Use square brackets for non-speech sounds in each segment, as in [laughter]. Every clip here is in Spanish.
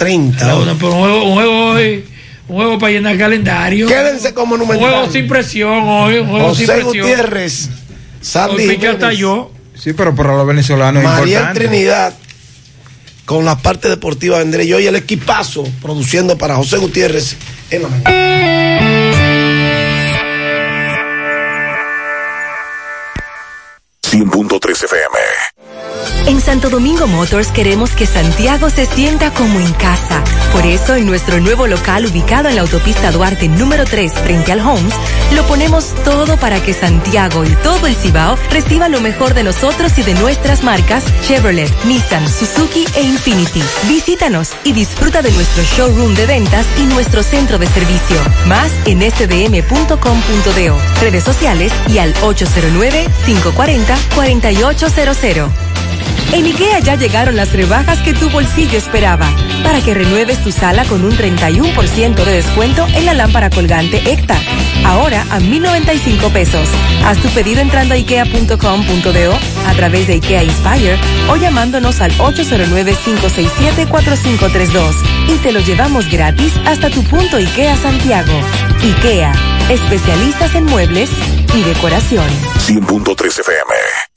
30. No, no, pero un juego, un juego hoy, un juego para llenar el calendario. Quédense Un Monumental. juego sin presión hoy, un juego sin José presión. Gutiérrez, Sandy yo. Sí, pero para los venezolanos María importante. Trinidad, con la parte deportiva vendré yo y el equipazo produciendo para José Gutiérrez en la mañana. 100.3 FM. En Santo Domingo Motors queremos que Santiago se sienta como en casa. Por eso, en nuestro nuevo local ubicado en la autopista Duarte número 3 frente al Homes, lo ponemos todo para que Santiago y todo el Cibao reciba lo mejor de nosotros y de nuestras marcas Chevrolet, Nissan, Suzuki e Infinity. Visítanos y disfruta de nuestro showroom de ventas y nuestro centro de servicio. Más en sdm.com.do, redes sociales y al 809-540-4800. En IKEA ya llegaron las rebajas que tu bolsillo esperaba para que renueves tu sala con un 31% de descuento en la lámpara colgante ECTA. Ahora a 1,095 pesos. Haz tu pedido entrando a ikea.com.do a través de IKEA Inspire o llamándonos al 809-567-4532 y te lo llevamos gratis hasta tu punto IKEA Santiago. IKEA, especialistas en muebles y decoración. 100.3 FM.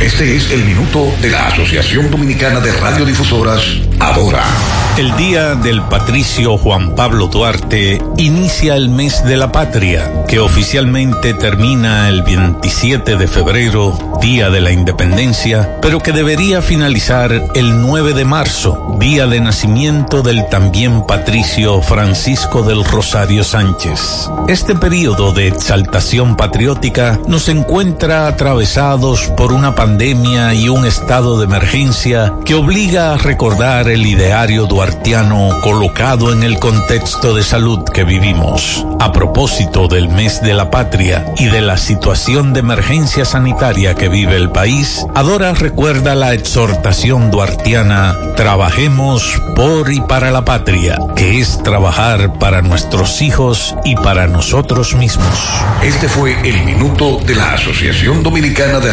Este es el minuto de la Asociación Dominicana de Radiodifusoras, Adora. El Día del Patricio Juan Pablo Duarte inicia el mes de la patria, que oficialmente termina el 27 de febrero, Día de la Independencia, pero que debería finalizar el 9 de marzo, día de nacimiento del también patricio Francisco del Rosario Sánchez. Este periodo de exaltación patriótica nos encuentra atravesados por una pandemia y un estado de emergencia que obliga a recordar el ideario duartiano colocado en el contexto de salud que vivimos. A propósito del mes de la patria y de la situación de emergencia sanitaria que vive el país, Adora recuerda la exhortación duartiana Trabajemos por y para la patria, que es trabajar para nuestros hijos y para nosotros mismos. Este fue el minuto de la Asociación Dominicana de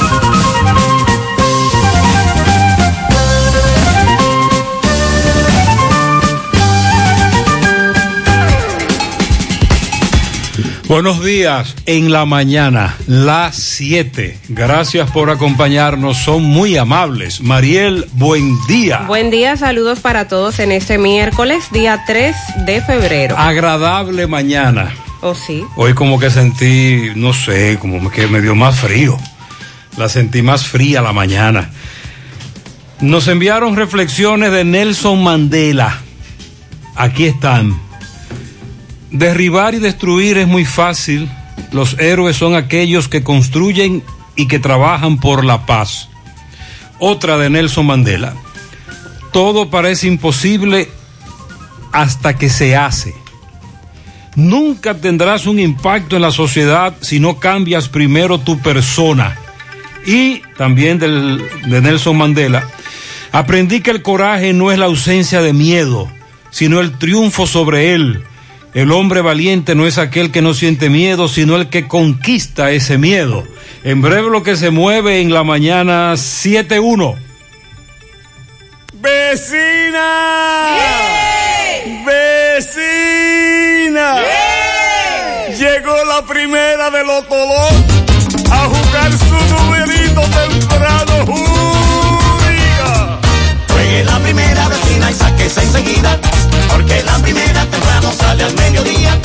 Buenos días, en la mañana, las 7. Gracias por acompañarnos, son muy amables. Mariel, buen día. Buen día, saludos para todos en este miércoles, día 3 de febrero. Agradable mañana. ¿O sí? Hoy como que sentí, no sé, como que me dio más frío. La sentí más fría la mañana. Nos enviaron reflexiones de Nelson Mandela. Aquí están. Derribar y destruir es muy fácil. Los héroes son aquellos que construyen y que trabajan por la paz. Otra de Nelson Mandela. Todo parece imposible hasta que se hace. Nunca tendrás un impacto en la sociedad si no cambias primero tu persona. Y también de Nelson Mandela. Aprendí que el coraje no es la ausencia de miedo, sino el triunfo sobre él. El hombre valiente no es aquel que no siente miedo, sino el que conquista ese miedo. En breve lo que se mueve en la mañana 7-1. ¡Vecina! ¡Vecina! Llegó la primera de los Tolón a jugar su numerito temprano. ¡Júriga! Juegue la primera vecina y sáquese enseguida, porque la primera temprano sale al mediodía.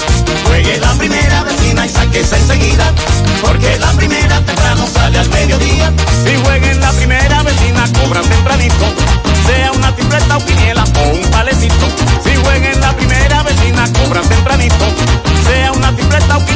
Juegue la primera vecina y sáquese enseguida, porque la primera temprano sale al mediodía. Si juega en la primera vecina, cobran tempranito, sea una tripleta o quiniela o un palecito. Si juega en la primera vecina, cobran tempranito, sea una tripleta o quiniela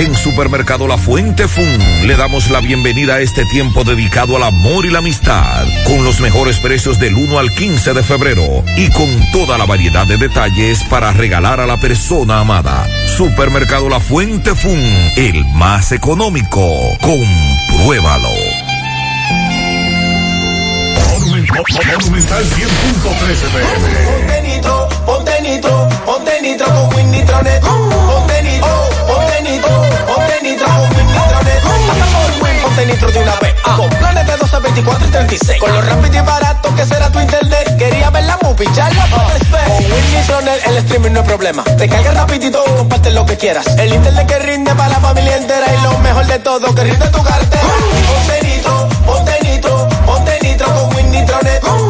En Supermercado La Fuente Fun le damos la bienvenida a este tiempo dedicado al amor y la amistad, con los mejores precios del 1 al 15 de febrero y con toda la variedad de detalles para regalar a la persona amada. Supermercado La Fuente Fun, el más económico. Compruébalo. Monumental 100.13 Ponte nitro, ponte nitro, ponte nitro con con Win por Win, ponte nitro de una vez. Con planes de 12, 24 y 36. Con lo rápido y barato que será tu internet. Quería ver la movie, ya la puedes ver. Con Win Nitronet el streaming no es problema. Te carga rapidito comparte lo que quieras. El internet que rinde para la familia entera. Y lo mejor de todo, que rinde tu cartera. Ponte nitro, ponte nitro, ponte nitro con Win Nitronet.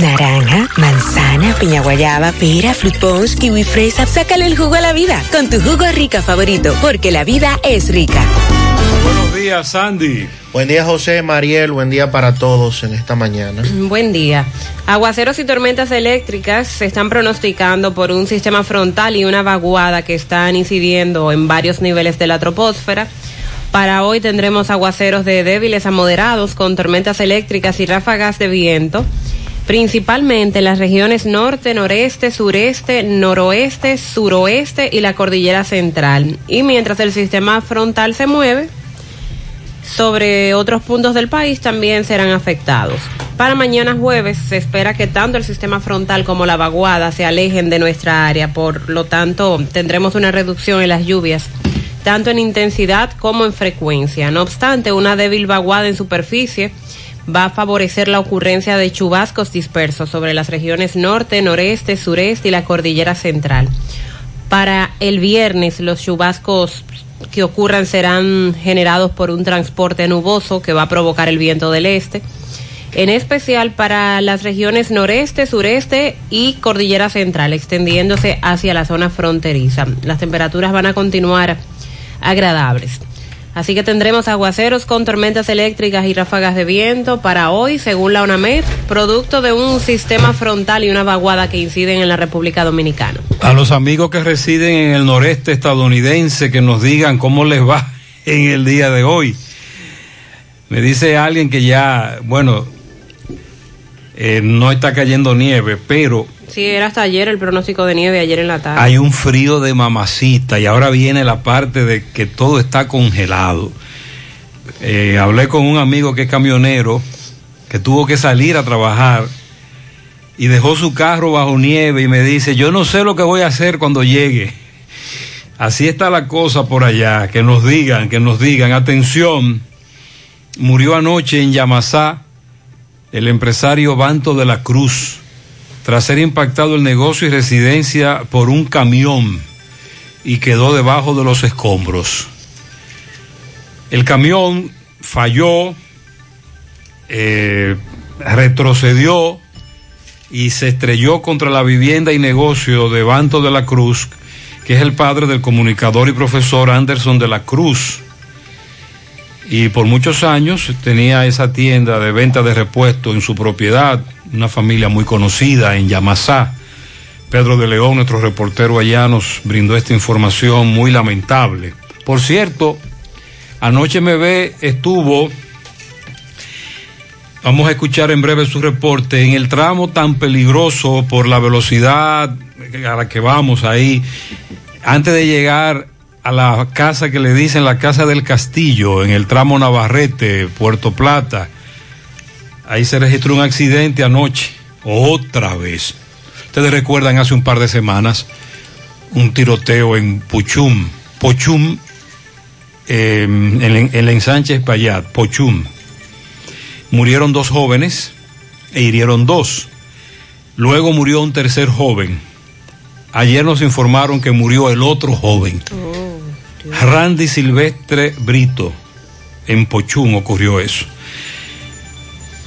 Naranja, manzana, piña guayaba, pera, fruit punch, kiwi fresa. Sácale el jugo a la vida con tu jugo rica favorito, porque la vida es rica. Buenos días, Sandy. Buen día, José, Mariel. Buen día para todos en esta mañana. Buen día. Aguaceros y tormentas eléctricas se están pronosticando por un sistema frontal y una vaguada que están incidiendo en varios niveles de la troposfera. Para hoy tendremos aguaceros de débiles a moderados con tormentas eléctricas y ráfagas de viento, principalmente en las regiones norte, noreste, sureste, noroeste, suroeste y la cordillera central. Y mientras el sistema frontal se mueve, sobre otros puntos del país también serán afectados. Para mañana jueves se espera que tanto el sistema frontal como la vaguada se alejen de nuestra área, por lo tanto tendremos una reducción en las lluvias, tanto en intensidad como en frecuencia. No obstante, una débil vaguada en superficie va a favorecer la ocurrencia de chubascos dispersos sobre las regiones norte, noreste, sureste y la cordillera central. Para el viernes los chubascos que ocurran serán generados por un transporte nuboso que va a provocar el viento del este, en especial para las regiones noreste, sureste y cordillera central, extendiéndose hacia la zona fronteriza. Las temperaturas van a continuar agradables. Así que tendremos aguaceros con tormentas eléctricas y ráfagas de viento para hoy, según la UNAMED, producto de un sistema frontal y una vaguada que inciden en la República Dominicana. A los amigos que residen en el noreste estadounidense que nos digan cómo les va [laughs] en el día de hoy. Me dice alguien que ya, bueno, eh, no está cayendo nieve, pero Sí, era hasta ayer el pronóstico de nieve, ayer en la tarde. hay un frío de mamacita y ahora viene la parte de que todo está congelado. Eh, hablé con un amigo que es camionero, que tuvo que salir a trabajar y dejó su carro bajo nieve y me dice, yo no sé lo que voy a hacer cuando llegue. Así está la cosa por allá, que nos digan, que nos digan, atención, murió anoche en Yamasá el empresario Banto de la Cruz tras ser impactado el negocio y residencia por un camión y quedó debajo de los escombros. El camión falló, eh, retrocedió y se estrelló contra la vivienda y negocio de Banto de la Cruz, que es el padre del comunicador y profesor Anderson de la Cruz. Y por muchos años tenía esa tienda de venta de repuestos en su propiedad, una familia muy conocida en Yamasá. Pedro de León, nuestro reportero allá, nos brindó esta información muy lamentable. Por cierto, anoche me ve, estuvo Vamos a escuchar en breve su reporte. En el tramo tan peligroso por la velocidad a la que vamos ahí, antes de llegar a la casa que le dicen la Casa del Castillo, en el tramo Navarrete, Puerto Plata, ahí se registró un accidente anoche, otra vez. Ustedes recuerdan hace un par de semanas un tiroteo en Puchum, Pochum, eh, en, en el ensanche Espaillat, Pochum murieron dos jóvenes e hirieron dos. Luego murió un tercer joven. Ayer nos informaron que murió el otro joven. Randy Silvestre Brito. En Pochún ocurrió eso.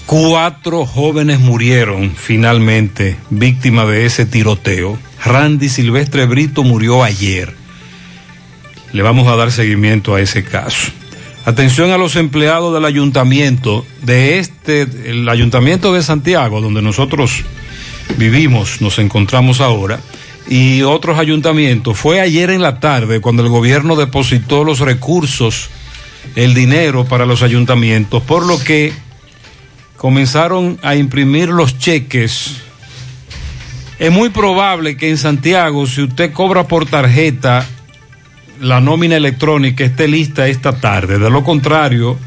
Cuatro jóvenes murieron finalmente víctimas de ese tiroteo. Randy Silvestre Brito murió ayer. Le vamos a dar seguimiento a ese caso. Atención a los empleados del ayuntamiento de este, el ayuntamiento de Santiago, donde nosotros vivimos, nos encontramos ahora, y otros ayuntamientos. Fue ayer en la tarde cuando el gobierno depositó los recursos, el dinero para los ayuntamientos, por lo que comenzaron a imprimir los cheques. Es muy probable que en Santiago, si usted cobra por tarjeta, la nómina electrónica esté lista esta tarde. De lo contrario,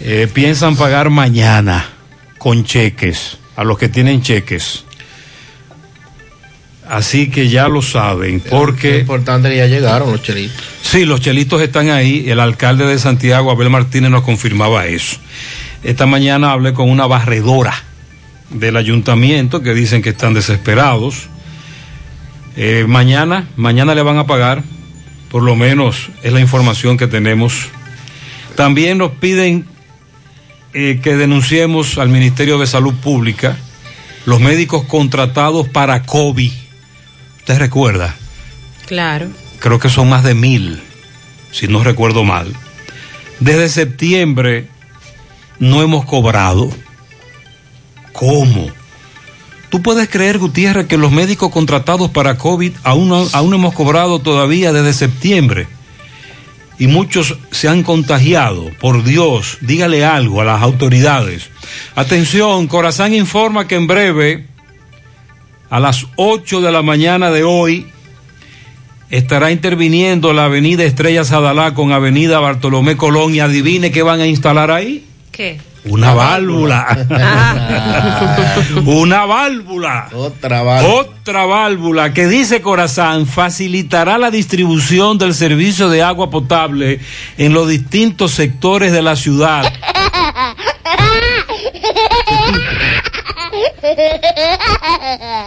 eh, piensan pagar mañana con cheques a los que tienen cheques. Así que ya lo saben, porque... Es importante que ya llegaron los chelitos. Sí, los chelitos están ahí. El alcalde de Santiago, Abel Martínez, nos confirmaba eso. Esta mañana hablé con una barredora del ayuntamiento que dicen que están desesperados. Eh, mañana, mañana le van a pagar por lo menos es la información que tenemos. También nos piden eh, que denunciemos al Ministerio de Salud Pública los médicos contratados para COVID. ¿Usted recuerda? Claro. Creo que son más de mil, si no recuerdo mal. Desde septiembre no hemos cobrado. ¿Cómo? ¿Tú puedes creer, Gutiérrez, que los médicos contratados para COVID aún no, aún hemos cobrado todavía desde septiembre? Y muchos se han contagiado. Por Dios, dígale algo a las autoridades. Atención, Corazán informa que en breve, a las 8 de la mañana de hoy, estará interviniendo la avenida Estrella Sadalá con avenida Bartolomé Colón y adivine qué van a instalar ahí. ¿Qué? Una válvula. [laughs] Una válvula. Otra válvula. Otra válvula que dice Corazán facilitará la distribución del servicio de agua potable en los distintos sectores de la ciudad. [laughs]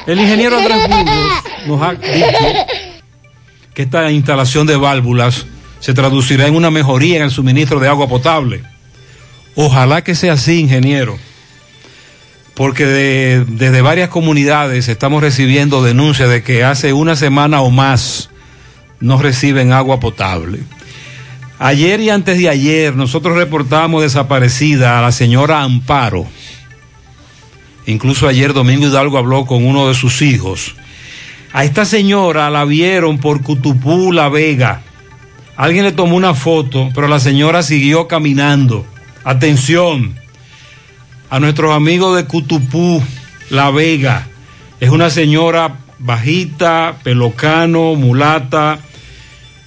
El ingeniero Andrés Burgos nos ha dicho que esta instalación de válvulas se traducirá en una mejoría en el suministro de agua potable. Ojalá que sea así, ingeniero, porque de- desde varias comunidades estamos recibiendo denuncias de que hace una semana o más no reciben agua potable. Ayer y antes de ayer nosotros reportamos desaparecida a la señora Amparo. Incluso ayer Domingo Hidalgo habló con uno de sus hijos. A esta señora la vieron por Cutupú, La Vega. Alguien le tomó una foto, pero la señora siguió caminando. Atención a nuestros amigos de Cutupú, La Vega. Es una señora bajita, pelocano, mulata.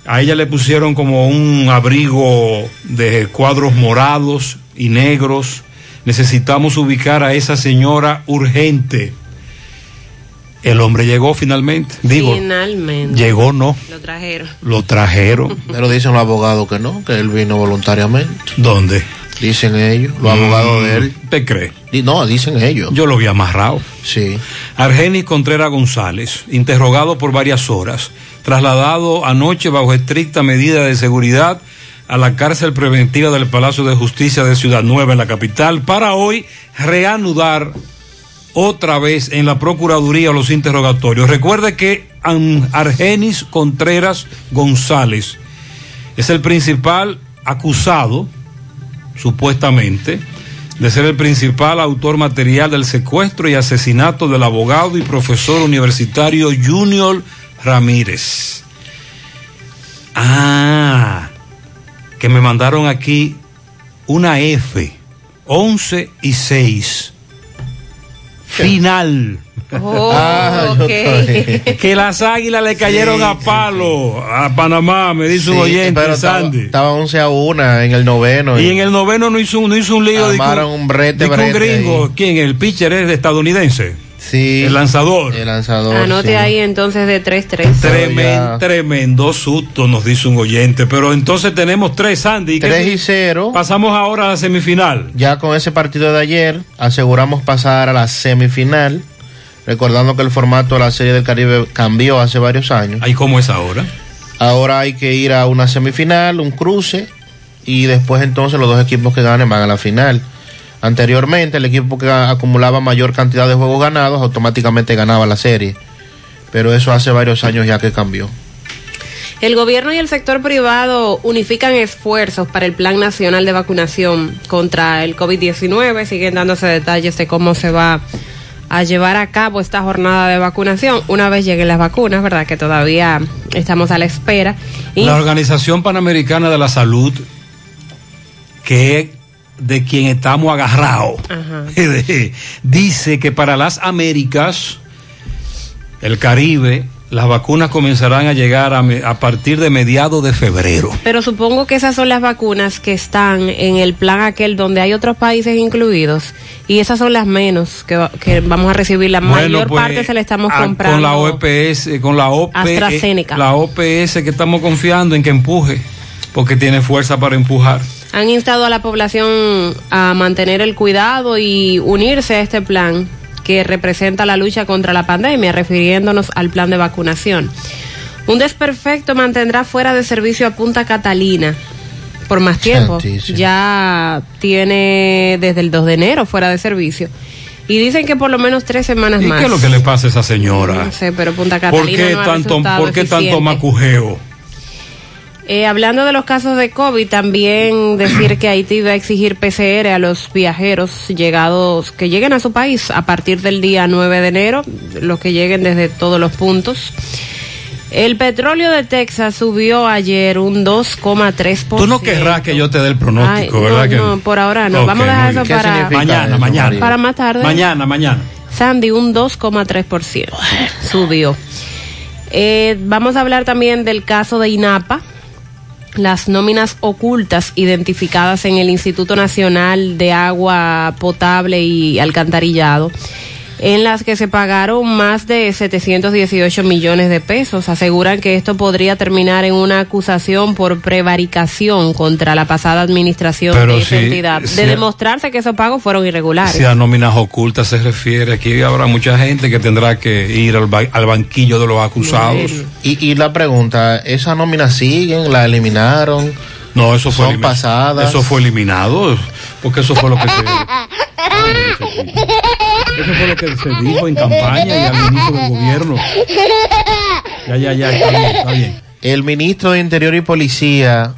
A ella le pusieron como un abrigo de cuadros morados y negros. Necesitamos ubicar a esa señora urgente. El hombre llegó finalmente. Digo, Finalmente. llegó no, Lo trajeron. lo trajeron. [laughs] Pero dicen los abogados que no, que él vino voluntariamente. ¿Dónde? Dicen ellos, los Mm, abogados de él. ¿Te cree? No, dicen ellos. Yo lo vi amarrado. Sí. Argenis Contreras González, interrogado por varias horas, trasladado anoche bajo estricta medida de seguridad a la cárcel preventiva del Palacio de Justicia de Ciudad Nueva en la capital para hoy reanudar otra vez en la Procuraduría los interrogatorios. Recuerde que Argenis Contreras González es el principal acusado, supuestamente, de ser el principal autor material del secuestro y asesinato del abogado y profesor universitario Junior Ramírez. Ah, que me mandaron aquí una F, 11 y 6. Final. Oh, Ah, yo ok. estoy- que las águilas le cayeron Sí, a palo a Panamá, me dice un Sí, oyente, pero estaba, Sandy. estaba 11 a 1 en el noveno. Y en el noveno no hizo, un- no hizo un lío Armaron un brete, de que un brete gringo. ahí. ¿Quién? El pitcher es estadounidense. Sí. El lanzador. El lanzador. Anote sí. ahí entonces de 3-3. Tremen- tremendo susto, nos dice un oyente. Pero entonces tenemos tres, Sandy. ¿Qué- 3 y 0. Pasamos ahora a la semifinal. Ya con ese partido de ayer aseguramos pasar a la semifinal. Recordando que el formato de la Serie del Caribe cambió hace varios años. ¿Ahí cómo es ahora? Ahora hay que ir a una semifinal, un cruce, y después entonces los dos equipos que ganen van a la final. Anteriormente el equipo que acumulaba mayor cantidad de juegos ganados automáticamente ganaba la serie. Pero eso hace varios años ya que cambió. El gobierno y el sector privado unifican esfuerzos para el Plan Nacional de Vacunación contra el COVID-19. Siguen dándose detalles de cómo se va a llevar a cabo esta jornada de vacunación una vez lleguen las vacunas, ¿verdad? Que todavía estamos a la espera. Y La Organización Panamericana de la Salud, que de quien estamos agarrados, [laughs] dice que para las Américas, el Caribe, las vacunas comenzarán a llegar a, a partir de mediados de febrero. Pero supongo que esas son las vacunas que están en el plan aquel donde hay otros países incluidos y esas son las menos que, que vamos a recibir. La mayor pues, parte se la estamos ah, comprando. Con la OPS, con la OP, AstraZeneca. la OPS que estamos confiando en que empuje, porque tiene fuerza para empujar. Han instado a la población a mantener el cuidado y unirse a este plan que representa la lucha contra la pandemia, refiriéndonos al plan de vacunación. Un desperfecto mantendrá fuera de servicio a Punta Catalina por más [laughs] tiempo. Santísimo. Ya tiene desde el 2 de enero fuera de servicio. Y dicen que por lo menos tres semanas ¿Y más. qué es lo que le pasa a esa señora? No sé, pero Punta ¿Por Catalina qué no tanto, por qué tanto macujeo? Eh, hablando de los casos de COVID, también decir que Haití va a exigir PCR a los viajeros llegados que lleguen a su país a partir del día 9 de enero, los que lleguen desde todos los puntos. El petróleo de Texas subió ayer un 2,3%. Tú no querrás que yo te dé el pronóstico, Ay, ¿verdad? no, por ahora no. Vamos a dejar eso para, mañana, mañana. para más tarde. Mañana, mañana. Sandy, un 2,3%. Subió. Eh, vamos a hablar también del caso de INAPA, las nóminas ocultas identificadas en el Instituto Nacional de Agua Potable y Alcantarillado, en las que se pagaron más de 718 millones de pesos. Aseguran que esto podría terminar en una acusación por prevaricación contra la pasada administración Pero de esa entidad, de demostrarse que esos pagos fueron irregulares. Si a nóminas ocultas se refiere, aquí habrá mucha gente que tendrá que ir al, ba- al banquillo de los acusados. Y, y la pregunta, ¿esas nóminas siguen? ¿La eliminaron? No, eso fue Son pasadas. Eso fue eliminado, porque eso fue lo que se, eso fue lo que se dijo en campaña y al inicio del gobierno. Ya, ya, ya, está bien, está bien. El ministro de Interior y Policía,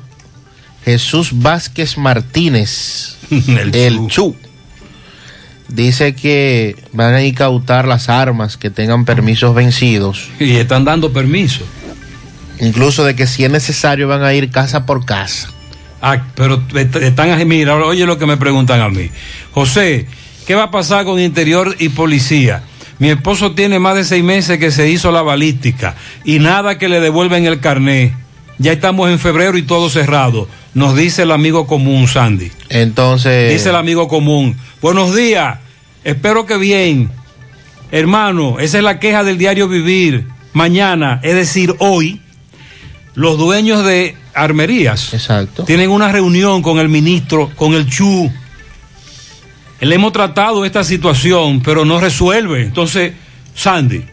Jesús Vázquez Martínez, [laughs] el, Chu. dice que van a incautar las armas que tengan permisos vencidos. Y están dando permiso. Incluso de que si es necesario van a ir casa por casa. Ah, pero est- están, mira, oye lo que me preguntan a mí. José, ¿qué va a pasar con Interior y Policía? Mi esposo tiene más de seis meses que se hizo la balística y nada que le devuelven el carné. Ya estamos en febrero y todo cerrado. Nos dice el amigo común, Sandy. Entonces, Dice el amigo común. Buenos días. Espero que bien. Hermano, esa es la queja del diario Vivir. Mañana, es decir, hoy, los dueños de armerías tienen una reunión con el ministro, con el Chu. Le hemos tratado esta situación, pero no resuelve. Entonces, Sandy,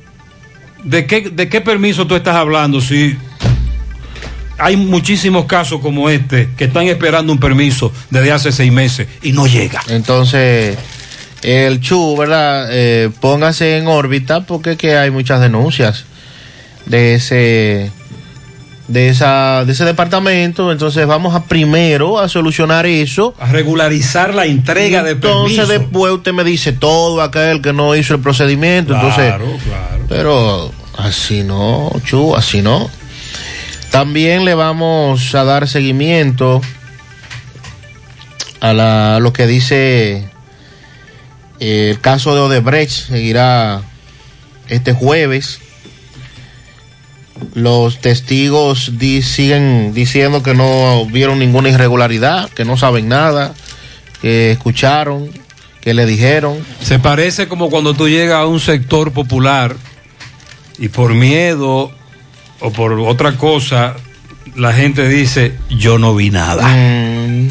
¿de qué, de qué permiso tú estás hablando? Si hay muchísimos casos como este que están esperando un permiso desde hace seis meses y no llega. Entonces, el Chu, ¿verdad? Eh, póngase en órbita porque que hay muchas denuncias de ese de esa de ese departamento, entonces vamos a primero a solucionar eso, A regularizar la entrega de entonces permisos. después usted me dice todo aquel que no hizo el procedimiento, entonces Claro, claro. pero así no, Chu, así no. También le vamos a dar seguimiento a, la- a lo que dice eh, el caso de Odebrecht. Seguirá este jueves. Los testigos di- siguen diciendo que no vieron ninguna irregularidad, que no saben nada, que escucharon, que le dijeron. Se parece como cuando tú llegas a un sector popular y por miedo o por otra cosa la gente dice yo no vi nada. Mm.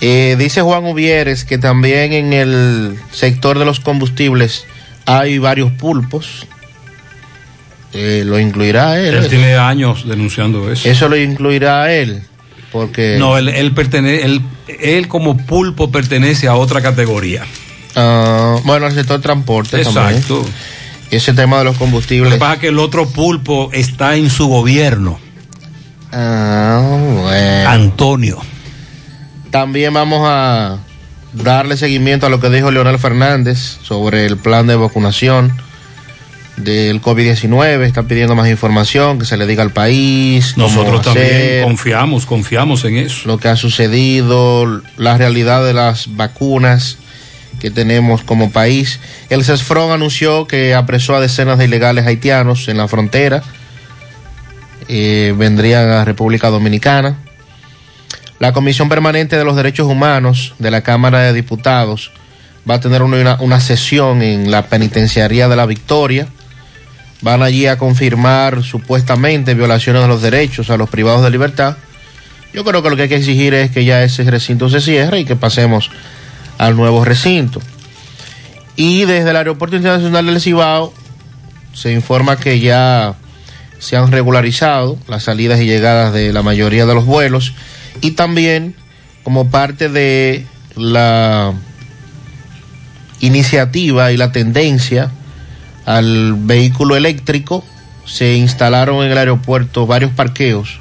Eh, dice Juan Uvieres que también en el sector de los combustibles hay varios pulpos. Eh, lo incluirá él. Él tiene años denunciando eso. Eso lo incluirá él. Porque. No, él, él, pertene- él, él como pulpo pertenece a otra categoría. Ah, bueno, el sector transporte Exacto. también. Ese tema de los Lo combustibles. que pasa es que el otro pulpo está en su gobierno. Ah, bueno. Antonio. También vamos a darle seguimiento a lo que dijo Leonel Fernández sobre el plan de vacunación del COVID-19. Está pidiendo más información, que se le diga al país. Nosotros también hacer, confiamos, confiamos en eso. lo que ha sucedido, la realidad de las vacunas que tenemos como país. El CESFRON anunció que apresó a decenas de ilegales haitianos en la frontera. Eh, vendrían a República Dominicana. La Comisión Permanente de los Derechos Humanos de la Cámara de Diputados va a tener una, una sesión en la penitenciaría de la Victoria. Van allí a confirmar supuestamente violaciones de los derechos a los privados de libertad. Yo creo que lo que hay que exigir es que ya ese recinto se cierre y que pasemos al nuevo recinto. Y desde el Aeropuerto Internacional del Cibao se informa que ya se han regularizado las salidas y llegadas de la mayoría de los vuelos y también como parte de la iniciativa y la tendencia al vehículo eléctrico se instalaron en el aeropuerto varios parqueos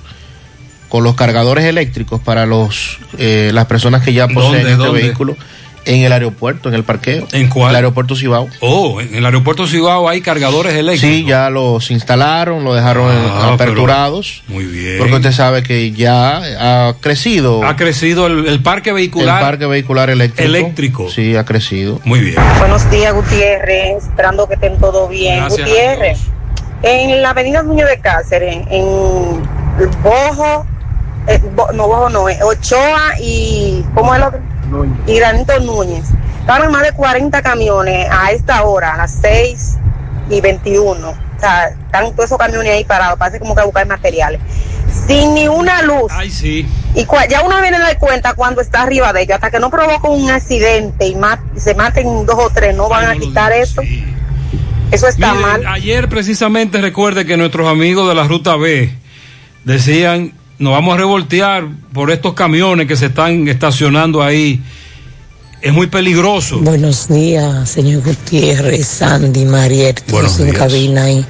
con los cargadores eléctricos para los eh, las personas que ya poseen ¿Dónde, este dónde? vehículo en el aeropuerto, en el parqueo. ¿En cuál? El aeropuerto Cibao. Oh, en el aeropuerto Cibao hay cargadores eléctricos. Sí, ya los instalaron, lo dejaron Ah, aperturados. Muy bien. Porque usted sabe que ya ha crecido Ha crecido el, el parque el vehicular. parque vehicular eléctrico. Eléctrico. Sí, ha crecido. Muy bien. Buenos días, Gutiérrez. Esperando que estén todo bien. Gracias Gutiérrez, en la avenida Núñez de Cáceres, en Bojo, eh, Bo- no, Bojo no, eh, Ochoa y, ¿cómo es lo que? Y Granito Núñez. Estaban más de 40 camiones a esta hora, a las 6 y 21. O sea, están todos esos camiones ahí parados, parece como que a buscar materiales. Sin ni una luz. Ay, sí. Y ya uno viene a dar cuenta cuando está arriba de ellos, hasta que no provoca un accidente y ma- se maten dos o tres, no van a quitar eso. Eso está mal. Ayer precisamente recuerde que nuestros amigos de la Ruta B decían, nos vamos a revoltear por estos camiones que se están estacionando ahí. Es muy peligroso. Buenos días, señor Gutiérrez, Sandy, Mariel, Buenos todos en cabina ahí.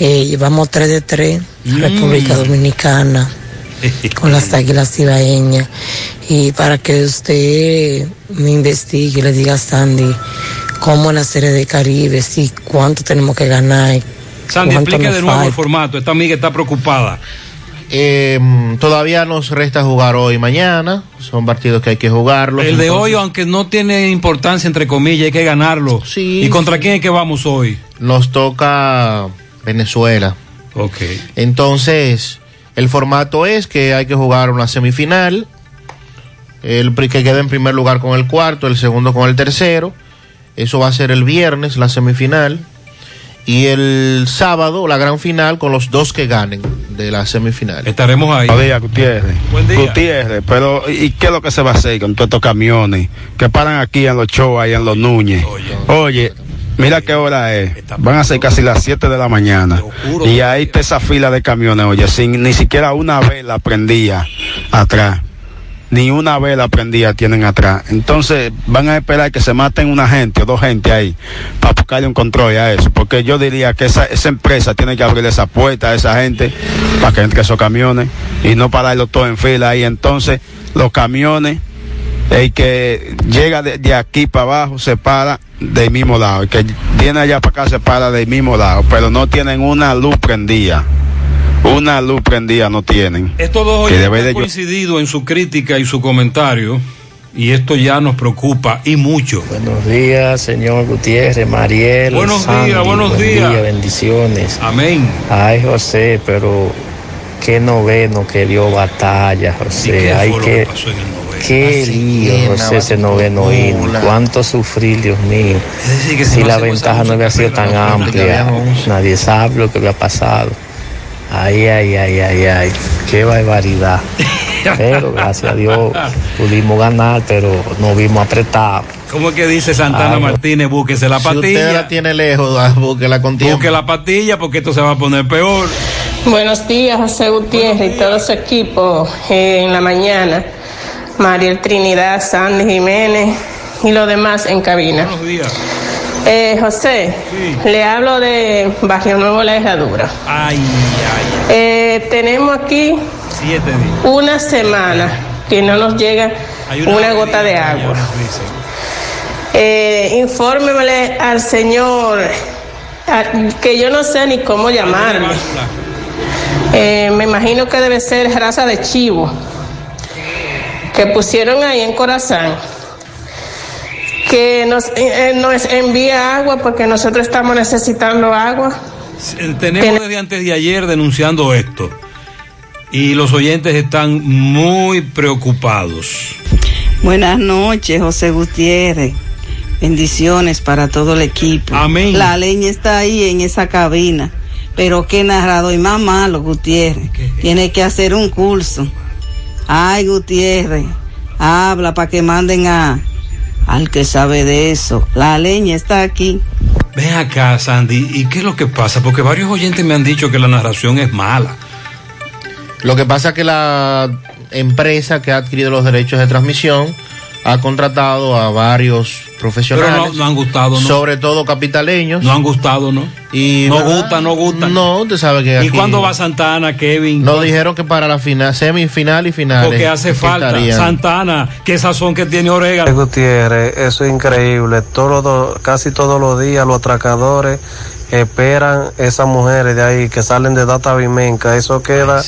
Eh, llevamos 3 de 3, Mm. República Dominicana, [laughs] con las águilas ibaeñas. Y para que usted me investigue y le diga a Sandy cómo es la serie de Caribe, si cuánto tenemos que ganar. Sandy, explique de nuevo el formato. Esta amiga está preocupada. Eh, todavía nos resta jugar hoy y mañana. Son partidos que hay que jugarlos. El de hoy, aunque no tiene importancia, entre comillas, hay que ganarlo. ¿Y contra quién es que vamos hoy? Nos toca Venezuela. Ok. Entonces, el formato es que hay que jugar una semifinal. El que quede en primer lugar con el cuarto, el segundo con el tercero. Eso va a ser el viernes, la semifinal. Y el sábado, la gran final con los dos que ganen de la semifinal. Estaremos ahí. Buenos días, Gutiérrez. Buen día. Gutiérrez, pero ¿y qué es lo que se va a hacer con todos estos camiones que paran aquí en los shows, ahí en los Núñez? Oye, Mira qué hora es. Van a ser casi las 7 de la mañana. Y ahí está esa fila de camiones, oye, sin ni siquiera una vela prendía atrás. Ni una vela prendía tienen atrás. Entonces van a esperar que se maten una gente o dos gente ahí para buscarle un control a eso. Porque yo diría que esa, esa empresa tiene que abrirle esa puerta a esa gente para que entre esos camiones y no pararlo todo en fila ahí. Entonces los camiones el que llega de, de aquí para abajo se para del mismo lado, el que viene allá para acá se para del mismo lado, pero no tienen una luz prendida. Una luz prendida no tienen. Estos dos oyentes han de yo- coincidido en su crítica y su comentario, y esto ya nos preocupa y mucho. Buenos días, señor Gutiérrez, Mariel. Buenos Sandy, días, buenos buen días. día, bendiciones. Amén. Ay, José, pero qué noveno que dio batalla, ¿Y José. qué Ay, qué, que pasó en el noveno? qué lío, José, ese noveno himno. Cuánto sufrir, Dios mío. decir, que si si no la ventaja no había sido tan amplia, nadie sabe lo que había pasado. Ay, ay, ay, ay, ay, qué barbaridad. [laughs] Pero gracias a Dios pudimos ganar, pero nos vimos apretados. ¿Cómo es que dice Santana Ay, Martínez? Búsquese la Si usted patilla. la tiene lejos, búsquela con tiempo. Busque la patilla porque esto se va a poner peor. Buenos días, José Gutiérrez y todo su equipo eh, en la mañana. Mariel Trinidad, Sandy Jiménez y los demás en cabina. Buenos días. Eh, José, le hablo de Barrio Nuevo La Herradura. Ay, Eh, tenemos aquí siete una semana que no nos llega una, gota de agua. Eh, al señor, a- que yo no sé ni cómo llamarle. Eh, me imagino que debe ser raza de chivo, que pusieron ahí en Corazán, que nos, eh, nos envía agua porque nosotros estamos necesitando agua. Eh, Tenemos desde antes de ayer denunciando esto. Y los oyentes están muy preocupados. Buenas noches, José Gutiérrez. Bendiciones para todo el equipo. Amén. La leña está ahí en esa cabina. Pero qué narrado y más malo, Gutiérrez. Tiene que hacer un curso. Ay, Gutiérrez, habla para que manden a al que sabe de eso. La leña está aquí. Ven acá, Sandy, ¿y qué es lo que pasa? Porque varios oyentes me han dicho que la narración es mala. Lo que pasa es que la empresa que ha adquirido los derechos de transmisión ha contratado a varios profesionales. Pero no- no han gustado, ¿no? Sobre todo capitaleños. No han gustado, ¿no? Y No ¿verdad? gusta, no gusta. No, usted sabe que ¿Y aquí- cuándo va Santana, Kevin? Nos dijeron que para la final, semifinal y final. Porque hace falta. Santana, qué sazón que tiene Orega. Gutiérrez, eso es increíble. Todos los- casi todos los días los atracadores esperan esas mujeres de ahí que salen de Data Vimenca. Eso queda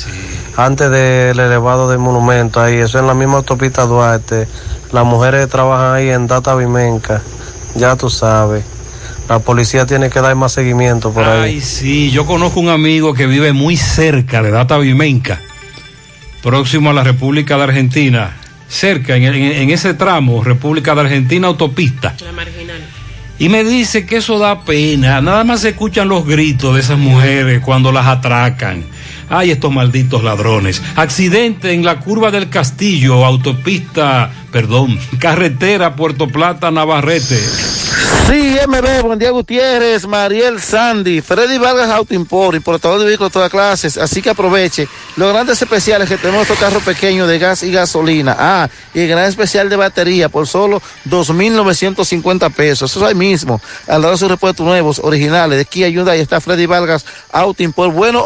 antes del elevado del monumento ahí. Eso es en la misma autopista Duarte. Las mujeres trabajan ahí en Data Vimenca. Ya tú sabes. La policía tiene que dar más seguimiento por ahí. Ay, sí, yo conozco un amigo que vive muy cerca de Data Vimenca, próximo a la República de Argentina, cerca, en, en- en ese tramo, República de Argentina, autopista. La marginal. Y me dice que eso da pena, nada más se escuchan los gritos de esas mujeres cuando las atracan. Ay, estos malditos ladrones. Accidente en la curva del Castillo, autopista, perdón, [laughs] carretera Puerto Plata, Navarrete. Sí, MB, buen día Gutiérrez, Mariel Sandy, Freddy Vargas Auto Import, importador de vehículos de todas clases, así que aproveche los grandes especiales que tenemos estos carros pequeños de gas y gasolina. Ah, y el gran especial de batería por solo 2.950 pesos. Eso es ahí mismo, al lado de sus repuestos nuevos, originales, de Kia Hyundai, está Freddy Vargas Auto Import. Bueno,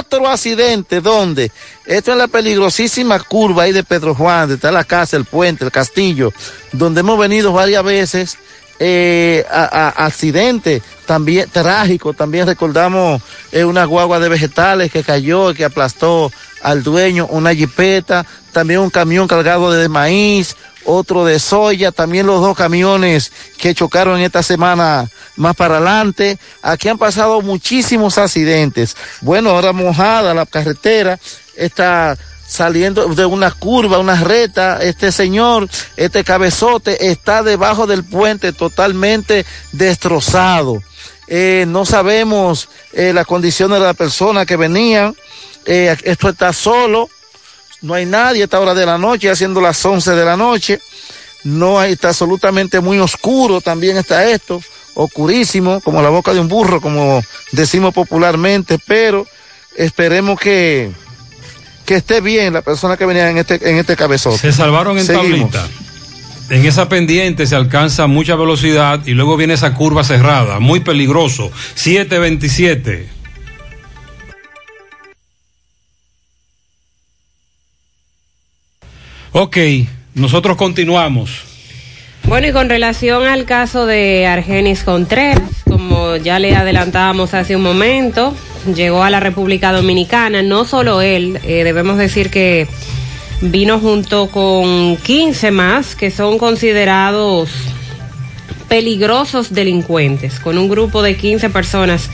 otro accidente, ¿dónde? Esto es la peligrosísima curva ahí de Pedro Juan, de está la casa, el puente, el castillo, donde hemos venido varias veces eh, accidente también trágico. También recordamos eh, una guagua de vegetales que cayó que aplastó al dueño, una jipeta, también un camión cargado de maíz, otro de soya, también los dos camiones que chocaron esta semana más para adelante. Aquí han pasado muchísimos accidentes. Bueno, ahora mojada la carretera, está saliendo de una curva, una reta, este señor, este cabezote está debajo del puente totalmente destrozado. Eh, no sabemos eh, las condiciones de la persona que venían. Eh, esto está solo, no hay nadie a esta hora de la noche, haciendo las 11 de la noche. No hay, está absolutamente muy oscuro también está esto. oscurísimo, como la boca de un burro, como decimos popularmente, pero esperemos que, que esté bien la persona que venía en este, en este cabezote. Se salvaron en Seguimos. tablita. En esa pendiente se alcanza mucha velocidad y luego viene esa curva cerrada, muy peligroso. 727. Ok, nosotros continuamos. Bueno, y con relación al caso de Argenis Contreras, como ya le adelantábamos hace un momento, llegó a la República Dominicana, no solo él, eh, debemos decir que vino junto con 15 más que son considerados peligrosos delincuentes. Con un grupo de 15 personas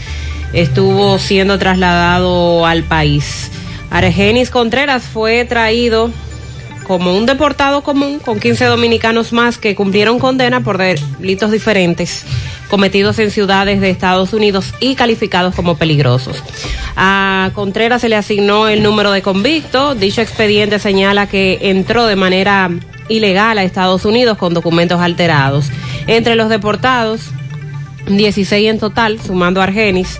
estuvo siendo trasladado al país. Argenis Contreras fue traído como un deportado común con 15 dominicanos más que cumplieron condena por delitos diferentes cometidos en ciudades de Estados Unidos y calificados como peligrosos. A Contreras se le asignó el número de convicto. Dicho expediente señala que entró de manera ilegal a Estados Unidos con documentos alterados. Entre los deportados, 16 en total, sumando a Argenis.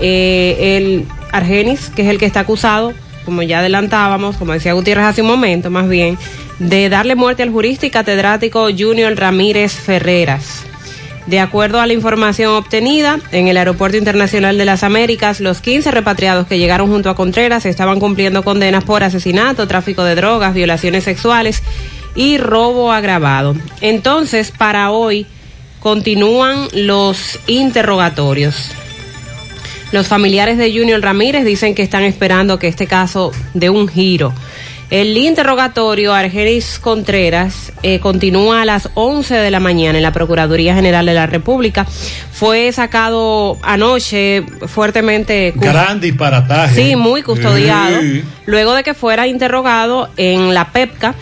Eh, el Argenis, que es el que está acusado, como ya adelantábamos, como decía Gutiérrez hace un momento, más bien, de darle muerte al jurista y catedrático Junior Ramírez Ferreras. De acuerdo a la información obtenida, en el Aeropuerto Internacional de las Américas, los 15 repatriados que llegaron junto a Contreras estaban cumpliendo condenas por asesinato, tráfico de drogas, violaciones sexuales y robo agravado. Entonces, para hoy, continúan los interrogatorios. Los familiares de Junior Ramírez dicen que están esperando que este caso dé un giro. El interrogatorio Argenis Contreras eh, continúa a las 11 de la mañana en la Procuraduría General de la República. Fue sacado anoche fuertemente. Gran disparataje. Sí, muy custodiado. Sí. Luego de que fuera interrogado en la PEPCA,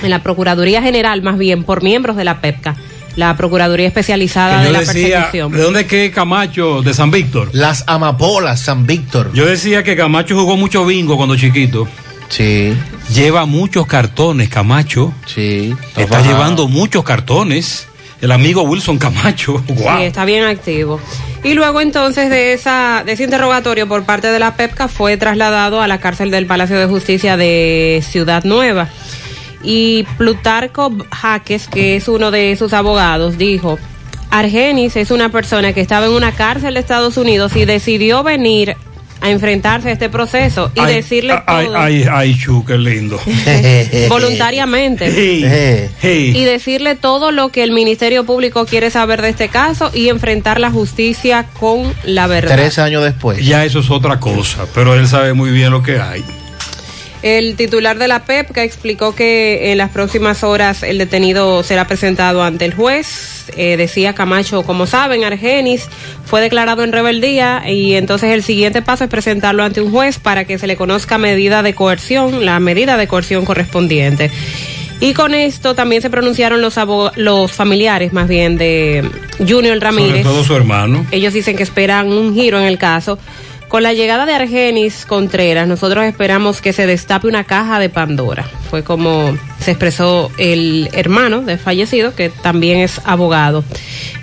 en la Procuraduría General más bien, por miembros de la PEPCA, la Procuraduría Especializada de la decía, Persecución. ¿de dónde es que Camacho? De San Víctor. Las amapolas, San Víctor. Yo decía que Camacho jugó mucho bingo cuando chiquito. Sí. Lleva muchos cartones, Camacho. Sí. Está llevando muchos cartones. El amigo Wilson Camacho. Guau. Sí, está bien activo. Y luego entonces de, esa, de ese interrogatorio por parte de la PEPCA fue trasladado a la cárcel del Palacio de Justicia de Ciudad Nueva. Y Plutarco Jaques, que es uno de sus abogados, dijo, Argenis es una persona que estaba en una cárcel de Estados Unidos y decidió venir a enfrentarse a este proceso y Ay, decirle ay, todo ay, ay, Chu, qué lindo. [laughs] voluntariamente [laughs] Hey, hey. y decirle todo lo que el Ministerio Público quiere saber de este caso y enfrentar la justicia con la verdad. Tres años después. Ya eso es otra cosa, pero él sabe muy bien lo que hay. El titular de la PEPCA explicó que en las próximas horas el detenido será presentado ante el juez. Eh, decía Camacho, como saben, Argenis fue declarado en rebeldía y entonces el siguiente paso es presentarlo ante un juez para que se le conozca medida de coerción, la medida de coerción correspondiente. Y con esto también se pronunciaron los, los familiares, más bien, de Junior Sobre Ramírez. todo su hermano. Ellos dicen que esperan un giro en el caso. Con la llegada de Argenis Contreras, nosotros esperamos que se destape una caja de Pandora. Fue como se expresó el hermano del fallecido, que también es abogado.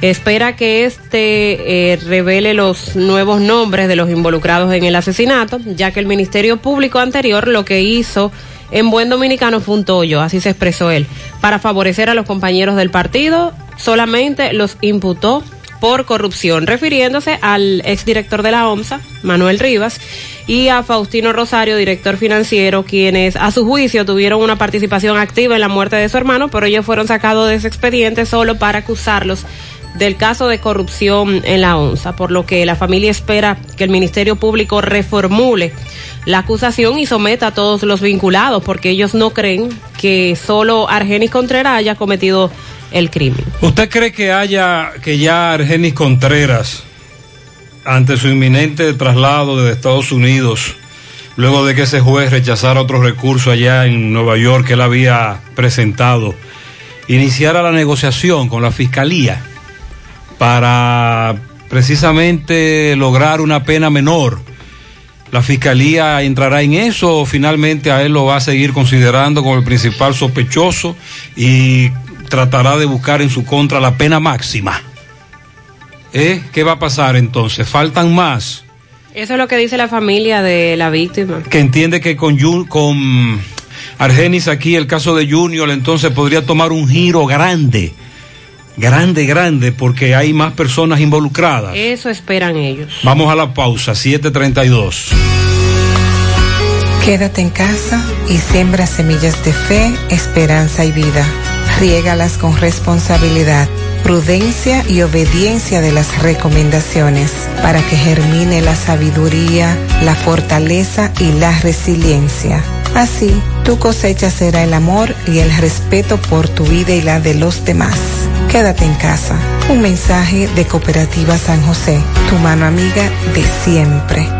Espera que este eh, revele los nuevos nombres de los involucrados en el asesinato, ya que el Ministerio Público anterior lo que hizo en buen dominicano fue un tollo, así se expresó él. Para favorecer a los compañeros del partido, solamente los imputó por corrupción, refiriéndose al exdirector de la OMSA, Manuel Rivas, y a Faustino Rosario, director financiero, quienes a su juicio tuvieron una participación activa en la muerte de su hermano, pero ellos fueron sacados de ese expediente solo para acusarlos del caso de corrupción en la ONSA, por lo que la familia espera que el Ministerio Público reformule la acusación y someta a todos los vinculados, porque ellos no creen que solo Argenis Contreras haya cometido el crimen. ¿Usted cree que haya, que ya Argenis Contreras, ante su inminente traslado desde Estados Unidos, luego de que ese juez rechazara otro recurso allá en Nueva York que él había presentado, iniciara la negociación con la fiscalía para precisamente lograr una pena menor? ¿La fiscalía entrará en eso o finalmente a él lo va a seguir considerando como el principal sospechoso y tratará de buscar en su contra la pena máxima? ¿Eh? ¿Qué va a pasar entonces? ¿Faltan más? Eso es lo que dice la familia de la víctima. Que entiende que con, Jun- con Argenis aquí, el caso de Junior, entonces podría tomar un giro grande. Grande, grande, porque hay más personas involucradas. Eso esperan ellos. Vamos a la pausa, 732. Quédate en casa y siembra semillas de fe, esperanza y vida. Riégalas con responsabilidad, prudencia y obediencia de las recomendaciones para que germine la sabiduría, la fortaleza y la resiliencia. Así, tu cosecha será el amor y el respeto por tu vida y la de los demás. Quédate en casa. Un mensaje de Cooperativa San José, tu mano amiga de siempre.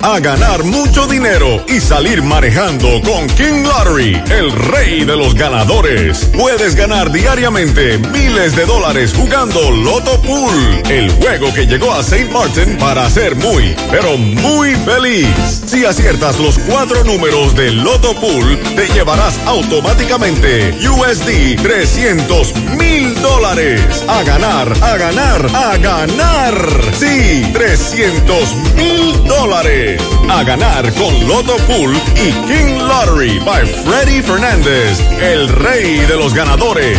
A ganar mucho dinero y salir manejando con King Lottery, el rey de los ganadores. Puedes ganar diariamente miles de dólares jugando Loto Pool, el juego que llegó a St. Martin para ser muy, pero muy feliz. Si aciertas los cuatro números del Loto Pool, te llevarás automáticamente USD 300 mil dólares. A ganar, a ganar, a ganar. Sí, 300 mil dólares. A ganar con Loto Pool y King Lottery by Freddy Fernández, el rey de los ganadores.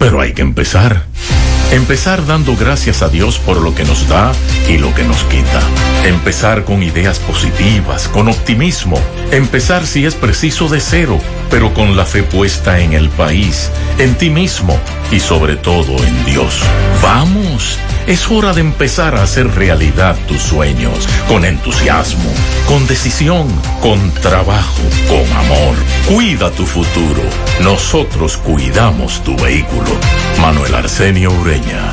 pero hay que empezar. Empezar dando gracias a Dios por lo que nos da y lo que nos quita. Empezar con ideas positivas, con optimismo. Empezar si es preciso de cero, pero con la fe puesta en el país, en ti mismo y sobre todo en Dios. Vamos, es hora de empezar a hacer realidad tus sueños, con entusiasmo, con decisión, con trabajo, con amor. Cuida tu futuro. Nosotros cuidamos tu vehículo. Manuel Arsenio Ureña.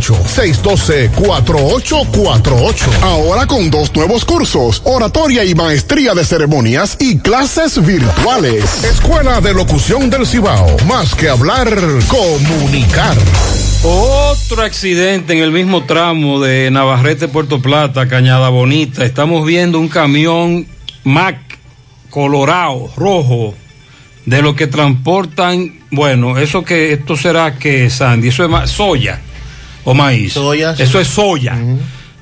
612-4848. Ahora con dos nuevos cursos, oratoria y maestría de ceremonias y clases virtuales. Escuela de Locución del Cibao. Más que hablar, comunicar. Otro accidente en el mismo tramo de Navarrete, Puerto Plata, Cañada Bonita. Estamos viendo un camión Mac colorado, rojo, de lo que transportan, bueno, eso que, esto será que, Sandy, eso es más, soya o maíz. Eso es soya.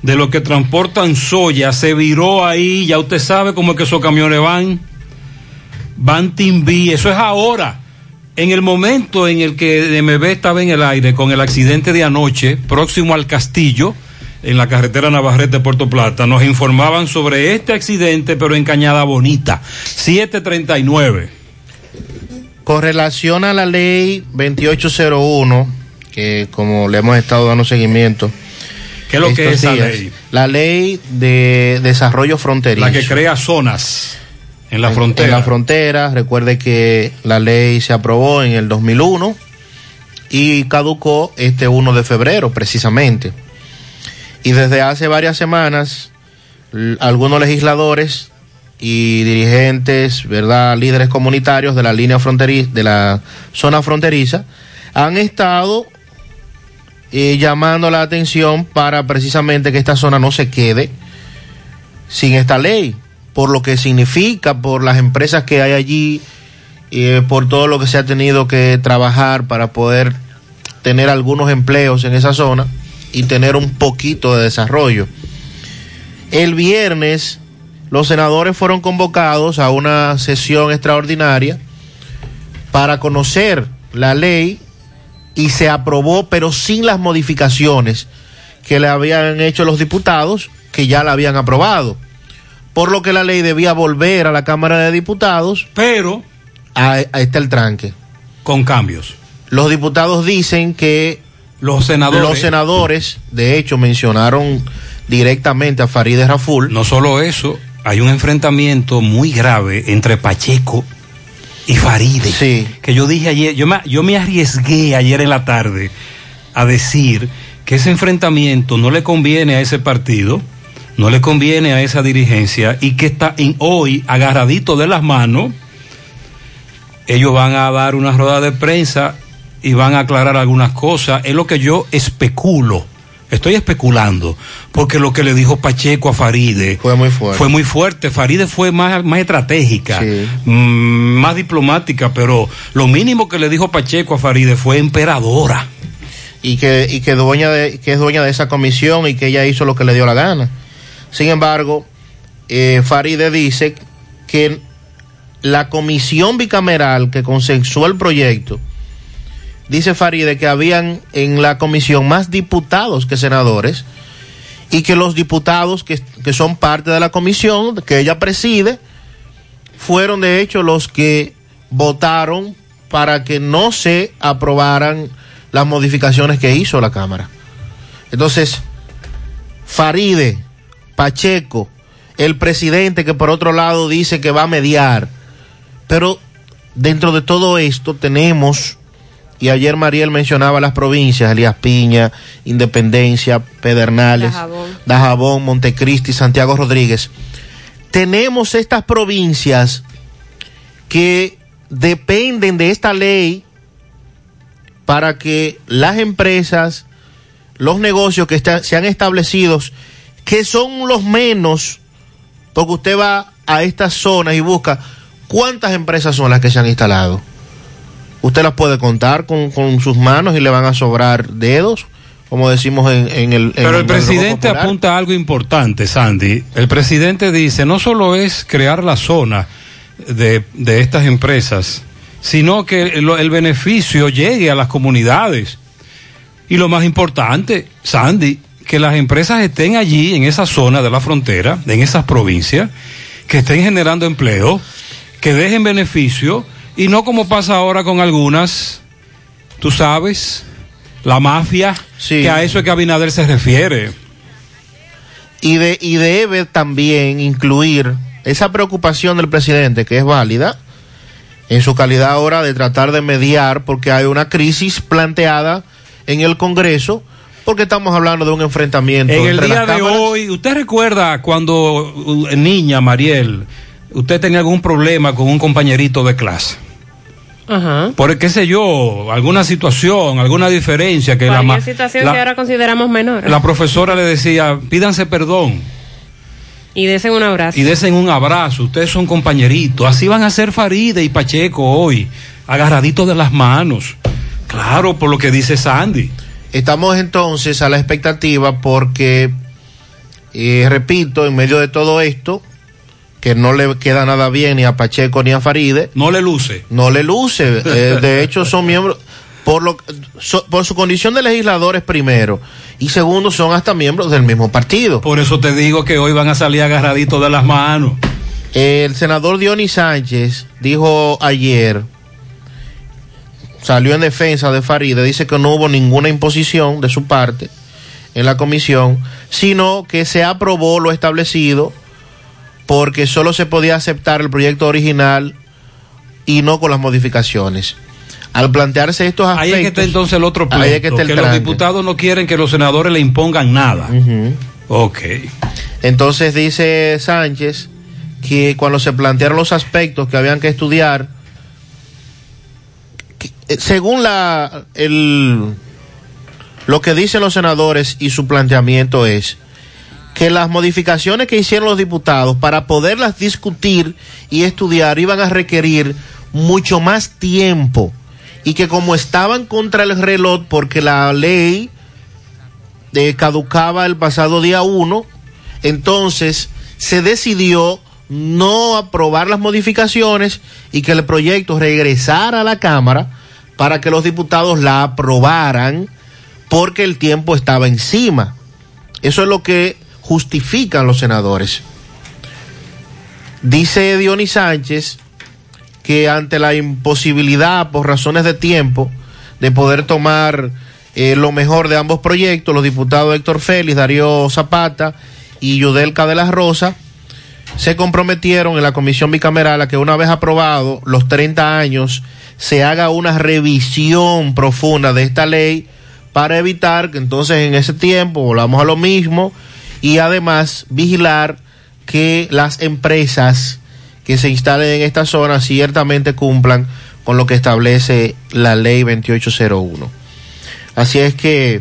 De lo que transportan soya, se viró ahí, ya usted sabe cómo es que esos camiones van. Van Timbí, eso es ahora. En el momento en el que DMV estaba en el aire con el accidente de anoche, próximo al castillo, en la carretera Navarrete Puerto Plata, nos informaban sobre este accidente, pero en Cañada Bonita, 739. Con relación a la ley 2801, que como le hemos estado dando seguimiento. ¿Qué es lo que es esa ley? La ley de desarrollo fronterizo. La que crea zonas en la frontera. En la frontera, recuerde que la ley se aprobó en el 2001 y caducó este 1 de febrero precisamente. Y desde hace varias semanas, algunos legisladores y dirigentes, ¿verdad? Líderes comunitarios de la línea fronteriza, de la zona fronteriza, han estado llamando la atención para precisamente que esta zona no se quede sin esta ley, por lo que significa, por las empresas que hay allí, eh, por todo lo que se ha tenido que trabajar para poder tener algunos empleos en esa zona y tener un poquito de desarrollo. El viernes los senadores fueron convocados a una sesión extraordinaria para conocer la ley y se aprobó, pero sin las modificaciones que le habían hecho los diputados, que ya la habían aprobado. Por lo que la ley debía volver a la Cámara de Diputados. Pero. Ahí está el tranque. Con cambios. Los diputados dicen que. Los senadores. Los senadores, de hecho, mencionaron directamente a Farideh Raful. No solo eso, hay un enfrentamiento muy grave entre Pacheco y Faride. Sí. Que yo dije ayer, yo me, yo me arriesgué ayer en la tarde a decir que ese enfrentamiento no le conviene a ese partido, no le conviene a esa dirigencia y que está en hoy agarradito de las manos. Ellos van a dar una rueda de prensa y van a aclarar algunas cosas. Es lo que yo especulo Estoy especulando, porque lo que le dijo Pacheco a Faride fue muy fuerte. Fue muy fuerte. Faride fue más, más estratégica, mm, más diplomática, pero lo mínimo que le dijo Pacheco a Faride fue emperadora. Y que, y que, dueña de, que es dueña de esa comisión y que ella hizo lo que le dio la gana. Sin embargo, eh, Faride dice que la comisión bicameral que consensuó el proyecto dice Faride que habían en la comisión más diputados que senadores y que los diputados que, que, son parte de la comisión que ella preside fueron de hecho los que votaron para que no se aprobaran las modificaciones que hizo la Cámara. Entonces, Faride, Pacheco, el presidente que por otro lado dice que va a mediar, pero dentro de todo esto tenemos, y ayer Mariel mencionaba las provincias, Elías Piña, Independencia, Pedernales, Dajabón. Dajabón, Montecristi, Santiago Rodríguez. Tenemos estas provincias que dependen de esta ley para que las empresas, los negocios que está- se han establecido, que son los menos, porque usted va a estas zonas y busca cuántas empresas son las que se han instalado. Usted las puede contar con, con sus manos y le van a sobrar dedos, como decimos en, en el... en Pero el presidente apunta a algo importante, Sandy. El presidente dice, no solo es crear la zona de, de estas empresas, sino que el, el beneficio llegue a las comunidades. Y lo más importante, Sandy, que las empresas estén allí, en esa zona de la frontera, en esas provincias, que estén generando empleo, que dejen beneficio, y no como pasa ahora con algunas, tú sabes, la mafia, que a eso es que Abinader se refiere. y, de, y debe también incluir esa preocupación del presidente, que es válida, en su calidad ahora de tratar de mediar, porque hay una crisis planteada en el Congreso, porque estamos hablando de un enfrentamiento. En el entre día las de hoy, ¿usted recuerda cuando uh, niña, Mariel, usted tenía algún problema con un compañerito de clase? Ajá. Por qué sé yo, alguna situación, alguna diferencia que la, ma- Cualquier situación la- que ahora consideramos menor. la profesora le decía, pídanse perdón Y desen un abrazo. y desen un abrazo, ustedes son compañeritos, así van a ser Faride y Pacheco hoy, agarraditos de las manos. Claro, por lo que dice Sandy. Estamos entonces a la expectativa porque, eh, repito, en medio de todo esto, que no le queda nada bien ni a Pacheco ni a Faride. No le luce. No le luce. [laughs] eh, de hecho, son miembros, por, lo, so- por su condición de legisladores primero, y segundo, son hasta miembros del mismo partido. Por eso te digo que hoy van a salir agarraditos de las manos. El senador Dionis Sánchez dijo ayer, salió en defensa de Faride, dice que no hubo ninguna imposición de su parte en la comisión, sino que se aprobó lo establecido porque solo se podía aceptar el proyecto original y no con las modificaciones. Al plantearse estos aspectos... Ahí es que está entonces el otro pleito, es que que los diputados no quieren que los senadores le impongan nada. Ok. Entonces dice Sánchez que cuando se plantearon los aspectos que habían que estudiar, eh, según la el lo que dicen los senadores y su planteamiento es que las modificaciones que hicieron los diputados para poderlas discutir y estudiar iban a requerir mucho más tiempo y que como estaban contra el reloj porque la ley eh, caducaba el pasado día 1, entonces se decidió no aprobar las modificaciones y que el proyecto regresara a la Cámara para que los diputados la aprobaran porque el tiempo estaba encima. Eso es lo que justifican los senadores. Dice Dionis Sánchez que ante la imposibilidad por razones de tiempo de poder tomar eh, lo mejor de ambos proyectos, los diputados Héctor Félix, Darío Zapata y Yudelca de la Rosa se comprometieron en la comisión bicameral a que una vez aprobado los 30 años se haga una revisión profunda de esta ley para evitar que entonces en ese tiempo volvamos a lo mismo y además vigilar que las empresas que se instalen en esta zona ciertamente cumplan con lo que establece la ley 2801. Así es que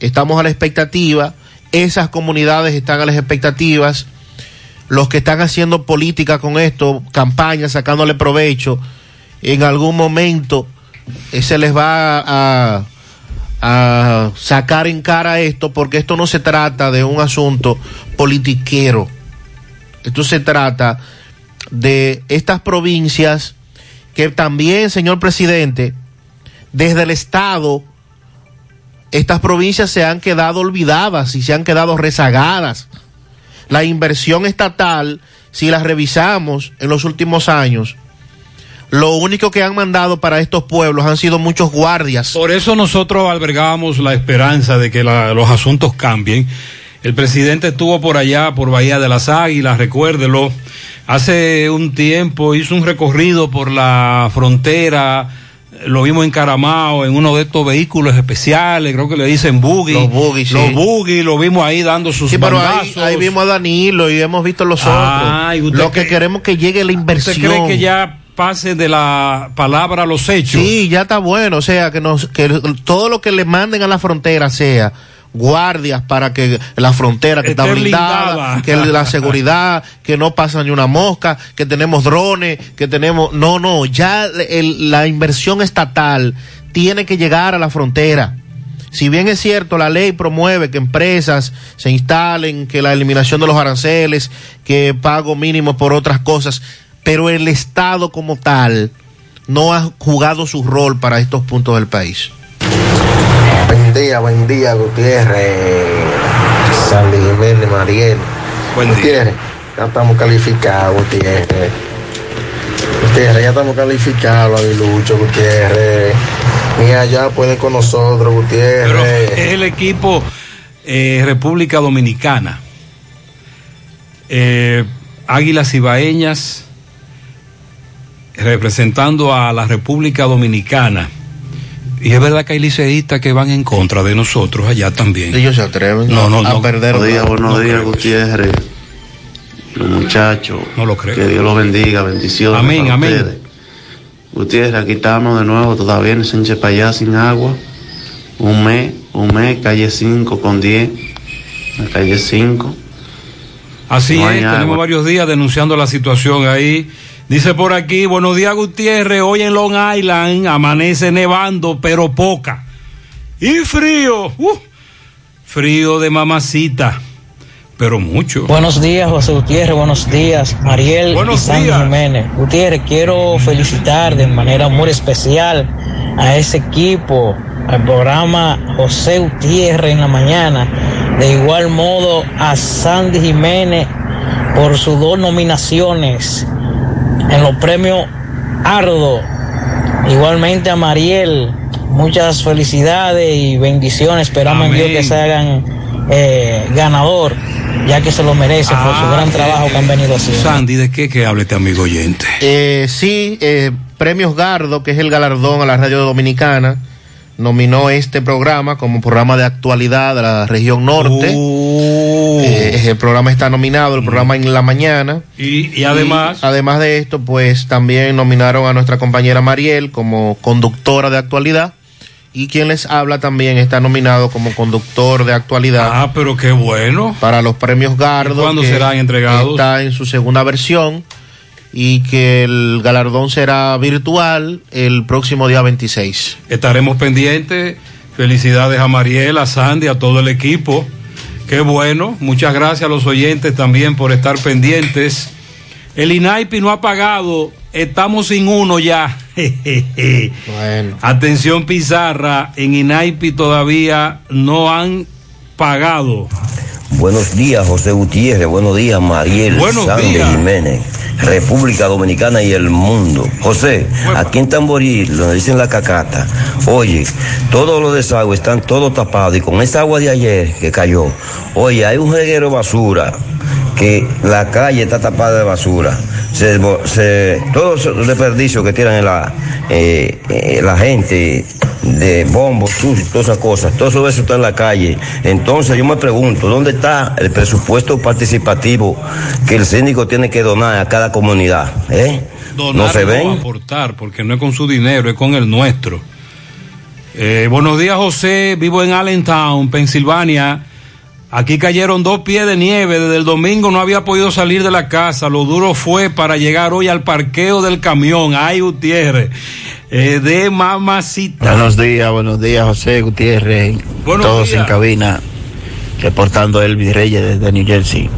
estamos a la expectativa, esas comunidades están a las expectativas, los que están haciendo política con esto, campañas, sacándole provecho, en algún momento eh, se les va a, a sacar en cara esto, porque esto no se trata de un asunto politiquero, esto se trata de estas provincias que también, señor presidente, desde el Estado, estas provincias se han quedado olvidadas y se han quedado rezagadas. La inversión estatal, si la revisamos en los últimos años, lo único que han mandado para estos pueblos han sido muchos guardias. Por eso nosotros albergábamos la esperanza de que la- los asuntos cambien. El presidente estuvo por allá, por Bahía de las Águilas, recuérdelo. Hace un tiempo hizo un recorrido por la frontera, lo vimos encaramado en uno de estos vehículos especiales, creo que le dicen buggy. Los buggy, sí. Los buggy, lo vimos ahí dando sus Sí, pero ahí, ahí vimos a Danilo y hemos visto los Ay, otros. ¿usted Lo que cree- queremos que llegue la inversión. ¿Usted cree que ya pase de la palabra a los hechos? Sí, ya está bueno. O sea, que, nos, que todo lo que le manden a la frontera sea guardias para que la frontera que está Esté blindada, blindada. que la seguridad, que no pasa ni una mosca, que tenemos drones, que tenemos... No, no, ya el- la inversión estatal tiene que llegar a la frontera. Si bien es cierto, la ley promueve que empresas se instalen, que la eliminación de los aranceles, que pago mínimo por otras cosas, pero el Estado como tal no ha jugado su rol para estos puntos del país. Buen día, buen día, Gutiérrez, Sandy Jiménez, Mariel. Gutiérrez, ya estamos calificados, Gutiérrez. Gutiérrez, ya estamos calificados, Aguilucho, Gutiérrez. Ni allá pueden con nosotros, Gutiérrez. Pero es el equipo eh, República Dominicana. Eh, Águilas Ibaeñas representando a la República Dominicana. Y es verdad que hay liceístas que van en contra de nosotros allá también. Ellos se atreven no, no, a no. perder. Buenos días, buenos No días. Gutiérrez. Los muchachos. No lo creo. Que Dios los bendiga, bendiciones. Amén, para amén. ustedes. Gutiérrez, aquí estamos de nuevo, todavía en Sánchez Payá sin agua. Un mes, un mes, calle 5 con 10. La calle 5. Así es, agua. tenemos varios días denunciando la situación ahí. Dice por aquí, buenos días Gutiérrez, hoy en Long Island amanece nevando, pero poca. Y frío, uh, frío de mamacita, pero mucho. Buenos días, José Gutiérrez. Buenos días, Mariel Buenos y Sandy días. Jiménez. Gutiérrez, quiero felicitar de manera muy especial a ese equipo, al programa José Gutiérrez en la mañana. De igual modo a Sandy Jiménez por sus dos nominaciones en los premios Ardo. Igualmente a Mariel, muchas felicidades y bendiciones. Esperamos en Dios que se hagan eh, ganador, ya que se lo merece por su Ah, gran trabajo que han venido haciendo. Sandy, ¿de qué que hable este amigo oyente? Eh, sí, eh, Premios Gardo, que es el galardón a la radio dominicana, nominó este programa como programa de actualidad de la región norte. Eh, el programa está nominado, el programa en la mañana. Y, y además, Y además de esto, pues también nominaron a nuestra compañera Mariel como conductora de actualidad. Y quien les habla también está nominado como conductor de actualidad. Ah, pero qué bueno. Para los premios Gardo. ¿Y cuándo serán entregados? Está en su segunda versión. Y que el galardón será virtual el próximo día 26. estaremos pendientes. Felicidades a Mariel, a Sandy, a todo el equipo. Qué bueno. Muchas gracias a los oyentes también por estar pendientes. El INAIPI no ha pagado. Estamos sin uno ya. [laughs] Bueno. Atención Pizarra, en INAIPI todavía no han pagado. Buenos días, José Gutiérrez. Buenos días, Mariel Buenos días. Jiménez. República Dominicana y el mundo. José, aquí en Tamboril, donde dicen la cacata, oye, todos los desagües están todos tapados y con esa agua de ayer que cayó, oye, hay un reguero de basura que la calle está tapada de basura. Se, se- todos los desperdicios que tiran en la, eh, eh, la gente de bombos, todas esas cosas, todo eso está en la calle. Entonces yo me pregunto, ¿dónde está el presupuesto participativo que el síndico tiene que donar a cada comunidad? ¿Eh? Donar ¿No se ven? aportar, porque no es con su dinero, es con el nuestro. Eh, buenos días, José. Vivo en Allentown, Pensilvania. Aquí cayeron dos pies de nieve. Desde el domingo no había podido salir de la casa. Lo duro fue para llegar hoy al parqueo del camión. Ay, Gutiérrez. Eh, de mamacita. Buenos días, buenos días, José Gutiérrez. Buenos todos días. en cabina, reportando Elvis Reyes desde New Jersey.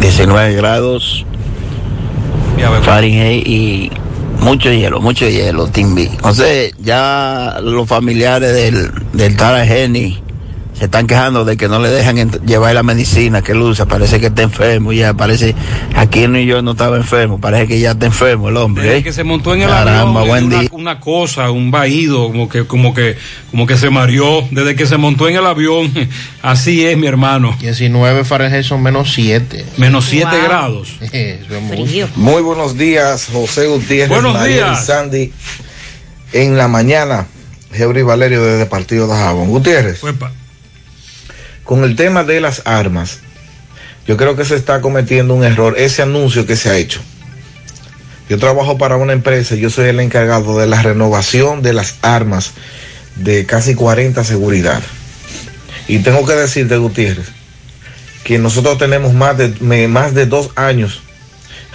19 grados Fahrenheit y mucho hielo, mucho hielo, Timby. José, ya los familiares del, del Tara Henny se están quejando de que no le dejan llevar la medicina que él usa. Parece que está enfermo ya. Parece aquí en New York no estaba enfermo. Parece que ya está enfermo el hombre. Desde ¿eh? que se montó en el Caramba, avión, buen una, día. una cosa, un vaído, como que, como que, como que se mareó. Desde que se montó en el avión, [laughs] así es, mi hermano. 19 Fahrenheit son menos 7. Menos 7 grados. [laughs] Muy buenos días, José Gutiérrez, Buenos días. y Sandy. En la mañana, Gebri Valerio desde Partido de Jabón. Gutiérrez, con el tema de las armas, yo creo que se está cometiendo un error. Ese anuncio que se ha hecho. Yo trabajo para una empresa, yo soy el encargado de la renovación de las armas de casi 40 seguridad. Y tengo que decirte, Gutiérrez, que nosotros tenemos más de, más de dos años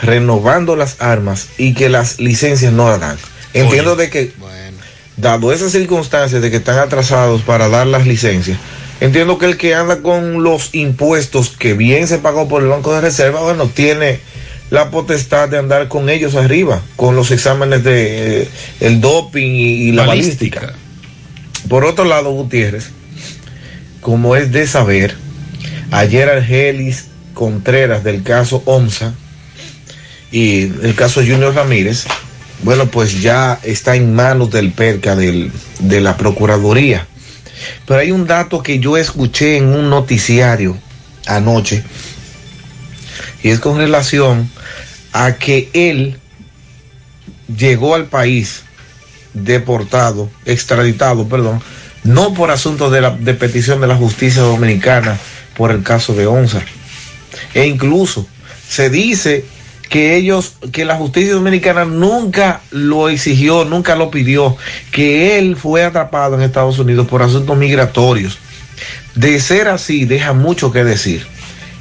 renovando las armas y que las licencias no las dan. Entiendo de que, dado esas circunstancias de que están atrasados para dar las licencias, entiendo que el que anda con los impuestos que bien se pagó por el Banco de Reserva, bueno, tiene la potestad de andar con ellos arriba, con los exámenes de eh, el doping y, y la balística. Por otro lado, Gutiérrez, como es de saber, ayer Argelis Contreras del caso OMSA y el caso Junior Ramírez, bueno, pues ya está en manos del PERCA, del- de la Procuraduría. Pero hay un dato que yo escuché en un noticiario anoche, y es con relación a que él llegó al país deportado, extraditado, perdón, no por asuntos de, la, de petición de la justicia dominicana por el caso de Onza. E incluso se dice que ellos, que la justicia dominicana nunca lo exigió, nunca lo pidió, que él fue atrapado en Estados Unidos por asuntos migratorios. De ser así, deja mucho que decir.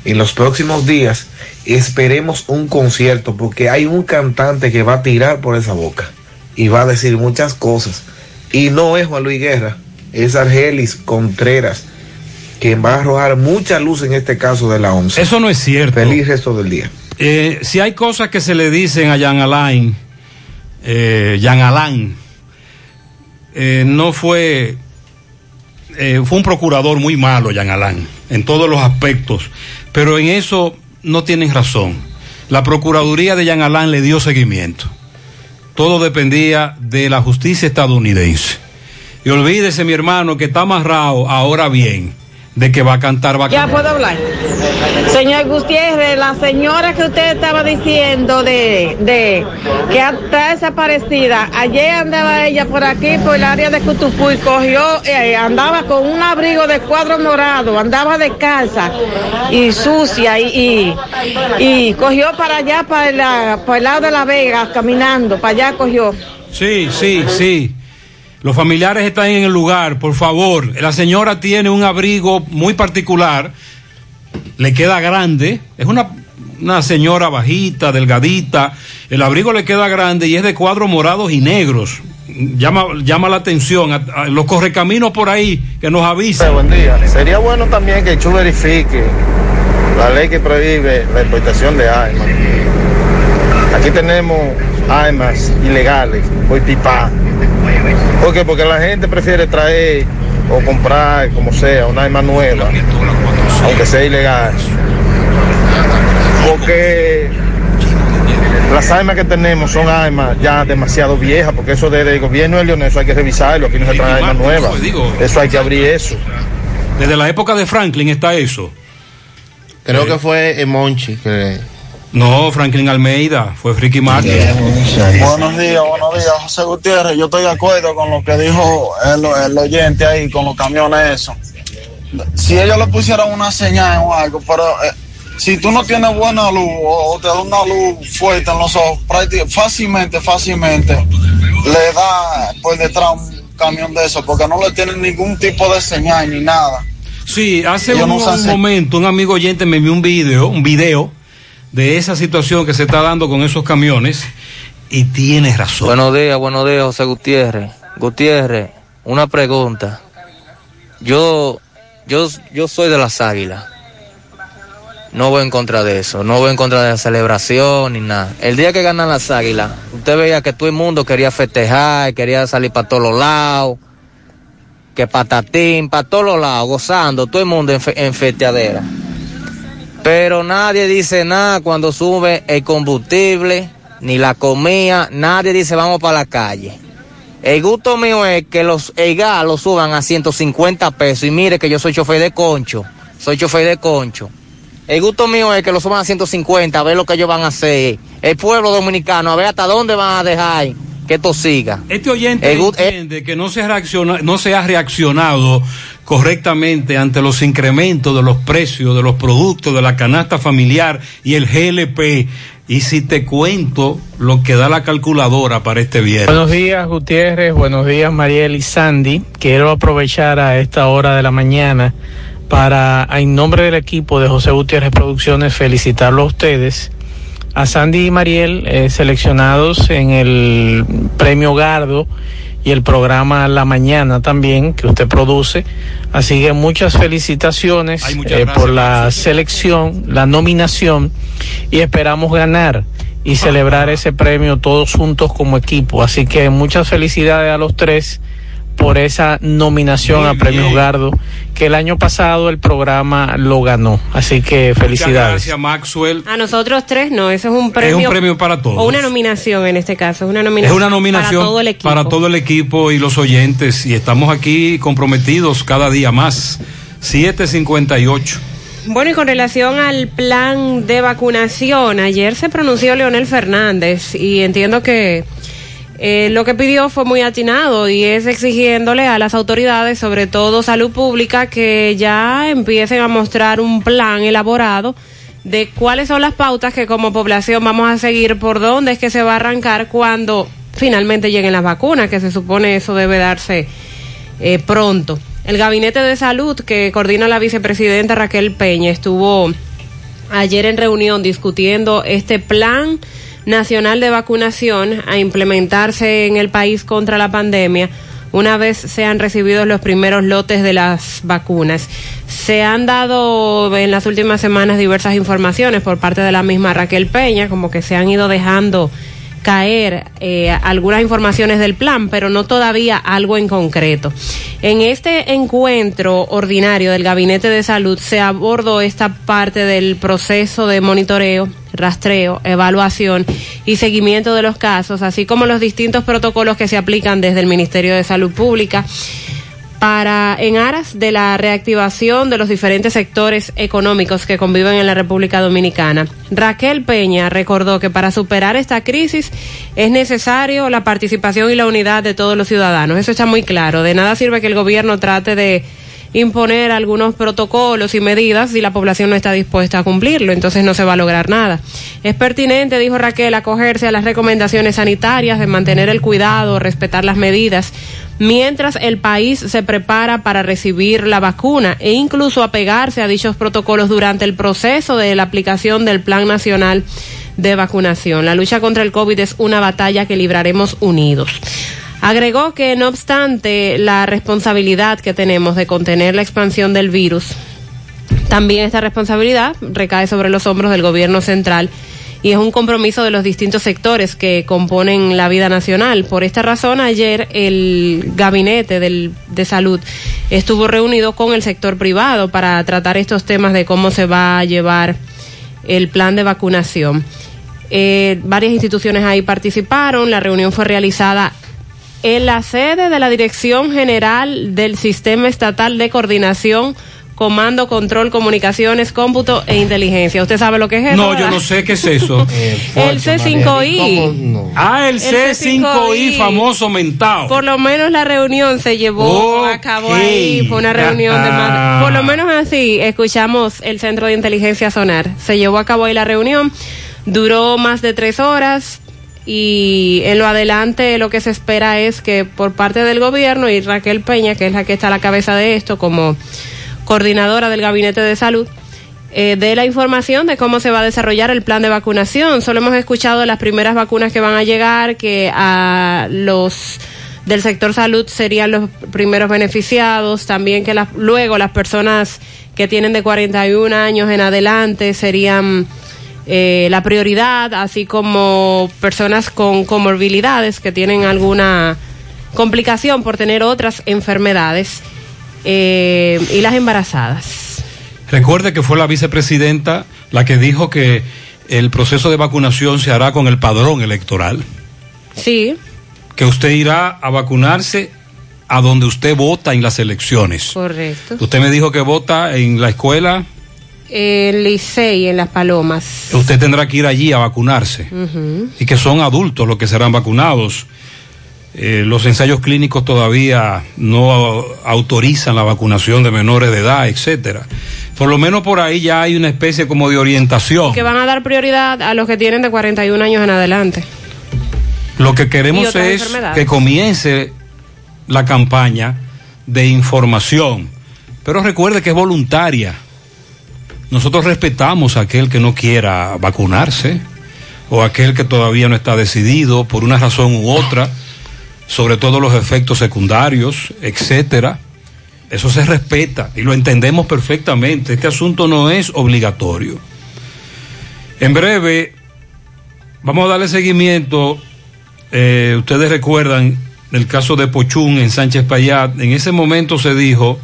En los próximos días esperemos un concierto porque hay un cantante que va a tirar por esa boca y va a decir muchas cosas. Y no es Juan Luis Guerra, es Argelis Contreras, quien va a arrojar mucha luz en este caso de la OMS. Eso no es cierto. Feliz resto del día. Eh, si hay cosas que se le dicen a Jean Alain, eh, Jean Alain, eh, no fue, eh, fue un procurador muy malo, Jean Alain, en todos los aspectos, pero en eso no tienen razón. La Procuraduría de Jean Alain le dio seguimiento. Todo dependía de la justicia estadounidense. Y olvídese, mi hermano, que está amarrado, ahora bien, de que va a cantar, va a Ya cantar. puedo hablar. Señor Gutiérrez, la señora que usted estaba diciendo de, de que está desaparecida, ayer andaba ella por aquí, por el área de Cutupú, y cogió, eh, andaba con un abrigo de cuadro morado, andaba descalza y sucia, y, y, y cogió para allá, para, la- para el lado de La Vega, caminando, para allá cogió. Sí, sí, sí. Los familiares están en el lugar, por favor. La señora tiene un abrigo muy particular, le queda grande, es una, una señora bajita, delgadita, el abrigo le queda grande y es de cuadros morados y negros. Llama, llama la atención, los correcaminos por ahí que nos avisen. Buen día. Sería bueno también que Chu verifique la ley que prohíbe la importación de armas. Aquí tenemos armas ilegales, por pipa. ¿Por qué? Porque la gente prefiere traer o comprar, como sea, una arma nueva, aunque sea ilegal. Porque las armas que tenemos son armas ya demasiado viejas, porque eso desde el gobierno de Leonel, eso hay que revisarlo, aquí no se traen armas nuevas. Eso hay que abrir eso. Desde la época de Franklin está eso. Creo que fue Monchi que... No, Franklin Almeida, fue Ricky Martin. Buenos días, buenos días, José Gutiérrez. Yo estoy de acuerdo con lo que dijo el, el oyente ahí, con los camiones, eso. Si ellos le pusieran una señal o algo, pero eh, si tú no tienes buena luz o, o te da una luz fuerte en los ojos, fácilmente, fácilmente le da por detrás un camión de eso, porque no le tienen ningún tipo de señal ni nada. Sí, hace un, no momento un amigo oyente me envió un video, un video de esa situación que se está dando con esos camiones y tienes razón. Buenos días, buenos días, José Gutiérrez. Gutiérrez, una pregunta. Yo, yo, yo soy de las águilas. No voy en contra de eso, no voy en contra de la celebración ni nada. El día que ganan las águilas, usted veía que todo el mundo quería festejar, quería salir para todos los lados. que patatín, para todos los lados, gozando, todo el mundo en, fe- en festeadera. Pero nadie dice nada cuando sube el combustible, ni la comida, nadie dice vamos para la calle. El gusto mío es que los el gas lo suban a 150 pesos y mire que yo soy chofer de concho, soy chofer de concho. El gusto mío es que lo suban a 150, a ver lo que ellos van a hacer. El pueblo dominicano, a ver hasta dónde van a dejar que esto siga. Este oyente El entiende que no se, ha reacciona- no se ha reaccionado correctamente ante los incrementos de los precios de los productos de la canasta familiar y el GLP. Y si te cuento lo que da la calculadora para este viernes. Buenos días, Gutiérrez. Buenos días, Mariel y Sandy. Quiero aprovechar a esta hora de la mañana para, en nombre del equipo de José Gutiérrez Producciones, felicitarlo a ustedes, a Sandy y Mariel, eh, seleccionados en el premio Gardo y el programa La Mañana también, que usted produce. Así que muchas felicitaciones eh, por la selección, la nominación y esperamos ganar y celebrar ese premio todos juntos como equipo. Así que muchas felicidades a los tres por esa nominación Muy a Premios bien. Gardo, que el año pasado el programa lo ganó. Así que Muchas felicidades. gracias, Maxwell. A nosotros tres no, eso es un premio. Es un premio para todos. O una nominación en este caso, es una Es nominación. una nominación para todo el equipo. para todo el equipo y los oyentes. Y estamos aquí comprometidos cada día más. 758. Bueno, y con relación al plan de vacunación, ayer se pronunció Leonel Fernández y entiendo que eh, lo que pidió fue muy atinado y es exigiéndole a las autoridades, sobre todo salud pública, que ya empiecen a mostrar un plan elaborado de cuáles son las pautas que como población vamos a seguir, por dónde es que se va a arrancar cuando finalmente lleguen las vacunas, que se supone eso debe darse eh, pronto. El Gabinete de Salud que coordina la vicepresidenta Raquel Peña estuvo ayer en reunión discutiendo este plan nacional de vacunación a implementarse en el país contra la pandemia una vez sean recibidos los primeros lotes de las vacunas. Se han dado en las últimas semanas diversas informaciones por parte de la misma Raquel Peña, como que se han ido dejando caer eh, algunas informaciones del plan, pero no todavía algo en concreto. En este encuentro ordinario del Gabinete de Salud se abordó esta parte del proceso de monitoreo, rastreo, evaluación y seguimiento de los casos, así como los distintos protocolos que se aplican desde el Ministerio de Salud Pública para en aras de la reactivación de los diferentes sectores económicos que conviven en la República Dominicana. Raquel Peña recordó que para superar esta crisis es necesario la participación y la unidad de todos los ciudadanos. Eso está muy claro. De nada sirve que el gobierno trate de imponer algunos protocolos y medidas si la población no está dispuesta a cumplirlo, entonces no se va a lograr nada. Es pertinente, dijo Raquel, acogerse a las recomendaciones sanitarias de mantener el cuidado, respetar las medidas, mientras el país se prepara para recibir la vacuna e incluso apegarse a dichos protocolos durante el proceso de la aplicación del Plan Nacional de Vacunación. La lucha contra el COVID es una batalla que libraremos unidos. Agregó que no obstante la responsabilidad que tenemos de contener la expansión del virus, también esta responsabilidad recae sobre los hombros del gobierno central y es un compromiso de los distintos sectores que componen la vida nacional. Por esta razón, ayer el gabinete del, de salud estuvo reunido con el sector privado para tratar estos temas de cómo se va a llevar el plan de vacunación. Eh, varias instituciones ahí participaron, la reunión fue realizada en la sede de la Dirección General del Sistema Estatal de Coordinación, Comando, Control, Comunicaciones, Cómputo e Inteligencia. ¿Usted sabe lo que es eso? No, yo no sé qué es eso. [laughs] El C5I. Ah, el El C5I, C5I. famoso mentado. Por lo menos la reunión se llevó a cabo ahí, fue una reunión de más. Por lo menos así, escuchamos el Centro de Inteligencia Sonar. Se llevó a cabo ahí la reunión, duró más de tres horas y en lo adelante lo que se espera es que por parte del gobierno y Raquel Peña, que es la que está a la cabeza de esto como coordinadora del Gabinete de Salud, eh, de la información de cómo se va a desarrollar el plan de vacunación. Solo hemos escuchado las primeras vacunas que van a llegar, que a los del sector salud serían los primeros beneficiados, también que las, luego las personas que tienen de 41 años en adelante serían eh, la prioridad, así como personas con comorbilidades que tienen alguna complicación por tener otras enfermedades eh, y las embarazadas. Recuerde que fue la vicepresidenta la que dijo que el proceso de vacunación se hará con el padrón electoral. Sí. Que usted irá a vacunarse a donde usted vota en las elecciones. Correcto. Usted me dijo que vota en la escuela. En Licey, en Las Palomas. Usted tendrá que ir allí a vacunarse. Y que son adultos los que serán vacunados. Eh, los ensayos clínicos todavía no autorizan la vacunación de menores de edad, etcétera. Por lo menos por ahí ya hay una especie como de orientación. Que van a dar prioridad a los que tienen de 41 años en adelante. Lo que queremos es que comience la campaña de información. Pero recuerde que es voluntaria. Nosotros respetamos a aquel que no quiera vacunarse o aquel que todavía no está decidido por una razón u otra, sobre todo los efectos secundarios, etcétera. Eso se respeta y lo entendemos perfectamente. Este asunto no es obligatorio. En breve, vamos a darle seguimiento. Eh, ustedes recuerdan el caso de Pochún en Sánchez Payat. En ese momento se dijo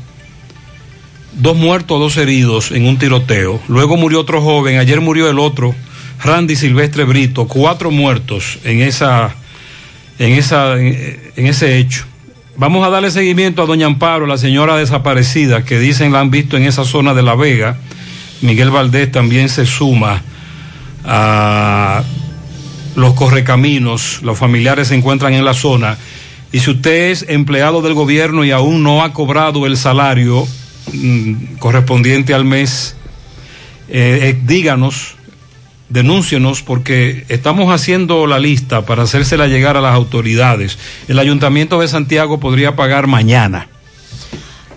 dos muertos, dos heridos en un tiroteo. Luego murió otro joven, ayer murió el otro, Randy Silvestre Brito, cuatro muertos en esa, en esa, en, ese hecho. Vamos a darle seguimiento a doña Amparo, la señora desaparecida, que dicen la han visto en esa zona de La Vega. Miguel Valdés también se suma a los correcaminos, los familiares se encuentran en la zona. Y si usted es empleado del gobierno y aún no ha cobrado el salario mm, correspondiente al mes, eh, eh, díganos, denúncienos, porque estamos haciendo la lista para hacérsela llegar a las autoridades. El Ayuntamiento de Santiago podría pagar mañana.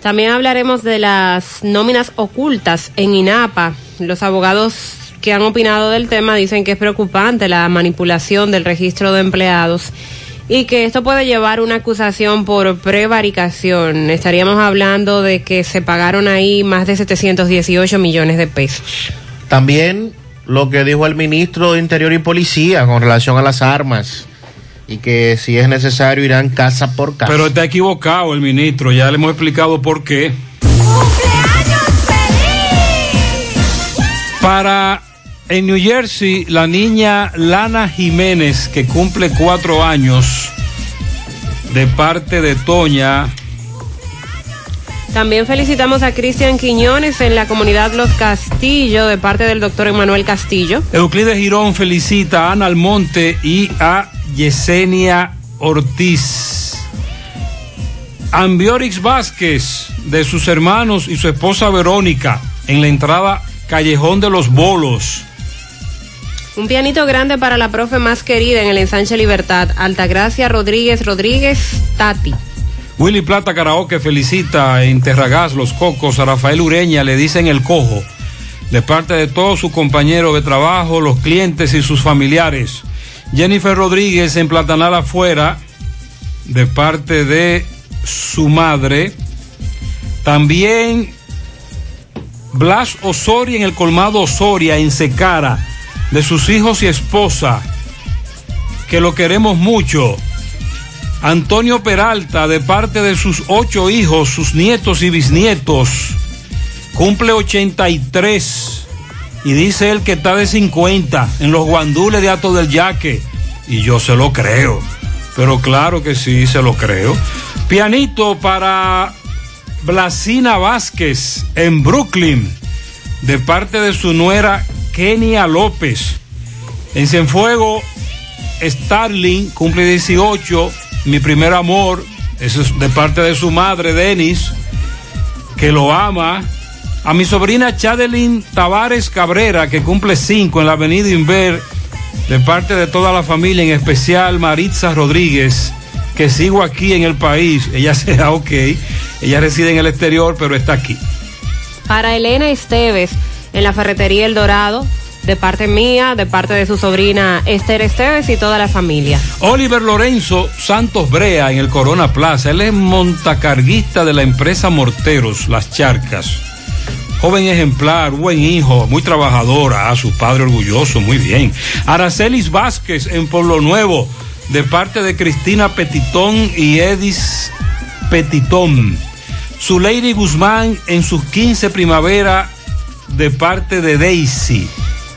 También hablaremos de las nóminas ocultas en INAPA. Los abogados que han opinado del tema dicen que es preocupante la manipulación del registro de empleados y que esto puede llevar una acusación por prevaricación. Estaríamos hablando de que se pagaron ahí más de 718 millones de pesos. También lo que dijo el ministro de Interior y Policía con relación a las armas y que si es necesario irán casa por casa. Pero está equivocado el ministro, ya le hemos explicado por qué. Para en New Jersey, la niña Lana Jiménez, que cumple cuatro años, de parte de Toña, También felicitamos a Cristian Quiñones en la comunidad Los Castillo de parte del doctor Emanuel Castillo. Euclides Girón felicita a Ana Almonte y a Yesenia Ortiz. Ambiorix Vázquez, de sus hermanos y su esposa Verónica, en la entrada Callejón de los Bolos. Un pianito grande para la profe más querida en el ensanche Libertad, Altagracia Rodríguez Rodríguez Tati. Willy Plata Karaoke felicita en Terragás Los Cocos a Rafael Ureña, le dicen el cojo, de parte de todos sus compañeros de trabajo, los clientes y sus familiares. Jennifer Rodríguez en Platanal afuera, de parte de su madre. También Blas Osoria en el colmado Osoria en Secara, de sus hijos y esposa, que lo queremos mucho. Antonio Peralta, de parte de sus ocho hijos, sus nietos y bisnietos, cumple 83 y dice él que está de 50 en los guandules de Ato del Yaque. Y yo se lo creo, pero claro que sí, se lo creo. Pianito para Blasina Vázquez en Brooklyn, de parte de su nuera Kenia López. En Cienfuego, Starling cumple 18, mi primer amor, eso es de parte de su madre, Denis, que lo ama. A mi sobrina Chadelin Tavares Cabrera, que cumple 5 en la avenida Inver, de parte de toda la familia, en especial Maritza Rodríguez, que sigo aquí en el país. Ella [laughs] será ok, ella reside en el exterior, pero está aquí. Para Elena Esteves en la ferretería El Dorado, de parte mía, de parte de su sobrina Esther Esteves y toda la familia. Oliver Lorenzo Santos Brea en el Corona Plaza. Él es montacarguista de la empresa Morteros, Las Charcas. Joven ejemplar, buen hijo, muy trabajadora, a su padre orgulloso, muy bien. Aracelis Vázquez en Pueblo Nuevo, de parte de Cristina Petitón y Edis Petitón. Zuleiri Guzmán en sus 15 primavera de parte de Daisy.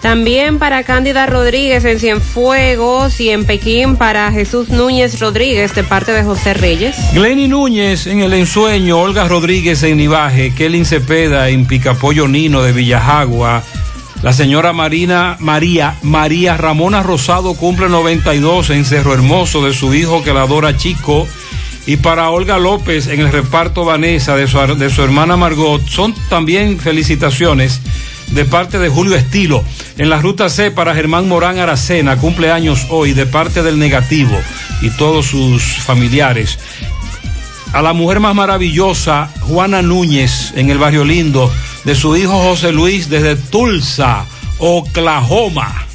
También para Cándida Rodríguez en Cienfuegos y en Pekín para Jesús Núñez Rodríguez de parte de José Reyes. Glenny Núñez en El Ensueño, Olga Rodríguez en Nivaje, Kelly Cepeda en Picapollo Nino de Villajagua. La señora Marina María María Ramona Rosado cumple 92 en Cerro Hermoso de su hijo que la adora Chico. Y para Olga López en el reparto Vanessa de su, de su hermana Margot son también felicitaciones de parte de Julio Estilo. En la ruta C para Germán Morán Aracena, cumpleaños hoy de parte del negativo y todos sus familiares. A la mujer más maravillosa, Juana Núñez, en el barrio lindo, de su hijo José Luis desde Tulsa, Oklahoma.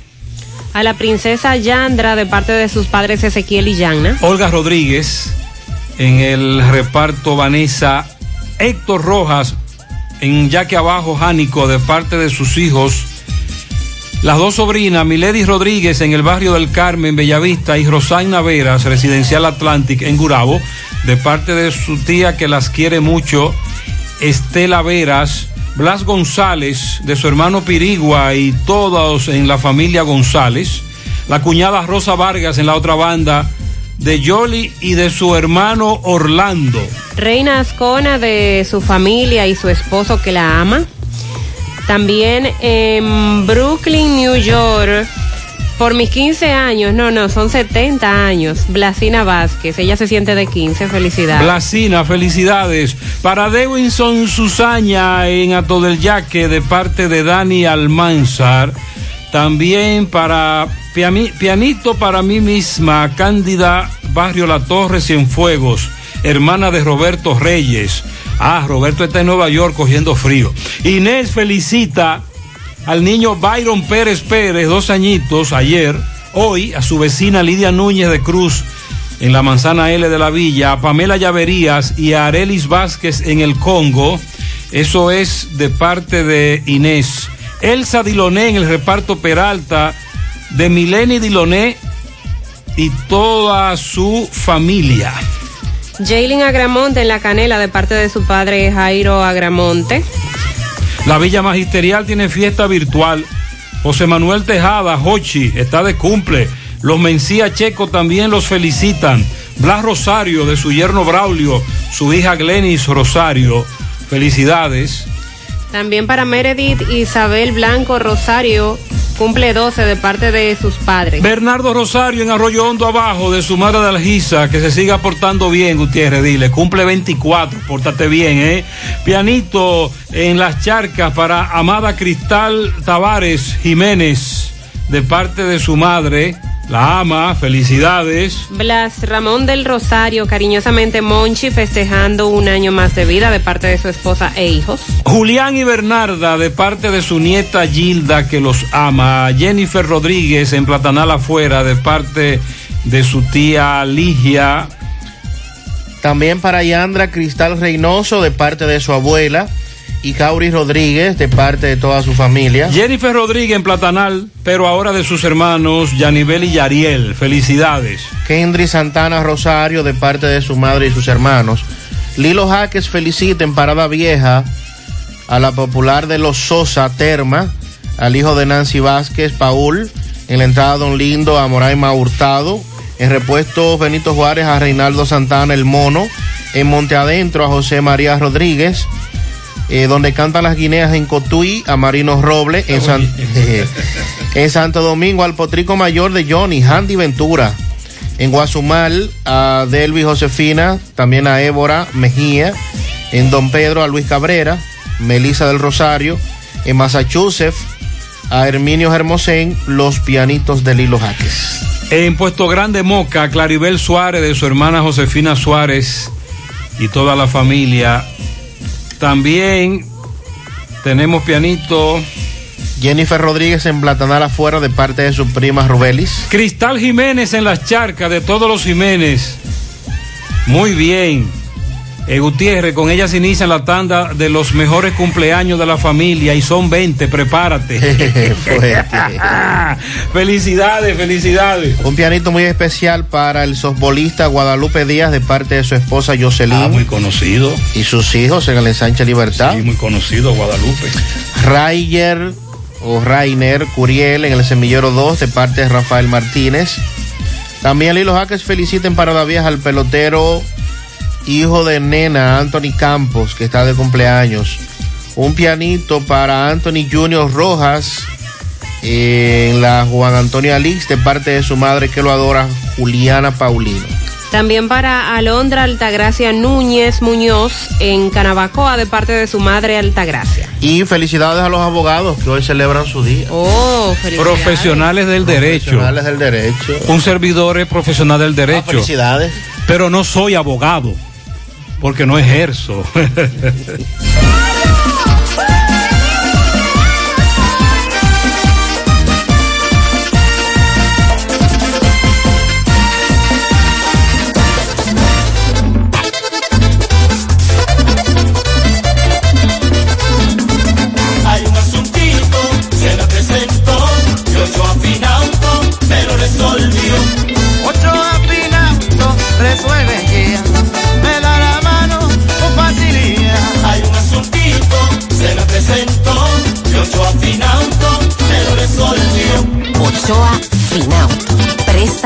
A la princesa Yandra de parte de sus padres Ezequiel y Yanna. Olga Rodríguez, en el reparto Vanessa. Héctor Rojas, en Yaque Abajo, Jánico, de parte de sus hijos. Las dos sobrinas, Milady Rodríguez en el barrio del Carmen, Bellavista, y Rosaina Veras, residencial Atlantic en Gurabo, de parte de su tía que las quiere mucho, Estela Veras, Blas González, de su hermano Pirigua y todos en la familia González, la cuñada Rosa Vargas en la otra banda, de Yoli y de su hermano Orlando. Reina Ascona de su familia y su esposo que la ama. También en Brooklyn, New York, por mis 15 años, no, no, son 70 años, Blasina Vázquez, ella se siente de 15, felicidades. Blasina, felicidades. Para Dewinson Susaña en Ato del Yaque de parte de Dani Almanzar. También para Pianito para mí misma, Cándida Barrio La Torre Cienfuegos, hermana de Roberto Reyes. Ah, Roberto está en Nueva York cogiendo frío. Inés felicita al niño Byron Pérez Pérez, dos añitos, ayer, hoy, a su vecina Lidia Núñez de Cruz en la manzana L de la Villa, a Pamela Llaverías y a Arelis Vázquez en el Congo. Eso es de parte de Inés. Elsa Diloné en el reparto Peralta de Mileni Diloné y toda su familia. Jaylin Agramonte en la canela de parte de su padre Jairo Agramonte. La Villa Magisterial tiene fiesta virtual. José Manuel Tejada, Hochi, está de cumple. Los Mencía Checo también los felicitan. Blas Rosario de su yerno Braulio, su hija Glenis Rosario. Felicidades. También para Meredith Isabel Blanco Rosario, cumple 12 de parte de sus padres. Bernardo Rosario en Arroyo Hondo abajo de su madre de Algisa, que se siga portando bien, Gutiérrez, dile, cumple 24, pórtate bien, ¿eh? Pianito en las charcas para Amada Cristal Tavares Jiménez, de parte de su madre. La ama, felicidades. Blas Ramón del Rosario, cariñosamente Monchi, festejando un año más de vida de parte de su esposa e hijos. Julián y Bernarda, de parte de su nieta Gilda, que los ama. Jennifer Rodríguez, en Platanal afuera, de parte de su tía Ligia. También para Yandra Cristal Reynoso, de parte de su abuela y Cauri Rodríguez de parte de toda su familia. Jennifer Rodríguez en Platanal, pero ahora de sus hermanos Yanibel y Yariel. Felicidades. Kendry Santana Rosario de parte de su madre y sus hermanos. Lilo Jaques felicita en Parada Vieja a la popular de los Sosa Terma, al hijo de Nancy Vázquez, Paul, en la entrada Don Lindo a Moraima Hurtado, en repuesto Benito Juárez a Reinaldo Santana el Mono, en Monte Adentro a José María Rodríguez, eh, donde cantan las guineas en Cotuí, a Marino Roble, en, San, [laughs] en Santo Domingo, al Potrico Mayor de Johnny, Handy Ventura, en Guazumal, a Delvi Josefina, también a Évora Mejía, en Don Pedro, a Luis Cabrera, Melisa del Rosario, en Massachusetts, a Herminio Hermosén, los pianitos de Lilo Jaques. En Puesto Grande Moca, Claribel Suárez, de su hermana Josefina Suárez y toda la familia también tenemos pianito. Jennifer Rodríguez en Platanal afuera de parte de su prima Rubelis. Cristal Jiménez en las charcas de todos los Jiménez. Muy bien. Eh, Gutiérrez, con ellas inicia la tanda de los mejores cumpleaños de la familia y son 20, prepárate. [laughs] [laughs] felicidades, felicidades. Un pianito muy especial para el softbolista Guadalupe Díaz de parte de su esposa Jocelyn. Ah, muy conocido. Y sus hijos en el ensanche Libertad. Sí, muy conocido Guadalupe. Rayer o Rainer Curiel en el semillero 2 de parte de Rafael Martínez. También Lilo Jaques feliciten para la vieja al pelotero hijo de nena Anthony Campos, que está de cumpleaños. Un pianito para Anthony Junior Rojas en la Juan Antonio Alix de parte de su madre que lo adora, Juliana Paulino. También para Alondra Altagracia Núñez Muñoz en Canabacoa de parte de su madre Altagracia. Y felicidades a los abogados que hoy celebran su día. Oh, felicidades. Profesionales del derecho. Profesionales del derecho. Un servidor es profesional del derecho. Ah, felicidades. Pero no soy abogado, porque no ejerzo. [laughs]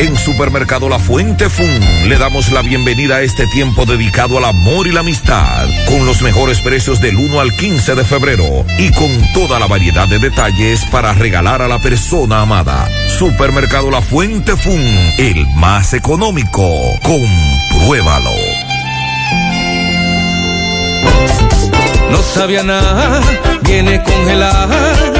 En Supermercado La Fuente Fun le damos la bienvenida a este tiempo dedicado al amor y la amistad, con los mejores precios del 1 al 15 de febrero y con toda la variedad de detalles para regalar a la persona amada. Supermercado La Fuente Fun, el más económico. Compruébalo. No sabía nada, viene congelada.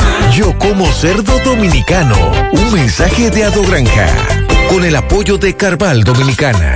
Yo como cerdo dominicano. Un mensaje de Ado Granja. Con el apoyo de Carval Dominicana.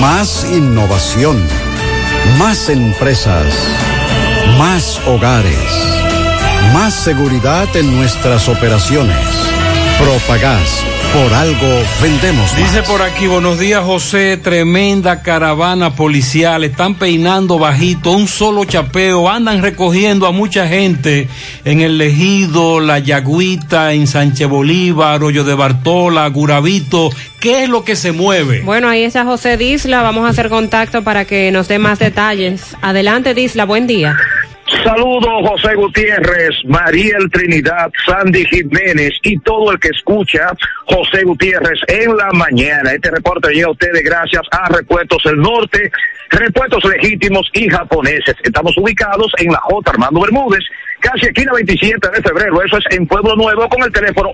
Más innovación. Más empresas. Más hogares. Más seguridad en nuestras operaciones. Propagás. Por algo vendemos más. Dice por aquí, buenos días José, tremenda caravana policial, están peinando bajito, un solo chapeo, andan recogiendo a mucha gente en el Legido, La Yagüita, en Sánchez Bolívar, Hoyo de Bartola, Guravito, ¿qué es lo que se mueve? Bueno, ahí está José Disla, vamos a hacer contacto para que nos dé más detalles. Adelante Disla, buen día. Saludos José Gutiérrez, Mariel Trinidad, Sandy Jiménez y todo el que escucha José Gutiérrez en la mañana. Este reporte llega a ustedes gracias a Repuestos del Norte, repuestos legítimos y japoneses. Estamos ubicados en la J. Armando Bermúdez, casi la 27 de febrero. Eso es en Pueblo Nuevo con el teléfono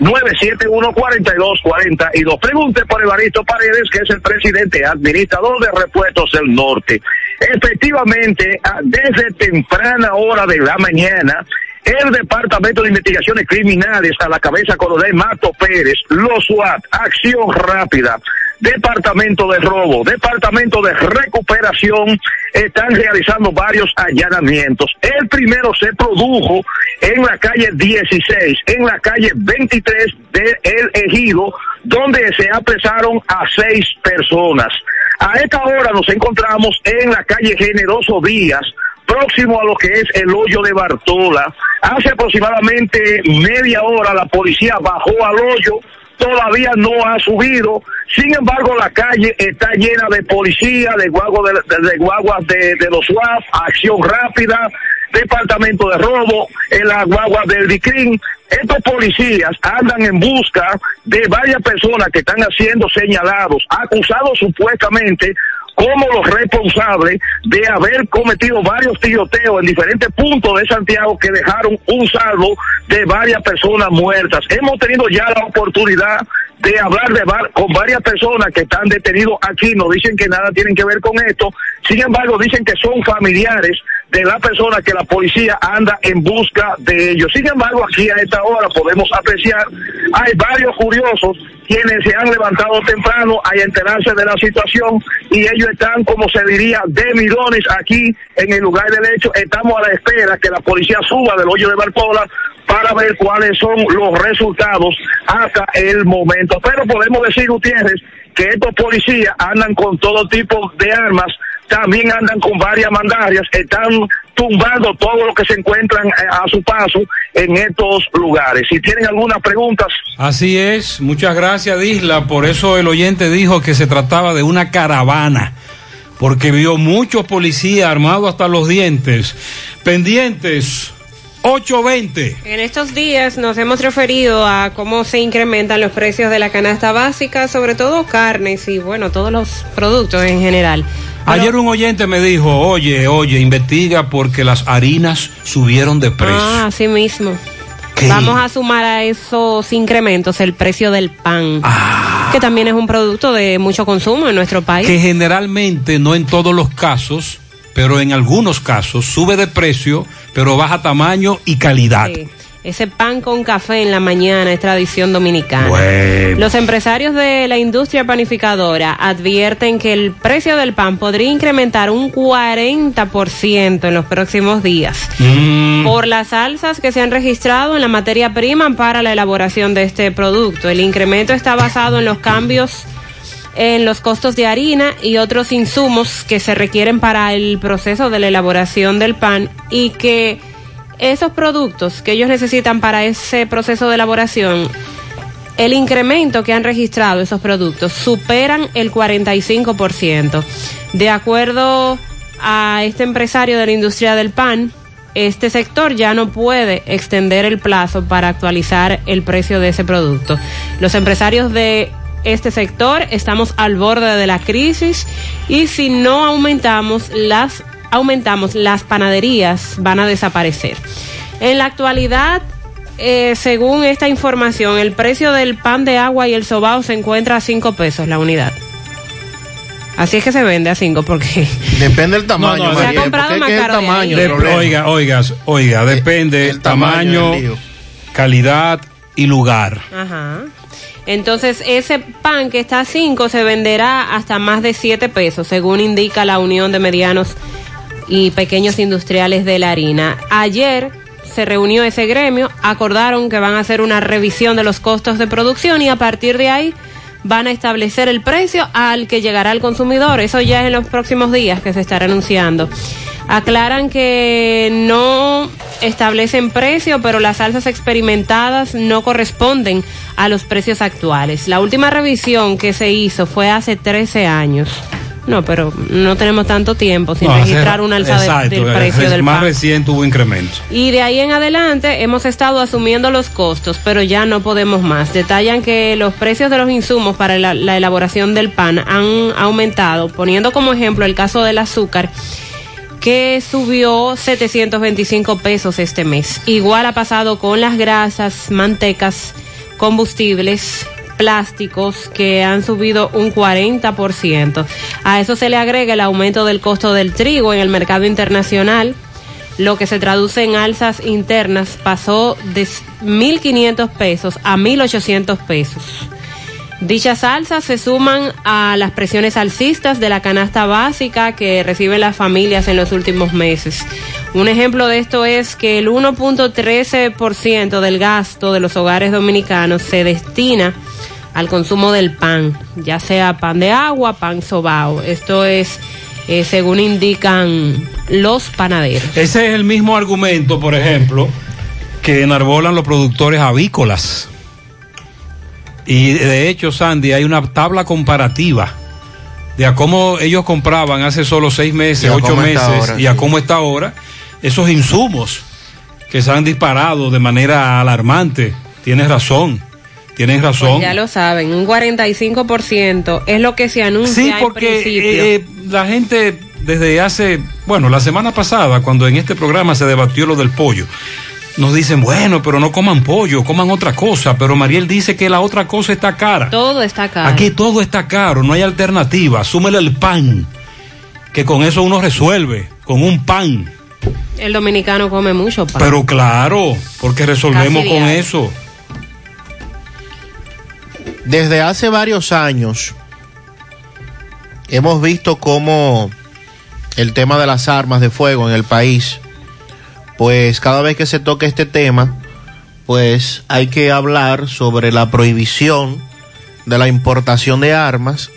809-971-4242. Pregunte por Evaristo Paredes, que es el presidente administrador de Repuestos del Norte. Efectivamente, desde temprana hora de la mañana, el Departamento de Investigaciones Criminales a la cabeza coronel Mato Pérez, los SWAT, Acción Rápida, Departamento de Robo, Departamento de Recuperación, están realizando varios allanamientos. El primero se produjo en la calle 16, en la calle 23 de El Ejido, donde se apresaron a seis personas. A esta hora nos encontramos en la calle Generoso Díaz, próximo a lo que es el hoyo de Bartola. Hace aproximadamente media hora la policía bajó al hoyo, todavía no ha subido. Sin embargo, la calle está llena de policía, de guaguas de, de- de guaguas de, los UAF, acción rápida, departamento de robo, en la guagua del DICRIN. Estos policías andan en busca de varias personas que están siendo señalados, acusados supuestamente como los responsables de haber cometido varios tiroteos en diferentes puntos de Santiago que dejaron un salvo de varias personas muertas. Hemos tenido ya la oportunidad de hablar de var- con varias personas que están detenidos aquí, no dicen que nada tienen que ver con esto, sin embargo dicen que son familiares de la persona que la policía anda en busca de ellos. Sin embargo, aquí a esta hora podemos apreciar, hay varios curiosos quienes se han levantado temprano a enterarse de la situación y ellos están, como se diría, de mirones aquí en el lugar del hecho. Estamos a la espera que la policía suba del hoyo de Bartola para ver cuáles son los resultados hasta el momento. Pero podemos decir, Gutiérrez, que estos policías andan con todo tipo de armas, también andan con varias mandarias, están tumbando todo lo que se encuentran eh, a su paso en estos lugares. Si tienen algunas preguntas, Así es, muchas gracias Disla, por eso el oyente dijo que se trataba de una caravana, porque vio muchos policías armados hasta los dientes, pendientes 820. En estos días nos hemos referido a cómo se incrementan los precios de la canasta básica, sobre todo carnes y bueno, todos los productos en general. Ayer un oyente me dijo, oye, oye, investiga porque las harinas subieron de precio. Ah, así mismo. ¿Qué? Vamos a sumar a esos incrementos el precio del pan, Ah. que también es un producto de mucho consumo en nuestro país. que generalmente, no en todos los casos, pero en algunos casos, sube de precio, pero baja tamaño y calidad. Sí. Ese pan con café en la mañana es tradición dominicana. Bueno. Los empresarios de la industria panificadora advierten que el precio del pan podría incrementar un 40% en los próximos días Mm. por las alzas que se han registrado en la materia prima para la elaboración de este producto. El incremento está basado en los cambios en los costos de harina y otros insumos que se requieren para el proceso de la elaboración del pan y que esos productos que ellos necesitan para ese proceso de elaboración, el incremento que han registrado esos productos superan el 45%. De acuerdo a este empresario de la industria del pan, este sector ya no puede extender el plazo para actualizar el precio de ese producto. Los empresarios de este sector estamos al borde de la crisis y si no aumentamos las aumentamos las panaderías van a desaparecer. En la actualidad eh, según esta información, el precio del pan de agua y el sobao se encuentra a 5 pesos la unidad. Así es que se vende a 5 porque... [laughs] Depende del tamaño, No, no, Se ha comprado más caro tamaño. De- oiga, oiga, oiga, depende el tamaño tamaño, calidad y lugar. Ajá. Entonces, ese pan que está a 5 se venderá hasta más de 7 pesos, según indica la Unión de Medianos y Pequeños Industriales de la Harina. Ayer se reunió ese gremio, acordaron que van a hacer una revisión de los costos de producción y a partir de ahí van a establecer el precio al que llegará el consumidor. Eso ya es en los próximos días que se estará anunciando. Aclaran que no establecen precio, pero las salsas experimentadas no corresponden a los precios actuales. La última revisión que se hizo fue hace 13 años. No, pero no tenemos tanto tiempo sin No, registrar un alza exacto, del precio del Más pan. reciente hubo incremento. Y de ahí en adelante hemos estado asumiendo los costos, pero ya no podemos más. Detallan que los precios de los insumos para la, la elaboración del pan han aumentado, poniendo como ejemplo el caso del azúcar, que subió 725 pesos este mes. Igual ha pasado con las grasas, mantecas, combustibles, plásticos que han subido un 40%. A eso se le agrega el aumento del costo del trigo en el mercado internacional, lo que se traduce en alzas internas, pasó de 1.500 pesos a 1.800 pesos. Dichas alzas se suman a las presiones alcistas de la canasta básica que reciben las familias en los últimos meses. Un ejemplo de esto es que el 1.13% del gasto de los hogares dominicanos se destina al consumo del pan, ya sea pan de agua, pan sobao. Esto es eh, según indican los panaderos. Ese es el mismo argumento, por ejemplo, que enarbolan los productores avícolas. Y de hecho, Sandy, hay una tabla comparativa de a cómo ellos compraban hace solo seis meses, ocho meses, ahora, y a cómo está ahora, esos insumos que se han disparado de manera alarmante. Tienes razón, tienes razón. Pues ya lo saben, un 45% es lo que se anuncia Sí, porque principio. eh, la gente desde hace, bueno, la semana pasada, cuando en este programa se debatió lo del pollo, nos dicen, bueno, pero no coman pollo, coman otra cosa, pero Mariel dice que la otra cosa está cara. Todo está caro. Aquí todo está caro, no hay alternativa, súmele el pan, que con eso uno resuelve, con un pan. El dominicano come mucho pan. Pero claro, porque resolvemos con eso. Desde hace varios años hemos visto cómo el tema de las armas de fuego en el país, pues cada vez que se toca este tema, pues hay que hablar sobre la prohibición de la importación de armas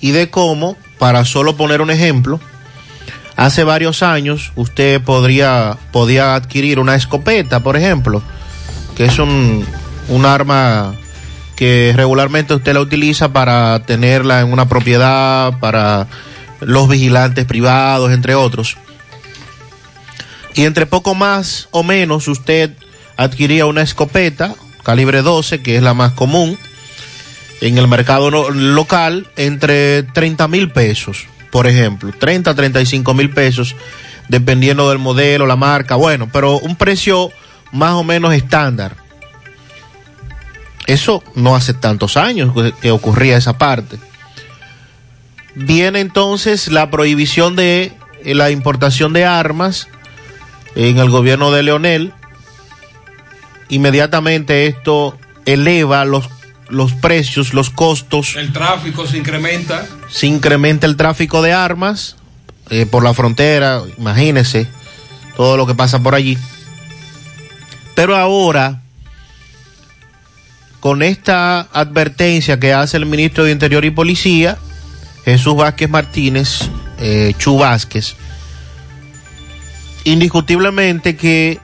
y de cómo, para solo poner un ejemplo, hace varios años usted podría podía adquirir una escopeta, por ejemplo, que es un, un arma que regularmente usted la utiliza para tenerla en una propiedad, para los vigilantes privados, entre otros. Y entre poco más o menos usted adquiría una escopeta calibre 12, que es la más común en el mercado local, entre 30 mil pesos, por ejemplo, 30 a 35 mil pesos, dependiendo del modelo, la marca, bueno, pero un precio más o menos estándar. Eso no hace tantos años que- que ocurría esa parte. Viene entonces la prohibición de eh, la importación de armas en el gobierno de Leonel. Inmediatamente esto eleva los, los precios, los costos, El tráfico se incrementa. se incrementa el tráfico de armas eh, por la frontera, imagínese todo lo que pasa por allí. Pero ahora, con esta advertencia que hace el ministro de Interior y Policía, Jesús Vázquez Martínez, eh, Chu Vázquez, indiscutiblemente que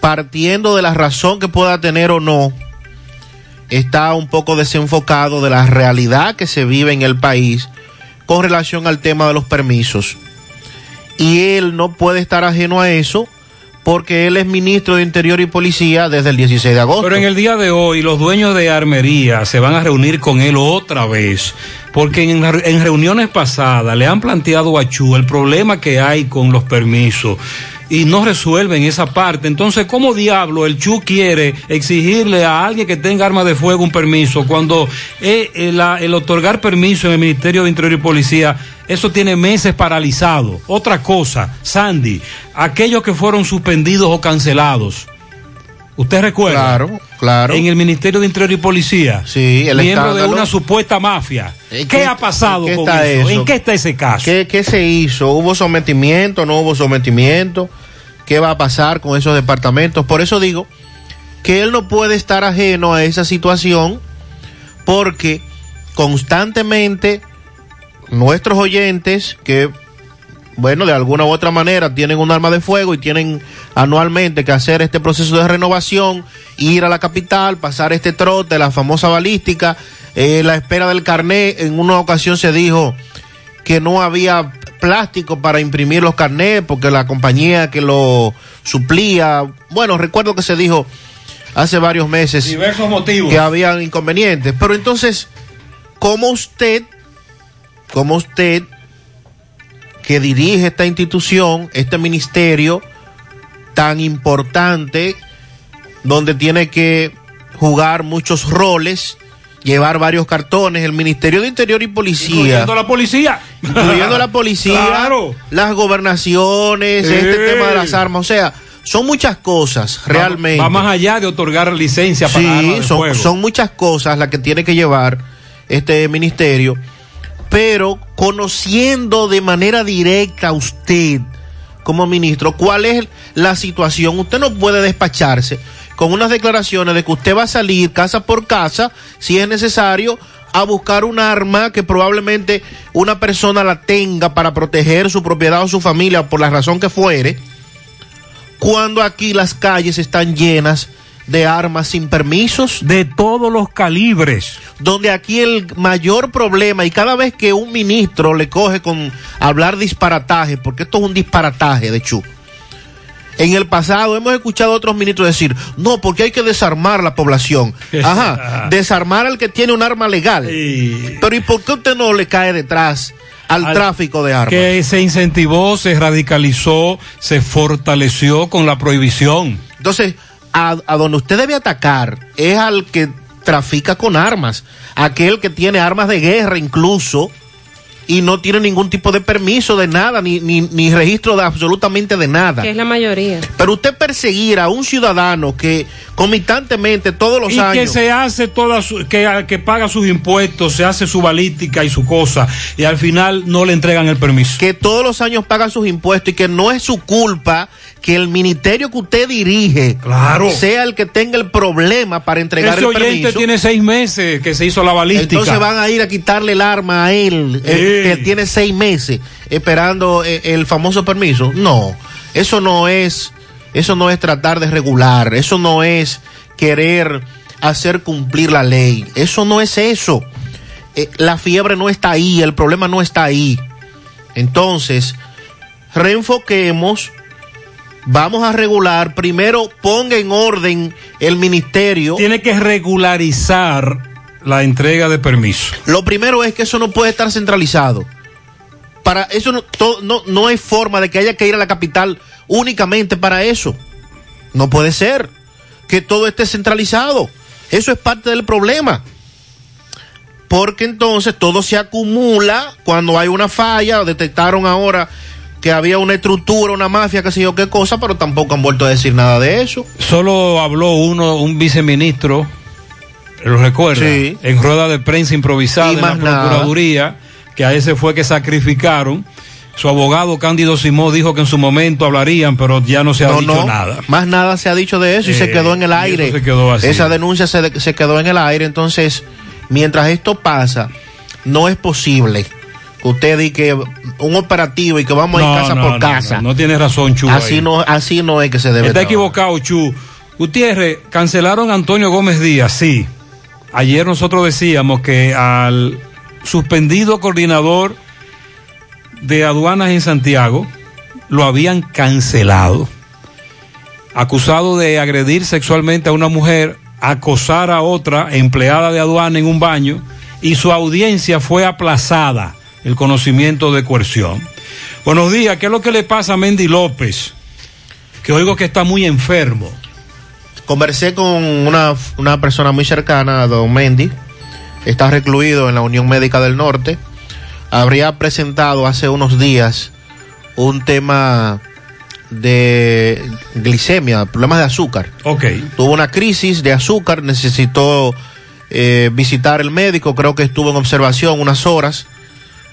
partiendo de la razón que pueda tener o no, está un poco desenfocado de la realidad que se vive en el país con relación al tema de los permisos. Y él no puede estar ajeno a eso porque él es ministro de Interior y Policía desde el 16 de agosto. Pero en el día de hoy los dueños de armería se van a reunir con él otra vez, porque en, en reuniones pasadas le han planteado a Chu el problema que hay con los permisos y no resuelven esa parte. Entonces, ¿cómo diablo el Chu quiere exigirle a alguien que tenga arma de fuego un permiso cuando eh, eh, la- el otorgar permiso en el Ministerio de Interior y Policía, eso tiene meses paralizado? Otra cosa, Sandy, aquellos que fueron suspendidos o cancelados. ¿Usted recuerda? Claro, claro. En el Ministerio de Interior y Policía. Sí, el Miembro de una supuesta mafia. ¿En ¿Qué, ha pasado qué con eso? eso? ¿En qué está ese caso? ¿Qué, qué se hizo? ¿Hubo sometimiento? ¿No hubo sometimiento? ¿Qué va a pasar con esos departamentos? Por eso digo que él no puede estar ajeno a esa situación porque constantemente nuestros oyentes que bueno, de alguna u otra manera tienen un arma de fuego y tienen anualmente que hacer este proceso de renovación, ir a la capital, pasar este trote, la famosa balística, eh, la espera del carnet. En una ocasión se dijo que no había plástico para imprimir los carnets porque la compañía que lo suplía, bueno, recuerdo que se dijo hace varios meses Diversos motivos. que habían inconvenientes. Pero entonces, ¿cómo usted, cómo usted que dirige esta institución, este ministerio tan importante, donde tiene que jugar muchos roles, llevar varios cartones, el Ministerio de Interior y Policía, Incluyendo la policía. incluyendo la [laughs] policía, Claro. las gobernaciones, este Eh. tema de las armas, o sea, son muchas cosas realmente. Va más allá de otorgar licencia para armas Sí, de son, fuego. son muchas cosas las que tiene que llevar este ministerio, pero conociendo de manera directa a usted como ministro cuál es la situación, usted no puede despacharse con unas declaraciones de que usted va a salir casa por casa, si es necesario, a buscar un arma que probablemente una persona la tenga para proteger su propiedad o su familia por la razón que fuere, cuando aquí las calles están llenas de armas sin permisos. De todos los calibres. Donde aquí el mayor problema, y cada vez que un ministro le coge con hablar disparataje, porque esto es un disparataje de Chu. En el pasado hemos escuchado a otros ministros decir, no, porque hay que desarmar la población. [laughs] Ajá, desarmar al que tiene un arma legal. Pero ¿y por qué usted no le cae detrás al, Al- tráfico de armas? Que se incentivó, se radicalizó, se fortaleció con la prohibición. Entonces, a, a donde usted debe atacar es al que trafica con armas, aquel que tiene armas de guerra incluso y no tiene ningún tipo de permiso de nada, ni, ni, ni registro de absolutamente de nada. Que es la mayoría. Pero usted perseguir a un ciudadano que comitantemente todos los y años... que se hace toda su, que, que paga sus impuestos, se hace su balística y su cosa, y al final no le entregan el permiso. que todos los años paga sus impuestos y que no es su culpa que el ministerio que usted dirige Claro. sea el que tenga el problema para entregar Ese el oyente permiso. tiene seis meses que se hizo la balística. Entonces van a ir a quitarle el arma a él, Sí. Que tiene seis meses esperando eh, el famoso permiso. No, eso no es, eso no es tratar de regular, eso no es querer hacer cumplir la ley, eso no es eso. Eh, la fiebre no está ahí, el problema no está ahí. Entonces, reenfoquemos vamos a regular, primero ponga en orden el ministerio. Tiene que regularizar la entrega de permiso. Lo primero es que eso no puede estar centralizado. Para eso no, to- no, no hay forma de que haya que ir a la capital únicamente para eso. No puede ser que todo esté centralizado. Eso es parte del problema. Porque entonces todo se acumula cuando hay una falla. Detectaron ahora que había una estructura, una mafia, qué sé yo qué cosa, pero tampoco han vuelto a decir nada de eso. Solo habló uno, un viceministro, lo recuerda, Sí. en rueda de prensa improvisada en la nada. Procuraduría, que a ese fue que sacrificaron. Su abogado Cándido Simó dijo que en su momento hablarían, pero ya no se ha No, dicho no, nada. Más nada se ha dicho de eso y se Eh, quedó en el aire. se quedó así. Esa denuncia se, se quedó en el aire. Entonces, mientras esto pasa, no es posible que usted diga que un operativo y que vamos a No, ir casa no, por no, casa. No, no tiene razón, Chu. así ahí. no, así no es que se debe. Está trabajar. equivocado, Chu. Gutiérrez, cancelaron a Antonio Gómez Díaz, sí. Ayer nosotros decíamos que al suspendido coordinador de aduanas en Santiago lo habían cancelado. Acusado de agredir sexualmente a una mujer, acosar a otra empleada de aduana en un baño y su audiencia fue aplazada, el conocimiento de coerción. Buenos días, ¿qué es lo que le pasa a Mendy López? Que oigo que está muy enfermo. Conversé con una, una persona muy cercana a Don Mendy. Está recluido en la Unión Médica del Norte. Habría presentado hace unos días un tema de glicemia, problemas de azúcar. Ok. Tuvo una crisis de azúcar, necesitó eh, visitar el médico, creo que estuvo en observación unas horas.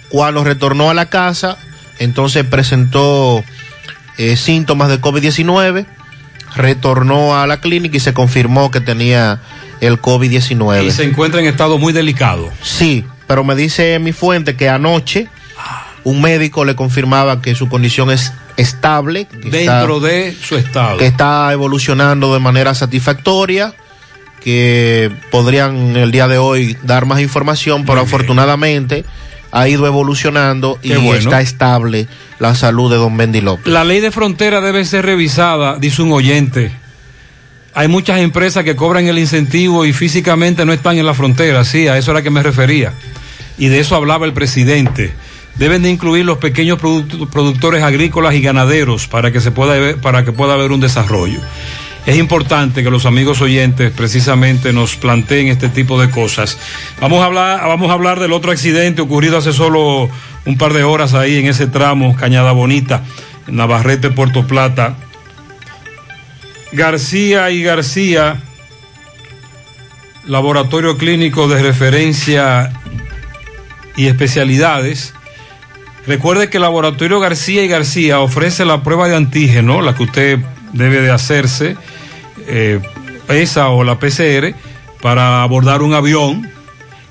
Cuando retornó a la casa, entonces presentó eh, síntomas de COVID-19, retornó a la clínica y se confirmó que tenía el COVID-19. Y se encuentra en estado muy delicado. Sí, pero me dice mi fuente que anoche un médico le confirmaba que su condición es estable. Dentro está- de su estado. que está evolucionando de manera satisfactoria, que podrían el día de hoy dar más información, pero afortunadamente ha ido evolucionando y bueno. está estable la salud de don Bendy López. La ley de frontera debe ser revisada, dice un oyente. Hay muchas empresas que cobran el incentivo y físicamente no están en la frontera, sí, a eso era que me refería. Y de eso hablaba el presidente. Deben de incluir los pequeños product- productores agrícolas y ganaderos para que se pueda para que pueda haber un desarrollo. Es importante que los amigos oyentes precisamente nos planteen este tipo de cosas. Vamos a hablar, vamos a hablar del otro accidente ocurrido hace solo un par de horas ahí en ese tramo, Cañada Bonita, en Navarrete, Puerto Plata. García y García, laboratorio clínico de referencia y especialidades. Recuerde que el laboratorio García y García ofrece la prueba de antígeno, la que usted debe de hacerse, eh, esa o la PCR, para abordar un avión.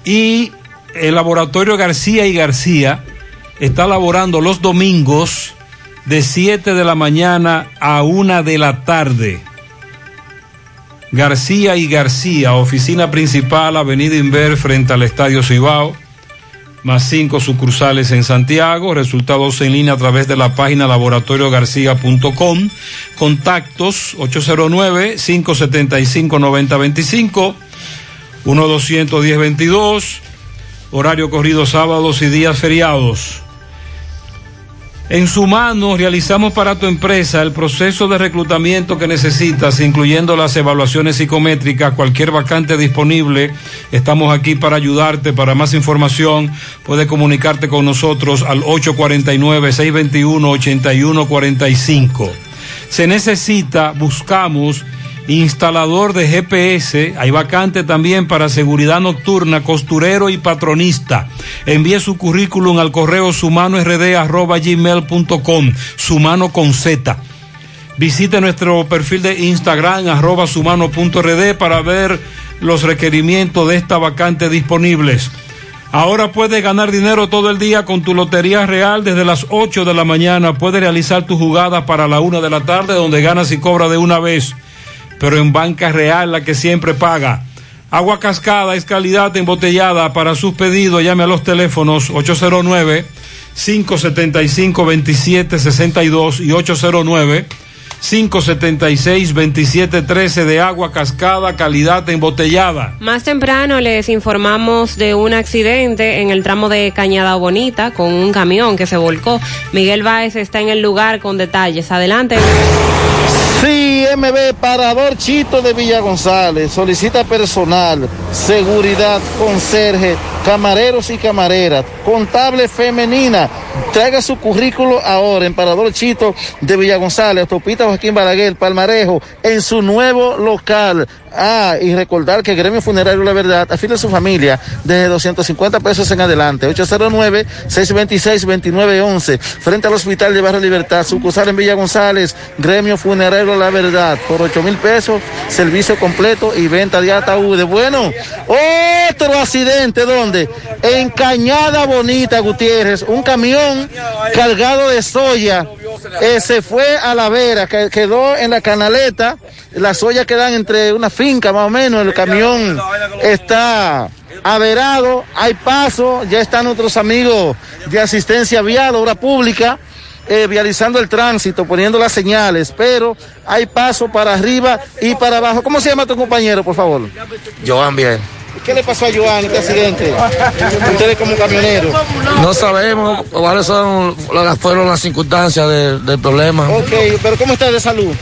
Y el laboratorio García y García está laborando los domingos de 7 de la mañana a 1 de la tarde. García y García, oficina principal, Avenida Inver, frente al Estadio Cibao, más cinco sucursales en Santiago, resultados en línea a través de la página laboratoriogarcía.com, contactos 809-575-9025, 1-210-22, horario corrido sábados y días feriados. En su mano realizamos para tu empresa el proceso de reclutamiento que necesitas, incluyendo las evaluaciones psicométricas, cualquier vacante disponible. Estamos aquí para ayudarte. Para más información, puedes comunicarte con nosotros al 849-621-8145. Se necesita, buscamos instalador de GPS, hay vacante también para seguridad nocturna, costurero y patronista. Envíe su currículum al correo sumanord@gmail.com, sumano con Z. Visite nuestro perfil de Instagram arroba sumano.rd para ver los requerimientos de esta vacante disponibles. Ahora puedes ganar dinero todo el día con tu Lotería Real desde las 8 de la mañana. Puedes realizar tu jugada para la 1 de la tarde donde ganas y cobras de una vez. Pero en Banca Real la que siempre paga. Agua cascada es calidad embotellada. Para sus pedidos llame a los teléfonos 809 575 2762 y 809 576-2713 de agua cascada, calidad embotellada. Más temprano les informamos de un accidente en el tramo de Cañada Bonita con un camión que se volcó. Miguel Báez está en el lugar con detalles. Adelante. Sí, MB Parador Chito de Villa González solicita personal, seguridad, conserje, camareros y camareras, contable femenina. Traiga su currículo ahora en Parador Chito de Villa González, Autopista Joaquín Balaguer, Palmarejo, en su nuevo local. Ah, y recordar que Gremio Funerario La Verdad afile a su familia desde 250 pesos en adelante. 809-626-2911. Frente al Hospital de Barrio Libertad, sucursal en Villa González, Gremio Funerario La Verdad. Por 8 mil pesos, servicio completo y venta de ataúdes. Bueno, otro accidente, ¿dónde? En Cañada Bonita, Gutiérrez. Un camión cargado de soya eh, se fue a la vera, que quedó en la canaleta. Las soya quedan entre una finca más o menos. El camión está averado, hay paso, ya están nuestros amigos de asistencia vial, obra pública, eh, vializando el tránsito, poniendo las señales, pero hay paso para arriba y para abajo. ¿Cómo se llama tu compañero, por favor? Joan bien. ¿Qué le pasó a Joan este accidente? Ustedes como camioneros. No sabemos cuáles son las fueron las circunstancias de- del problema. Ok, pero ¿cómo está de salud?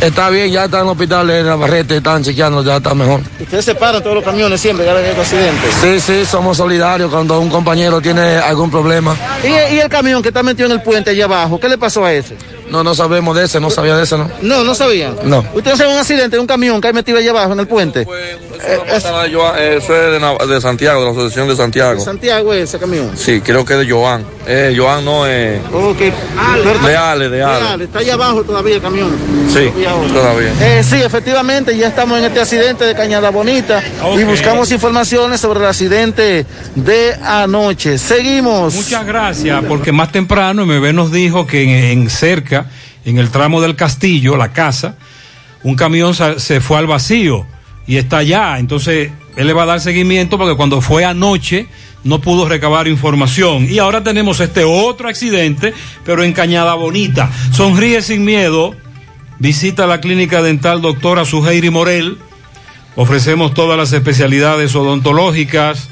Está bien, ya está en el hospital en Navarrete, están chequeando, ya está mejor. Ustedes se paran todos los camiones siempre, que hay accidentes. Sí, sí, somos solidarios cuando un compañero tiene algún problema. ¿Y, y el camión que está metido en el puente allá abajo, qué le pasó a ese? No, no sabemos de ese, no sabía de ese, ¿no? No, no sabían. No. ¿Ustedes saben un accidente de un camión que hay metido allá abajo en el puente? Eso es de, Nav- de Santiago, de la Asociación de Santiago. Santiago ese camión. Sí, creo que es de Joan. Eh, Joan no es... Ok. De Ale, de Ale. Está allá abajo todavía el camión. Sí, todavía. Eh, sí, efectivamente, ya estamos en este accidente de Cañada Bonita y buscamos informaciones sobre el accidente de anoche. Seguimos. Muchas gracias, porque más temprano MB nos dijo que en, en cerca, en el tramo del castillo, la casa, un camión se fue al vacío y está allá. Entonces, él le va a dar seguimiento porque cuando fue anoche no pudo recabar información. Y ahora tenemos este otro accidente, pero en Cañada Bonita. Sonríe sin miedo. Visita la clínica dental doctora Suheiri Morel. Ofrecemos todas las especialidades odontológicas.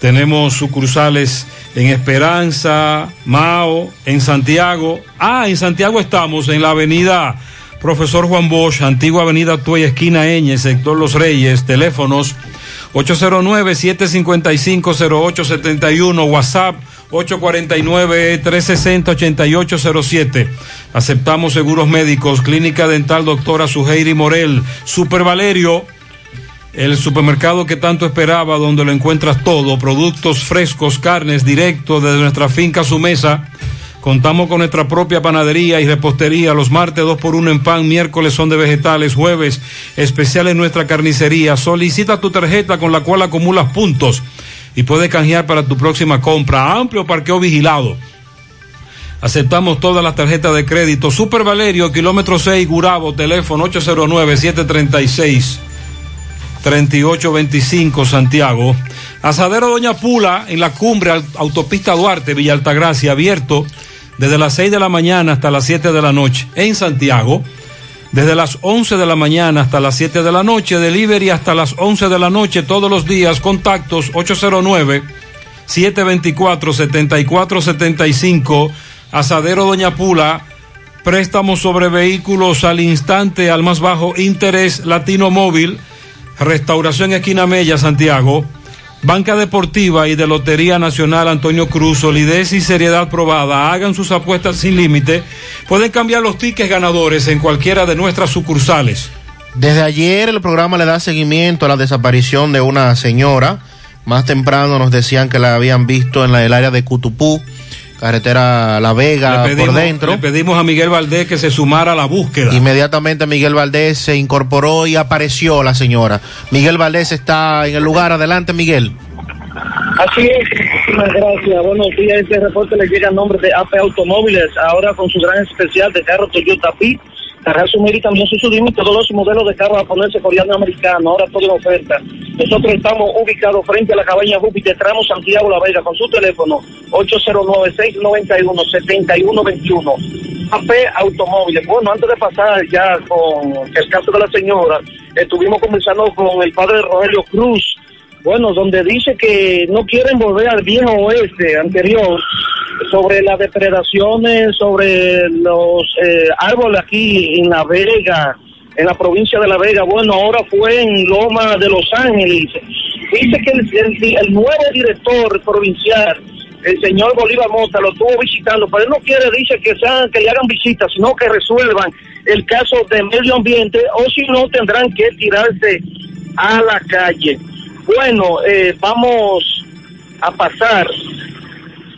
Tenemos sucursales en Esperanza, Mao, en Santiago. Ah, en Santiago estamos en la avenida Profesor Juan Bosch, antigua avenida Tuey, esquina Eñe, sector Los Reyes, teléfonos 809-755-0871, WhatsApp 849-360-8807. Aceptamos seguros médicos, Clínica Dental Doctora Suheiri Morel, Super Valerio, el supermercado que tanto esperaba, donde lo encuentras todo, productos frescos, carnes directo desde nuestra finca a su mesa. Contamos con nuestra propia panadería y repostería. Los martes dos por uno en pan, miércoles son de vegetales, jueves especial en nuestra carnicería. Solicita tu tarjeta con la cual acumulas puntos y puedes canjear para tu próxima compra. Amplio parqueo vigilado. Aceptamos todas las tarjetas de crédito. Super Valerio, kilómetro 6, Gurabo, teléfono 809-736. 3825 Santiago. Asadero Doña Pula en la cumbre autopista Duarte, Villa Altagracia, abierto desde las 6 de la mañana hasta las 7 de la noche. En Santiago, desde las 11 de la mañana hasta las 7 de la noche. Delivery hasta las 11 de la noche todos los días. Contactos 809 724 7475 Asadero Doña Pula. Préstamos sobre vehículos al instante al más bajo interés Latino Móvil. Restauración Esquina Mella, Santiago. Banca Deportiva y de Lotería Nacional Antonio Cruz, solidez y seriedad probada. Hagan sus apuestas sin límite. Pueden cambiar los tickets ganadores en cualquiera de nuestras sucursales. Desde ayer el programa le da seguimiento a la desaparición de una señora. Más temprano nos decían que la habían visto en el área de Cutupú, carretera La Vega, pedimos, por dentro. le pedimos a Miguel Valdés que se sumara a la búsqueda. Inmediatamente Miguel Valdés se incorporó y apareció la señora. Miguel Valdés está en el lugar. Adelante, Miguel. Así es, muchísimas gracias. Buenos días. Este reporte le llega a nombre de AP Automóviles, ahora con su gran especial de carro Toyota Fit. Carrazo y también su todos los modelos de carro japonés, coreano americano, ahora todo en oferta. Nosotros estamos ubicados frente a la cabaña Júpiter, tramo Santiago La Vega, con su teléfono 809-691-7121. AP Automóviles. Bueno, antes de pasar ya con el caso de la señora, estuvimos conversando con el padre Rogelio Cruz, bueno, donde dice que no quieren volver al viejo oeste anterior sobre las depredaciones, sobre los eh, árboles aquí en La Vega, en la provincia de La Vega. Bueno, ahora fue en Loma de Los Ángeles. Dice que el, nuevo director provincial, el señor Bolívar Mota, lo estuvo visitando, pero él no quiere, dice, que, sean, que le hagan visitas, sino que resuelvan el caso de medio ambiente, o si no, tendrán que tirarse a la calle. Bueno, eh, vamos a pasar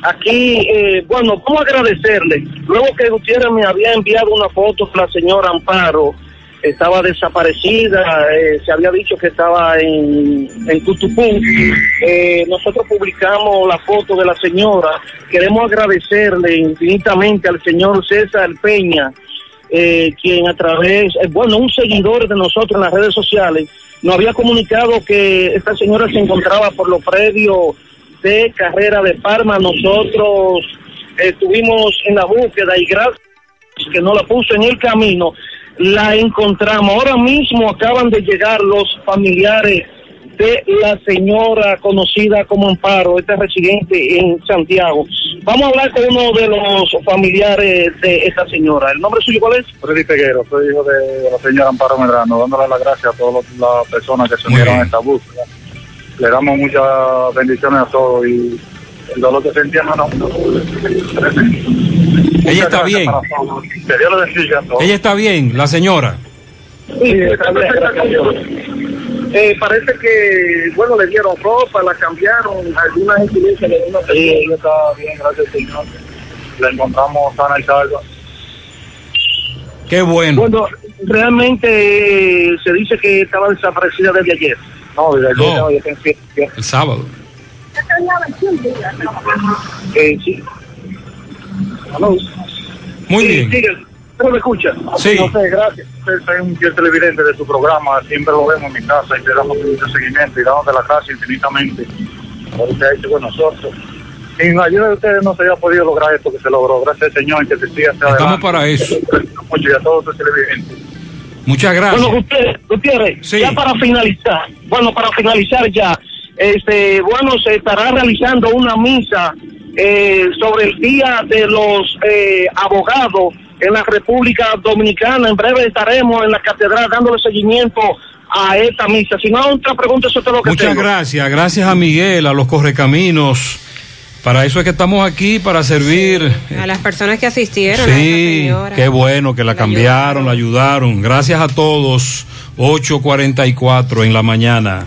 aquí, eh, bueno, a agradecerle. Luego que Gutiérrez me había enviado una foto de la señora Amparo, estaba desaparecida, eh, se había dicho que estaba en, en Cutupú. Eh, nosotros publicamos la foto de la señora. Queremos agradecerle infinitamente al señor César Peña, eh, quien a través, eh, bueno, un seguidor de nosotros en las redes sociales, nos había comunicado que esta señora se encontraba por los predios de carrera de Parma. Nosotros eh, estuvimos en la búsqueda y gracias que no la puso en el camino, la encontramos. Ahora mismo acaban de llegar los familiares de la señora conocida como Amparo, esta residente en Santiago. Vamos a hablar con uno de los familiares de esta señora. ¿El nombre suyo cuál es? Freddy Peguero, soy hijo de la señora Amparo Medrano, dándole las gracias a todas las personas que se unieron a esta búsqueda. Le damos muchas bendiciones a todos y el dolor que sentíamos no. Ella está bien. Ella está bien, la señora. Sí, está bien. Eh, parece que, bueno, le dieron ropa, la cambiaron, alguna dieron. Sí, ella está bien, gracias Señor. La encontramos sana y salva. Qué bueno. Bueno, realmente eh, se dice que estaba desaparecida desde ayer. No, desde ayer, no, que- El sábado. Eh, sí. Muy Sí, bien. sigue. ¿Cómo me escucha? Sí. No sé, gracias. Soy soy un fiel televidente de su programa, siempre lo vemos en mi casa y le damos mucho seguimiento y damos de la casa infinitamente por lo que ha hecho con nosotros. Sin la ayuda de ustedes no se había podido lograr esto que se logró. Gracias al Señor que se siga Estamos adelante. para eso. Mucho y a todos los televidentes. Muchas gracias. Bueno, Gutiérrez, Gutiérrez, ya para finalizar, bueno, para finalizar ya, este, bueno, se estará realizando una misa eh, sobre el Día de los eh, Abogados en la República Dominicana. En breve estaremos en la catedral dándole seguimiento a esta misa. Si no, otra pregunta, eso es lo que Muchas tengo. gracias, gracias a Miguel, a los correcaminos. Para eso es que estamos aquí, para servir. A las personas que asistieron. Sí, señora. qué bueno que la cambiaron, la ayudaron. Gracias a todos. 8.44 en la mañana.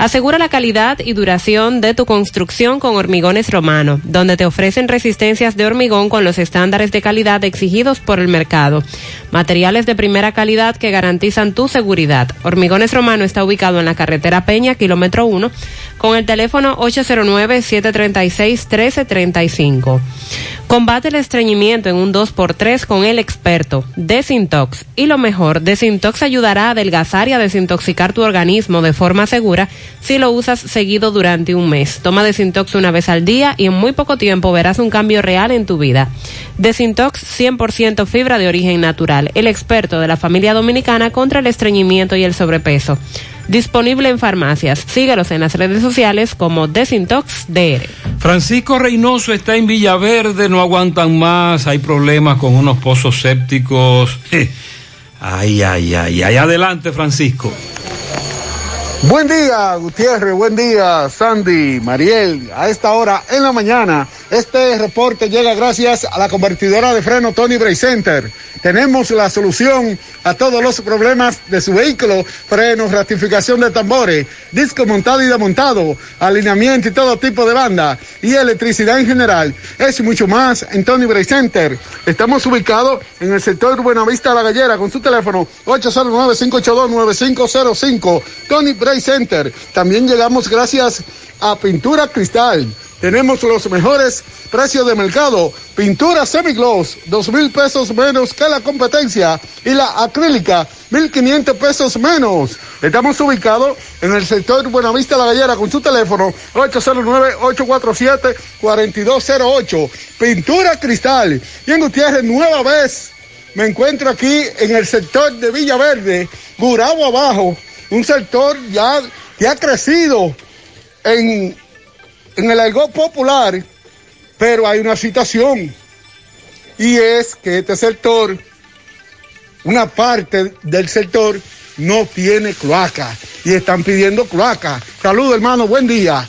Asegura la calidad y duración de tu construcción con Hormigones Romano, donde te ofrecen resistencias de hormigón con los estándares de calidad exigidos por el mercado. Materiales de primera calidad que garantizan tu seguridad. Hormigones Romano está ubicado en la carretera Peña, kilómetro 1, con el teléfono 809-736-1335. Combate el estreñimiento en un 2x3 con el experto Desintox. Y lo mejor, Desintox ayudará a adelgazar y a desintoxicar tu organismo de forma segura si lo usas seguido durante un mes. Toma Desintox una vez al día y en muy poco tiempo verás un cambio real en tu vida. Desintox 100% fibra de origen natural, el experto de la familia dominicana contra el estreñimiento y el sobrepeso. Disponible en farmacias. Síguelos en las redes sociales como Desintox DR. Francisco Reynoso está en Villaverde, no aguantan más, hay problemas con unos pozos sépticos. [laughs] Ay, ay, ay, ay, adelante Francisco. Buen día, Gutiérrez, buen día, Sandy, Mariel. A esta hora en la mañana, este reporte llega gracias a la convertidora de freno Tony Bray Center. Tenemos la solución a todos los problemas de su vehículo, frenos, ratificación de tambores, disco montado y desmontado, alineamiento y todo tipo de banda y electricidad en general. Es mucho más en Tony Bray Center. Estamos ubicados en el sector Buenavista La Gallera con su teléfono 809-582-9505. Tony Bray Center. También llegamos gracias a Pintura Cristal. Tenemos los mejores precios de mercado. Pintura semigloss, dos mil pesos menos que la competencia. Y la acrílica, mil quinientos pesos menos. Estamos ubicados en el sector Buenavista La Gallera con su teléfono 809-847-4208. Pintura Cristal. Y en Gutiérrez, nueva vez. Me encuentro aquí en el sector de Villaverde, Gurabo abajo. Un sector ya que ha crecido en en el algo popular, pero hay una situación, y es que este sector, una parte del sector, no tiene cloaca, y están pidiendo cloaca. Saludos, hermano, buen día.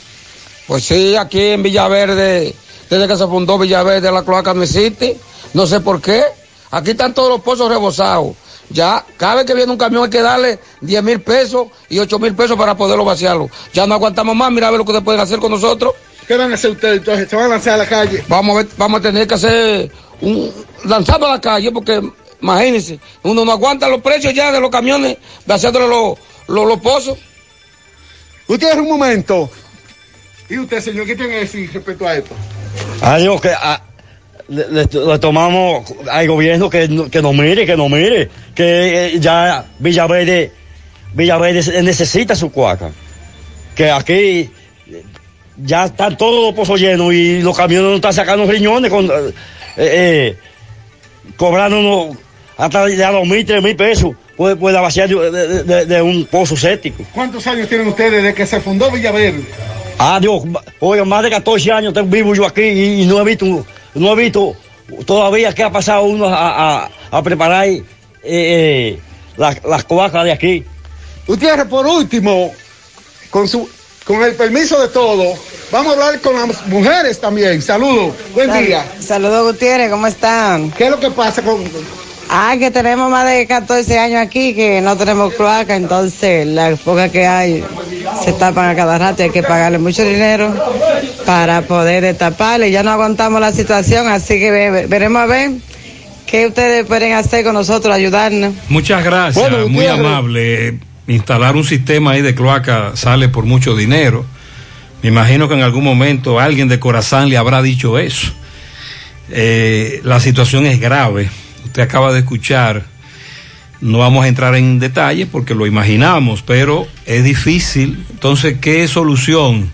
Pues sí, aquí en Villaverde, desde que se fundó Villaverde, la cloaca no existe, no sé por qué. Aquí están todos los pozos rebosados. Ya, cada vez que viene un camión hay que darle 10 mil pesos y 8 mil pesos para poderlo vaciarlo. Ya no aguantamos más, mira a ver lo que ustedes pueden hacer con nosotros. ¿Qué van a hacer ustedes entonces? ¿Se van a lanzar a la calle? Vamos a, ver, vamos a tener que hacer un lanzado a la calle porque, imagínense, uno no aguanta los precios ya de los camiones vaciándole los, los, los pozos. Usted un momento. ¿Y usted, señor, qué tiene que decir respecto a esto? Adiós, que a- le, le- le tomamos al gobierno que, que nos mire, que nos mire, que eh, ya Villaverde, Villaverde necesita su cuaca. Que aquí ya están todos los pozos llenos y los camiones no están sacando riñones con, eh, eh, cobrándonos hasta de a dos mil, tres mil pesos por la vaciar de, de- de- de un pozo séptico. ¿Cuántos años tienen ustedes desde que se fundó Villaverde? Ah, Dios, oiga, más de 14 años tengo vivo yo aquí y, y no he visto, no he visto todavía que ha pasado uno a, a- a preparar eh, eh, las, las de aquí. Gutiérrez, por último, con su con el permiso de todos, vamos a hablar con las mujeres también. Saludos, buen Sal- día. Saludos Gutiérrez, ¿cómo están? ¿Qué es lo que pasa con...? Ah, que tenemos más de 14 años aquí que no tenemos cloaca, entonces las pocas que hay se tapan a cada rato y hay que pagarle mucho dinero para poder destaparle. Ya no aguantamos la situación, así que ve- veremos a ver qué ustedes pueden hacer con nosotros, ayudarnos. Muchas gracias, Bueno, muy amable. Instalar un sistema ahí de cloaca sale por mucho dinero. Me imagino que en algún momento alguien de Corazán le habrá dicho eso. Eh, la situación es grave. Usted acaba de escuchar. No vamos a entrar en detalles porque lo imaginamos, pero es difícil. Entonces, ¿qué solución?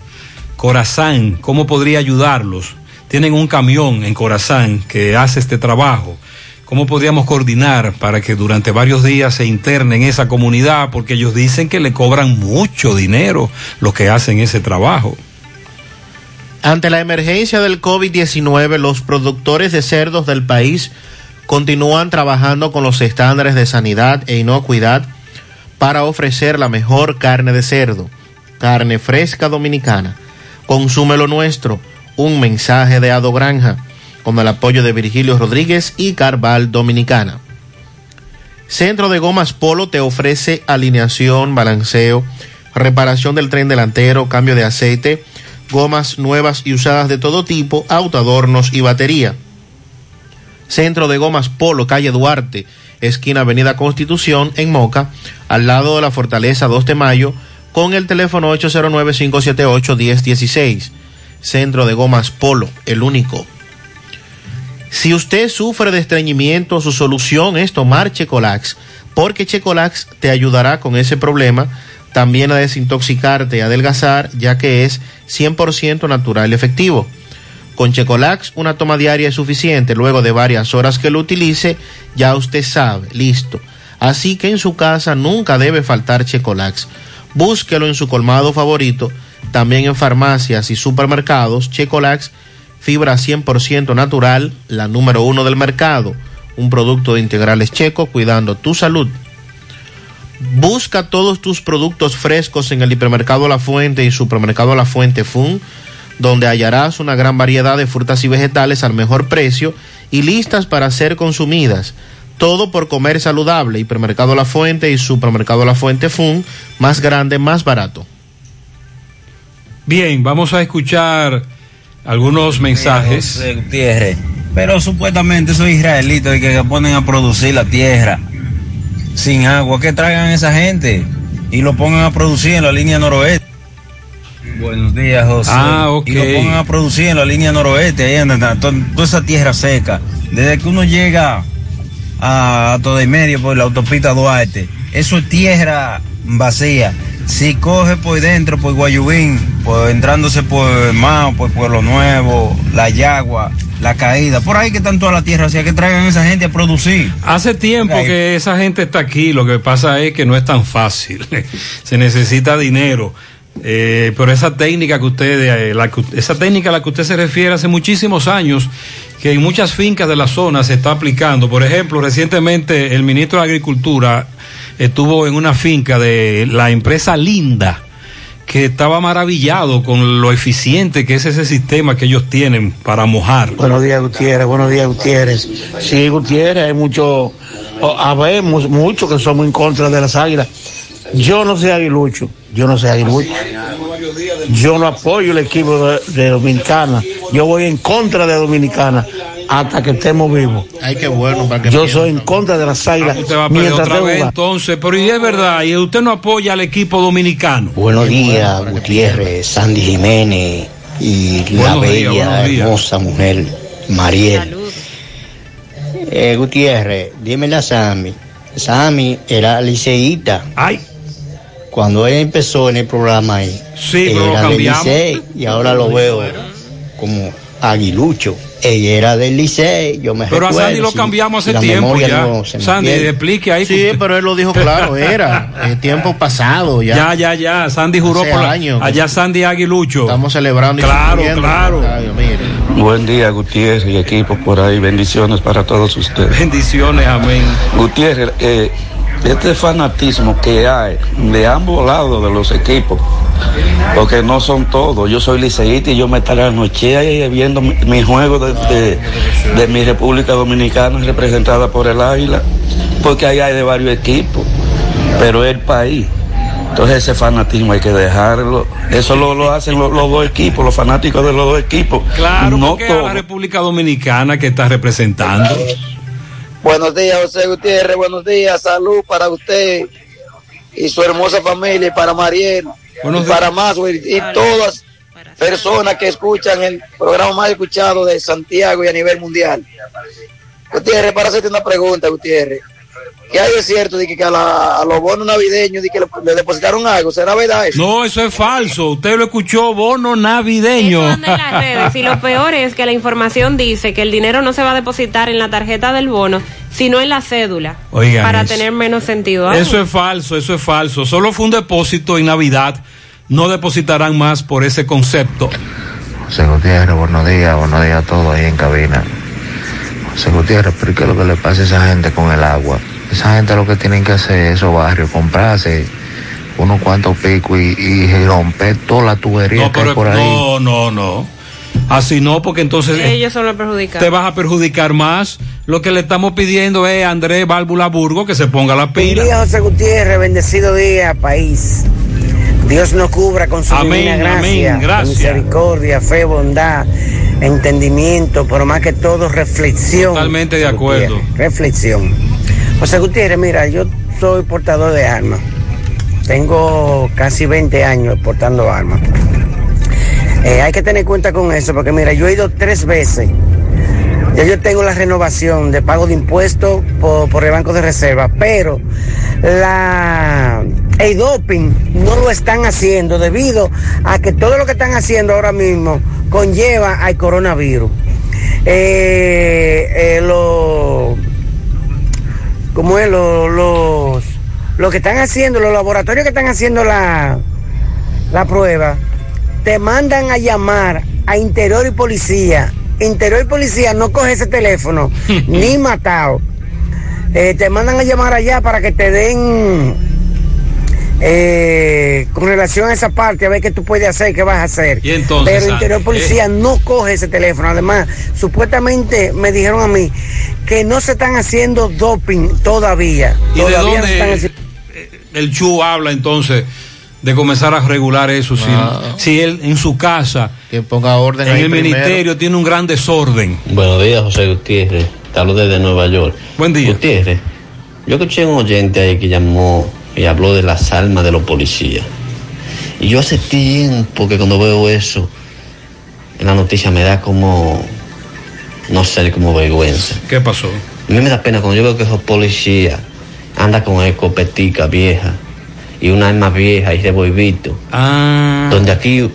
Corazán, ¿cómo podría ayudarlos? Tienen un camión en Corazán que hace este trabajo. ¿Cómo podríamos coordinar para que durante varios días se internen en esa comunidad? Porque ellos dicen que le cobran mucho dinero los que hacen ese trabajo. Ante la emergencia del COVID-19, los productores de cerdos del país continúan trabajando con los estándares de sanidad e inocuidad para ofrecer la mejor carne de cerdo, carne fresca dominicana. Consume lo nuestro, un mensaje de Ado Granja, con el apoyo de Virgilio Rodríguez y Carval Dominicana. Centro de Gomas Polo te ofrece alineación, balanceo, reparación del tren delantero, cambio de aceite, gomas nuevas y usadas de todo tipo, autoadornos y batería. Centro de Gomas Polo, calle Duarte, esquina Avenida Constitución, en Moca, al lado de la Fortaleza 2 de Mayo, con el teléfono 809-578-1016. Centro de Gomas Polo, el único. Si usted sufre de estreñimiento, su solución es tomar Checolax, porque Checolax te ayudará con ese problema, también a desintoxicarte y adelgazar, ya que es 100% natural y efectivo. Con Checolax, una toma diaria es suficiente. Luego de varias horas que lo utilice, ya usted sabe, listo. Así que en su casa nunca debe faltar Checolax. Búsquelo en su colmado favorito, también en farmacias y supermercados. Checolax, fibra 100% natural, la número uno del mercado. Un producto de integrales checo cuidando tu salud. Busca todos tus productos frescos en el hipermercado La Fuente y supermercado La Fuente Fun, donde hallarás una gran variedad de frutas y vegetales al mejor precio y listas para ser consumidas. Todo por comer saludable. Hipermercado La Fuente y Supermercado La Fuente Fun, más grande, más barato. Bien, vamos a escuchar algunos mensajes. Gutiérrez. Pero supuestamente esos israelitos que, que ponen a producir la tierra sin agua, que traigan esa gente y lo pongan a producir en la línea noroeste. Buenos días, José. Ah, ok. Y lo pongan a producir en la línea noroeste, ahí to- toda esa tierra seca. Desde que uno llega a, a todo el medio por la autopista Duarte, eso es tierra vacía. Si coge por dentro, por Guayubín, por entrándose por Mao, por Pueblo Nuevo, La Yagua, La Caída, por ahí que están toda la tierra, así que traigan a esa gente a producir. Hace tiempo que esa gente está aquí, lo que pasa es que no es tan fácil, [laughs] se necesita dinero. Eh, pero esa técnica que usted, eh, esa técnica a la que usted se refiere hace muchísimos años, que en muchas fincas de la zona se está aplicando. Por ejemplo, recientemente el ministro de Agricultura estuvo en una finca de la empresa Linda, que estaba maravillado con lo eficiente que es ese sistema que ellos tienen para mojar. Buenos días, Gutiérrez. Buenos días, Gutiérrez. Sí, Gutiérrez, hay mucho, habemos muchos que somos en contra de las águilas. Yo no soy aguilucho, yo no soy aguilucho. Yo no apoyo el equipo de, de Dominicana. Yo voy en contra de Dominicana hasta que estemos vivos. Ay, qué bueno. Para que Yo soy en contra de las águilas. Usted va a perder mientras otra vez entonces, pero y es verdad, y usted no apoya al equipo dominicano. Buenos días, Gutiérrez, Sandy Jiménez y la Buenos bella, días. hermosa mujer Mariel. Eh, Gutiérrez, dímele a Sammy. Sammy era liceísta. Ay. Cuando él empezó en el programa ahí, Sí, pero lo era del cambiamos. Licey y ahora lo veo como aguilucho. Ella era del Licey, yo me Pero a recuerdo, Sandy lo cambiamos hace tiempo ya. no Sandy, pierde. explique ahí. Sí, pero él lo dijo claro, era eh, tiempo pasado ya. Ya, ya, ya. Sandy juró Hace por la- años. allá Sandy Aguilucho. Estamos celebrando y Claro, cumpliendo. claro. Buen día, Gutiérrez y equipo por ahí. Bendiciones para todos ustedes. Bendiciones, amén. Gutiérrez, eh, este fanatismo que hay de ambos lados de los equipos, porque no son todos. Yo soy liceísta y yo me estaré anoche ahí viendo mi, mi juego de, de- de mi República Dominicana representada por el Águila, porque ahí hay de varios equipos, pero el país. Entonces ese fanatismo hay que dejarlo. Eso lo, lo hacen los, los dos equipos, los fanáticos de los dos equipos. Claro, no porque a todos. la República Dominicana que está representando. Buenos días, José Gutiérrez. Buenos días. Salud para usted y su hermosa familia, y para Mariel, Buenos y para Maswell y todas personas que escuchan el programa más escuchado de Santiago y a nivel mundial. Gutiérrez, para hacerte una pregunta, Gutiérrez. ¿Qué hay de cierto de que, que a, la- a los bonos navideños de que le, le depositaron algo? ¿Será verdad eso? No, eso es falso. Usted lo escuchó, bono navideño. Eso anda en las redes y lo [laughs] peor es que la información dice que el dinero no se va a depositar en la tarjeta del bono, sino en la cédula. Oigan para eso. tener menos sentido. Eso es falso, eso es falso. Solo fue un depósito en Navidad. No depositarán más por ese concepto. José Gutiérrez, buenos días, buenos días a todos ahí en cabina. José Gutiérrez, pero ¿qué es lo que le pasa a esa gente con el agua? Esa gente lo que tienen que hacer, esos barrios, comprarse unos cuantos picos y, y romper toda la tubería No, que hay por ahí. no, no, no. Así no, porque entonces Ellos son los perjudicados. te vas a perjudicar más. Lo que le estamos pidiendo es a Andrés Válvula Burgo que se ponga la Buen pila. día, José Gutiérrez, bendecido día, país. Dios nos cubra con su Amén, divina gracia, amén, gracias. misericordia, fe, bondad, entendimiento, pero más que todo reflexión. Totalmente de acuerdo. Gutiérrez, reflexión. José Gutiérrez, mira, yo soy portador de armas. Tengo casi 20 años portando armas. Eh, hay que tener cuenta con eso, porque mira, yo he ido tres veces. Ya yo tengo la renovación de pago de impuestos por, por el Banco de Reserva, pero la el doping no lo están haciendo debido a que todo lo que están haciendo ahora mismo conlleva al coronavirus. Eh, eh, lo, ¿cómo es? Lo- los, lo que están haciendo, los laboratorios que están haciendo la, la prueba, te mandan a llamar a Interior y Policía. Interior y Policía no coge ese teléfono, [laughs] ni matado. Eh, te mandan a llamar allá para que te den eh, con relación a esa parte, a ver qué tú puedes hacer, qué vas a hacer. Y entonces, Pero Interior Policía no coge ese teléfono. Además, supuestamente me dijeron a mí que no se están haciendo doping todavía. ¿Y de Todavía no se están dónde haciendo- eh, el Chu habla entonces de comenzar a regular eso? Si, Ah. si él en su casa, que ponga orden en ahí el primero. ministerio, tiene un gran desorden. Buenos días, José Gutiérrez. Te hablo desde Nueva York. Buen día. Gutiérrez, yo escuché un oyente ahí que llamó y habló de las almas de los policías. Y yo hace tiempo que cuando veo eso en la noticia me da como, no sé, como vergüenza. ¿Qué pasó? A mí me da pena cuando yo veo que esos policías andan con escopetica vieja y una arma vieja y revolvito. Ah. Donde aquí,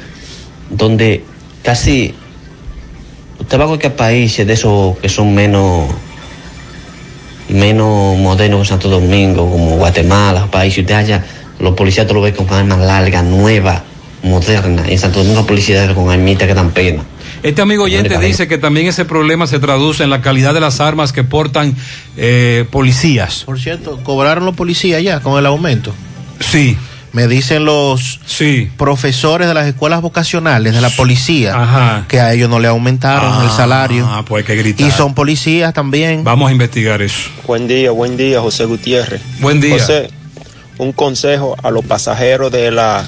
donde casi usted va a cualquier país de esos que son menos menos modernos que Santo Domingo, como Guatemala, países, usted haya, los policías tú lo ves con armas largas, nuevas, modernas. Y en Santo Domingo policías con armitas que dan pena. Este amigo oyente dice que también ese problema se traduce en la calidad de las armas que portan eh, policías. Por cierto, ¿cobraron los policías ya con el aumento? Sí. Me dicen los profesores de las escuelas vocacionales de la policía Ajá. que a ellos no le aumentaron el salario. Ah, pues hay que gritar. Y son policías también. Vamos a investigar eso. Buen día, buen día, José Gutiérrez. Buen día. José, un consejo a los pasajeros de la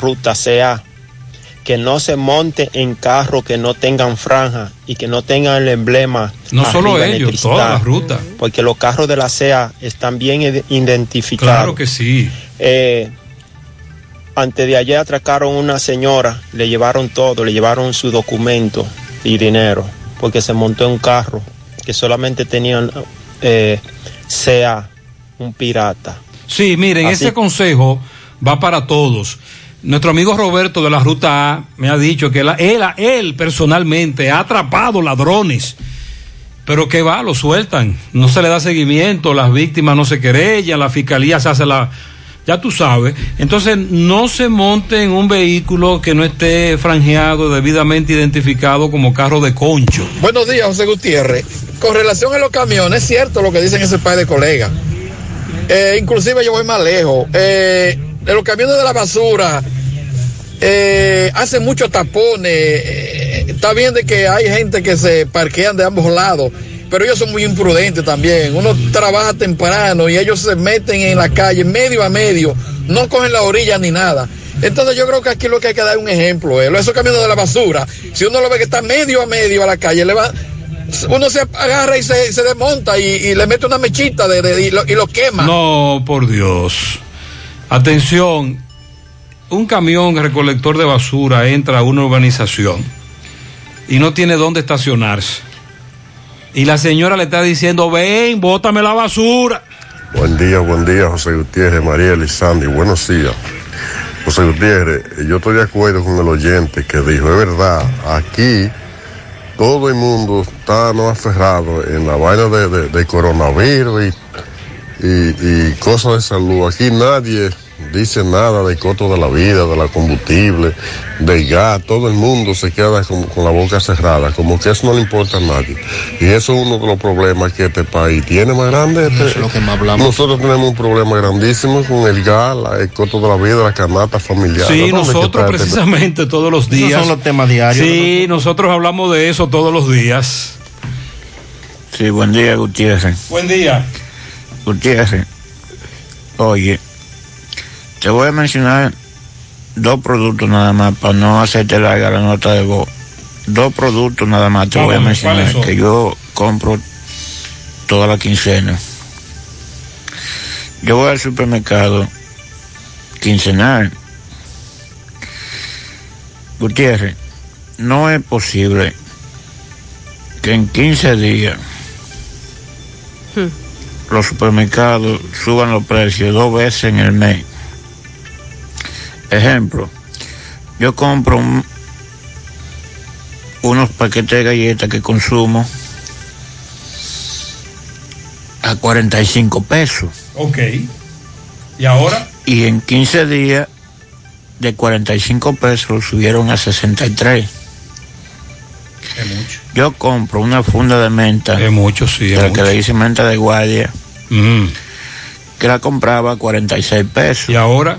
ruta CA, que no se monten en carros que no tengan franja y que no tengan el emblema. No solo ellos, cristal, toda la ruta. Porque los carros de la CA están bien ide- identificados. Claro que sí. Eh, antes de ayer atracaron una señora, le llevaron todo, le llevaron su documento y dinero, porque se montó en un carro que solamente tenían eh, sea un pirata. Sí, miren, Así- ese consejo va para todos. Nuestro amigo Roberto de la Ruta A me ha dicho que la- él, él personalmente ha atrapado ladrones, pero que va, lo sueltan, no se le da seguimiento, las víctimas no se querellan, la fiscalía se hace la... Ya tú sabes, entonces no se monte en un vehículo que no esté franjeado, debidamente identificado como carro de concho. Buenos días, José Gutiérrez. Con relación a los camiones, es cierto lo que dicen ese par de colegas. Eh, inclusive yo voy más lejos. Eh, de los camiones de la basura eh, hacen muchos tapones. Eh, está bien de que hay gente que se parquean de ambos lados, pero ellos son muy imprudentes también. Uno trabaja temprano y ellos se meten en la calle medio a medio, no cogen la orilla ni nada. Entonces yo creo que aquí lo que hay que dar es un ejemplo. eh. Esos camiones de la basura, si uno lo ve que está medio a medio a la calle, le va, uno se agarra y se, desmonta y, le mete una mechita de, y lo quema. No, por Dios. Atención, un camión recolector de basura entra a una urbanización y no tiene dónde estacionarse. Y la señora le está diciendo, ven, bótame la basura. Buen día, buen día, José Gutiérrez, María Elizandi, buenos días. José Gutiérrez, yo estoy de acuerdo con el oyente que dijo, es verdad, aquí todo el mundo está no aferrado en la vaina de, de- coronavirus y- y cosas de salud. Aquí nadie dice nada del costo de la vida, de la combustible, del gas. Todo el mundo se queda con, con la boca cerrada, como que eso no le importa a nadie. Y eso es uno de los problemas que este país tiene más grande. Este- Eso es lo que más hablamos. nosotros tenemos un problema grandísimo con el gas, la- el costo de la vida, la canasta familiar. Sí, ¿Dónde que nosotros este- precisamente todos los Esos días. son los temas diarios, Sí, nosotros hablamos de eso todos los días. Sí, buen día, Gutiérrez. Buen día. Gutiérrez, oye, te voy a mencionar dos productos nada más para no hacerte larga la nota de voz. Dos productos nada más te voy a ¿Cuáles? ¿Cuáles mencionar que yo compro toda la quincena. Yo voy al supermercado quincenal. Gutiérrez, no es posible que en 15 días los supermercados suban los precios dos veces en el mes. Ejemplo, yo compro un- unos paquetes de galletas que consumo a 45 pesos Ok. ¿Y ahora? y en 15 días de 45 pesos lo subieron a 63. Es mucho. Yo compro una funda de menta. Es mucho, sí. Es la que mucho. le dice menta de guardia. Mm. Que la compraba a 46 pesos. ¿Y ahora?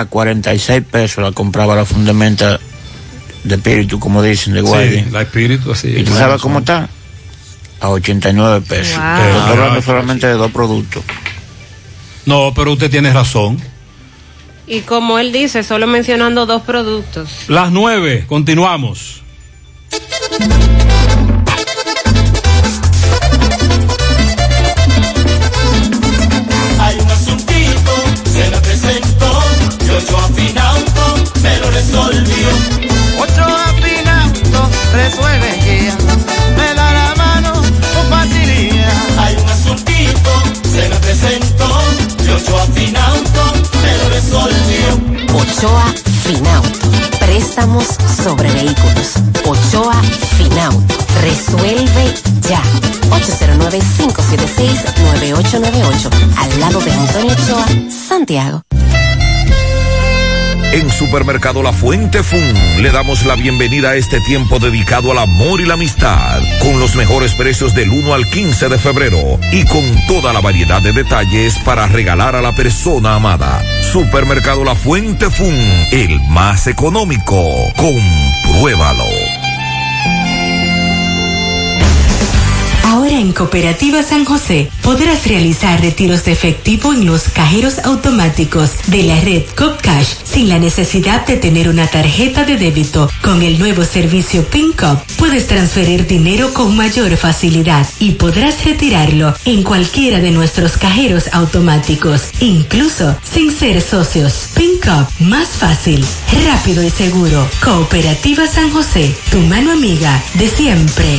A 46 pesos la compraba la fundamenta de espíritu, como dicen, de guardia. Sí, la espíritu así. ¿Y tú es. sabes cómo está? A 89 pesos. Wow. Pero estoy hablando solamente de dos productos. No, pero usted tiene razón. Y como él dice, solo mencionando dos productos. Las nueve, continuamos. Préstamos sobre vehículos. Ochoa Finauto. Resuelve ya. 809-576-9898. Al lado de Antonio Ochoa, Santiago. En Supermercado La Fuente Fun le damos la bienvenida a este tiempo dedicado al amor y la amistad, con los mejores precios del 1 al 15 de febrero y con toda la variedad de detalles para regalar a la persona amada. Supermercado La Fuente Fun, el más económico. Compruébalo. En Cooperativa San José podrás realizar retiros de efectivo en los cajeros automáticos de la red CopCash sin la necesidad de tener una tarjeta de débito. Con el nuevo servicio PinCop puedes transferir dinero con mayor facilidad y podrás retirarlo en cualquiera de nuestros cajeros automáticos, incluso sin ser socios. PinCop, más fácil, rápido y seguro. Cooperativa San José, tu mano amiga de siempre.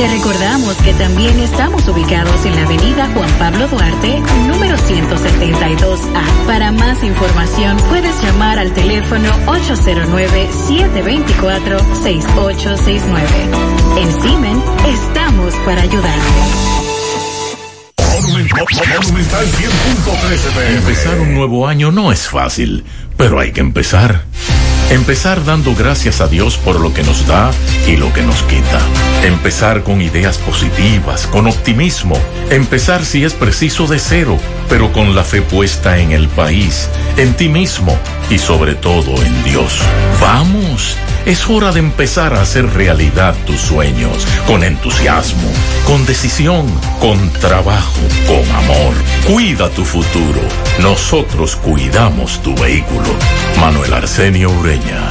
Te recordamos que también estamos ubicados en la avenida Juan Pablo Duarte, número 172A. Para más información puedes llamar al teléfono 809-724-6869. En Simen estamos para ayudarte. Monumental 100.13 FM. Empezar un nuevo año no es fácil, pero hay que empezar. Empezar dando gracias a Dios por lo que nos da y lo que nos quita. Empezar con ideas positivas, con optimismo. Empezar si es preciso de cero, pero con la fe puesta en el país, en ti mismo y sobre todo en Dios. Vamos, es hora de empezar a hacer realidad tus sueños, con entusiasmo, con decisión, con trabajo, con amor. Cuida tu futuro. Nosotros cuidamos tu vehículo. Manuel Arsenio Ureña.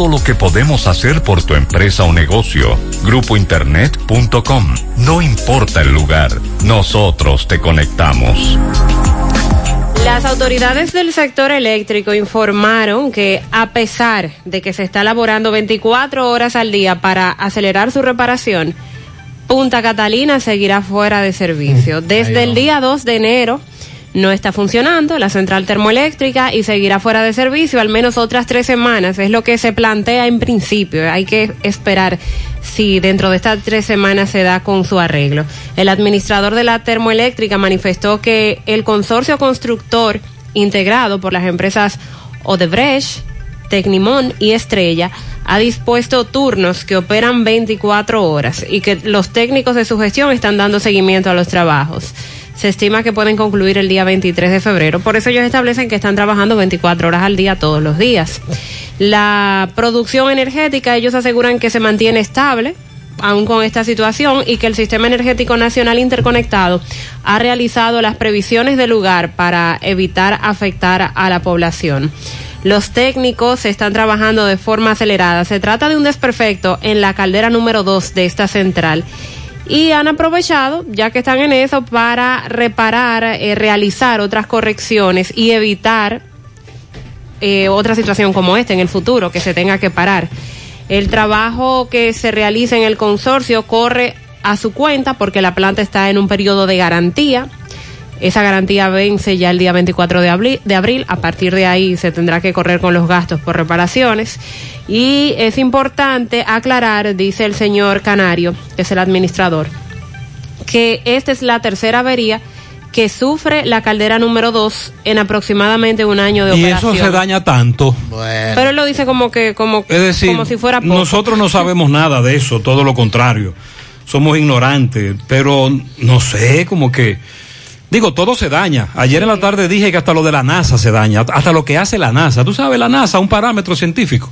lo que podemos hacer por tu empresa o negocio. Grupointernet.com. No importa el lugar, nosotros te conectamos. Las autoridades del sector eléctrico informaron que a pesar de que se está laborando 24 horas al día para acelerar su reparación, Punta Catalina seguirá fuera de servicio. Desde el día 2 de enero no está funcionando la central termoeléctrica y seguirá fuera de servicio al menos otras tres semanas. Es lo que se plantea en principio. Hay que esperar si dentro de estas tres semanas se da con su arreglo. El administrador de la termoeléctrica manifestó que el consorcio constructor integrado por las empresas Odebrecht, Tecnimón y Estrella ha dispuesto turnos que operan 24 horas y que los técnicos de su gestión están dando seguimiento a los trabajos. Se estima que pueden concluir el día 23 de febrero. Por eso ellos establecen que están trabajando 24 horas al día todos los días. La producción energética, ellos aseguran que se mantiene estable aún con esta situación y que el Sistema Energético Nacional Interconectado ha realizado las previsiones del lugar para evitar afectar a la población. Los técnicos están trabajando de forma acelerada. Se trata de un desperfecto en la caldera número 2 de esta central y han aprovechado, ya que están en eso, para reparar, eh, realizar otras correcciones y evitar eh, otra situación como esta en el futuro, que se tenga que parar. El trabajo que se realiza en el consorcio corre a su cuenta porque la planta está en un periodo de garantía. Esa garantía vence ya el día 24 de abril, de abril. A partir de ahí se tendrá que correr con los gastos por reparaciones. Y es importante aclarar, dice el señor Canario, que es el administrador, que esta es la tercera avería que sufre la caldera número 2 en aproximadamente un año de Y operación. eso se daña tanto. Pero él lo dice como que como, Es decir, como si fuera poco. nosotros no sabemos nada de eso, todo lo contrario. Somos ignorantes, pero no sé, como que... Digo, todo se daña. Ayer en la tarde dije que hasta lo de la NASA se daña, hasta lo que hace la NASA. Tú sabes, la NASA, un parámetro científico.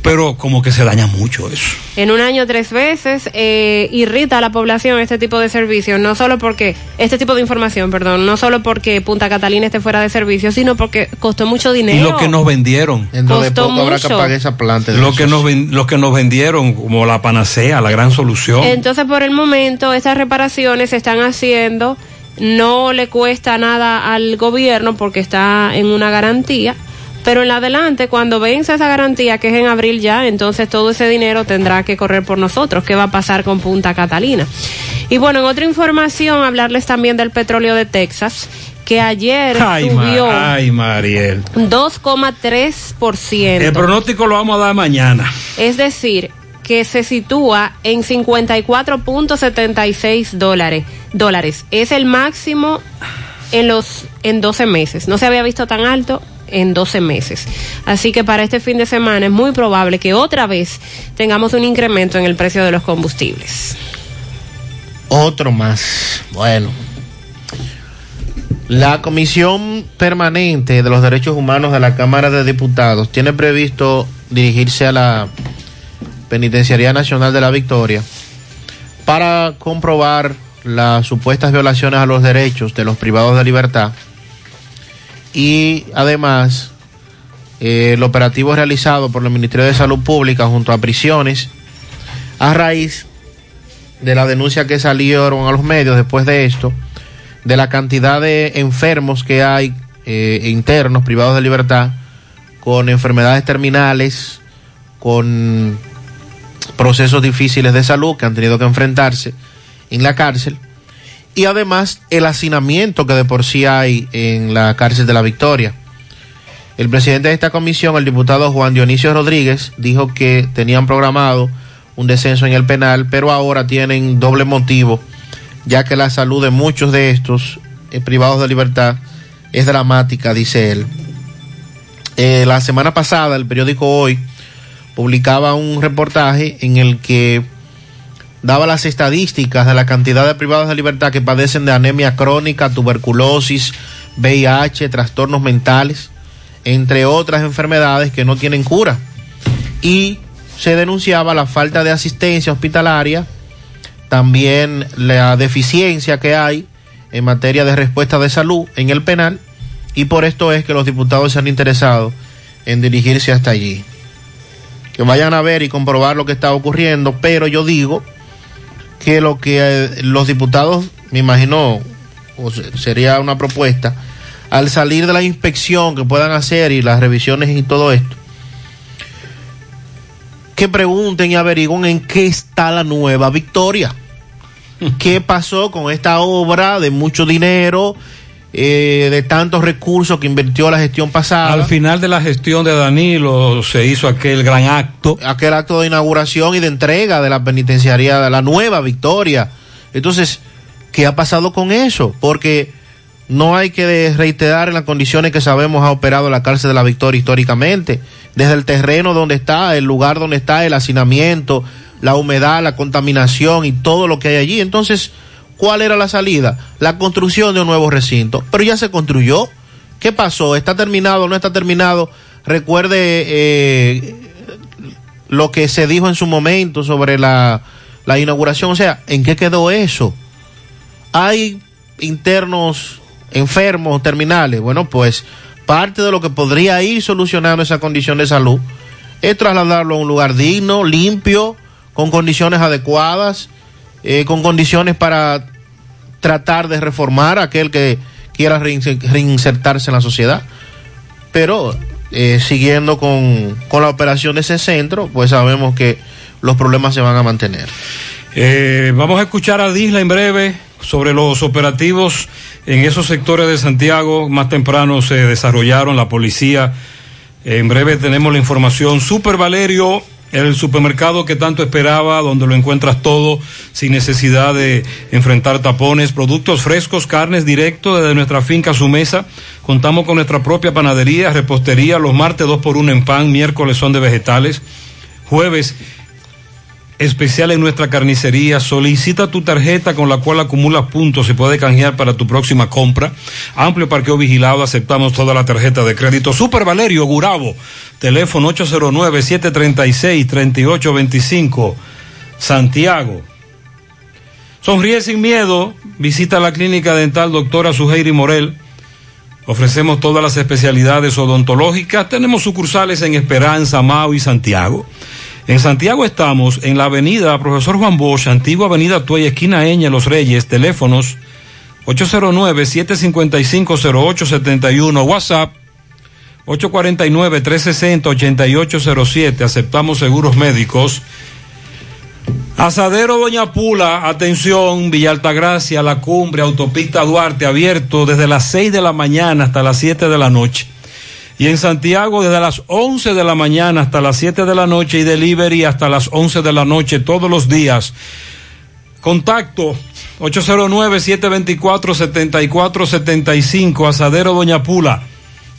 Pero como que se daña mucho eso. En un año tres veces eh, irrita a la población este tipo de servicios, no solo porque, este tipo de información, perdón, no solo porque Punta Catalina esté fuera de servicio, sino porque costó mucho Y dinero. lo que nos vendieron. De Costó poco habrá que mucho. pagar esa planta. Lo que, nos lo que nos vendieron como la panacea, la gran solución. Entonces, por el momento, estas reparaciones se están haciendo, no le cuesta nada al gobierno porque está en una garantía, pero en adelante, cuando vence esa garantía, que es en abril ya, entonces todo ese dinero tendrá que correr por nosotros. ¿Qué va a pasar con Punta Catalina? Y bueno, en otra información, hablarles también del petróleo de Texas, que ayer [laughs] Ay, subió ay, Mariel. 2,3%. El pronóstico lo vamos a dar mañana. Es decir, que se sitúa en 54.76 dólares. dólares. Es el máximo en los en 12 meses. No se había visto tan alto en 12 meses. Así que para este fin de semana es muy probable que otra vez tengamos un incremento en el precio de los combustibles. Otro más. Bueno. La Comisión Permanente de los Derechos Humanos de la Cámara de Diputados tiene previsto dirigirse a la Penitenciaría Nacional de la Victoria para comprobar las supuestas violaciones a los derechos de los privados de libertad y además eh, el operativo realizado por el Ministerio de Salud Pública junto a prisiones a raíz de la denuncia que salieron a los medios después de esto, de la cantidad de enfermos que hay eh, internos privados de libertad con enfermedades terminales, con procesos difíciles de salud que han tenido que enfrentarse en la cárcel y además el hacinamiento que de por sí hay en la cárcel de la Victoria. El presidente de esta comisión, el diputado Juan Dionisio Rodríguez, dijo que tenían programado un descenso en el penal, pero ahora tienen doble motivo, ya que la salud de muchos de estos eh, privados de libertad es dramática, dice él. Eh, la semana pasada, el periódico Hoy publicaba un reportaje en el que daba las estadísticas de la cantidad de privados de libertad que padecen de anemia crónica, tuberculosis, VIH, trastornos mentales, entre otras enfermedades que no tienen cura. Y se denunciaba la falta de asistencia hospitalaria, también la deficiencia que hay en materia de respuesta de salud en el penal, y por esto es que los diputados se han interesado en dirigirse hasta allí. Que vayan a ver y comprobar lo que está ocurriendo, pero yo digo que lo que eh, los diputados, me imagino, o sería una propuesta, al salir de la inspección que puedan hacer y las revisiones y todo esto, que pregunten y averigüen en qué está la nueva victoria. [laughs] ¿Qué pasó con esta obra de mucho dinero, eh, de tantos recursos que invirtió la gestión pasada? Al final de la gestión de Danilo se hizo aquel gran acto. Aquel acto de inauguración y de entrega de la penitenciaría de la nueva victoria. Entonces, ¿qué ha pasado con eso? Porque no hay que reiterar en las condiciones que sabemos ha operado la cárcel de la Victoria históricamente, desde el terreno donde está, el lugar donde está, el hacinamiento, la humedad, la contaminación y todo lo que hay allí. Entonces, ¿cuál era la salida? La construcción de un nuevo recinto. Pero ya se construyó. ¿Qué pasó? ¿Está terminado o no está terminado? Recuerde eh, lo que se dijo en su momento sobre la, la inauguración. O sea, ¿en qué quedó eso? Hay internos enfermos, terminales. Bueno, pues parte de lo que podría ir solucionando esa condición de salud es trasladarlo a un lugar digno, limpio, con condiciones adecuadas, eh, con condiciones para tratar de reformar a aquel que quiera reinse- reinsertarse en la sociedad. Pero eh, siguiendo con, con la operación de ese centro, pues sabemos que los problemas se van a mantener. Eh, vamos a escuchar a Disla en breve sobre los operativos en esos sectores de Santiago. Más temprano se desarrollaron la policía. En breve tenemos la información. Super Valerio, el supermercado que tanto esperaba, donde lo encuentras todo sin necesidad de enfrentar tapones, productos frescos, carnes directo desde nuestra finca a su mesa. Contamos con nuestra propia panadería, repostería, los martes dos por uno en pan, miércoles son de vegetales, jueves especial en nuestra carnicería. Solicita tu tarjeta con la cual acumulas puntos. Se puede canjear para tu próxima compra. Amplio parqueo vigilado. Aceptamos toda la tarjeta de crédito. Super Valerio Gurabo. Teléfono 809-736-3825. Santiago. Sonríe sin miedo. Visita la clínica dental doctora Suheiri Morel. Ofrecemos todas las especialidades odontológicas. Tenemos sucursales en Esperanza, Mau y Santiago. En Santiago estamos en la avenida Profesor Juan Bosch, antigua avenida Tuey, esquina Eña, Los Reyes, teléfonos 809-755-0871, WhatsApp 849-360-8807, aceptamos seguros médicos. Asadero Doña Pula, atención, Villa Altagracia, La Cumbre, Autopista Duarte, abierto desde las 6 de la mañana hasta las 7 de la noche. Y en Santiago desde las 11 de la mañana hasta las 7 de la noche y delivery hasta las 11 de la noche todos los días. Contacto 809-724-7475, Asadero Doña Pula.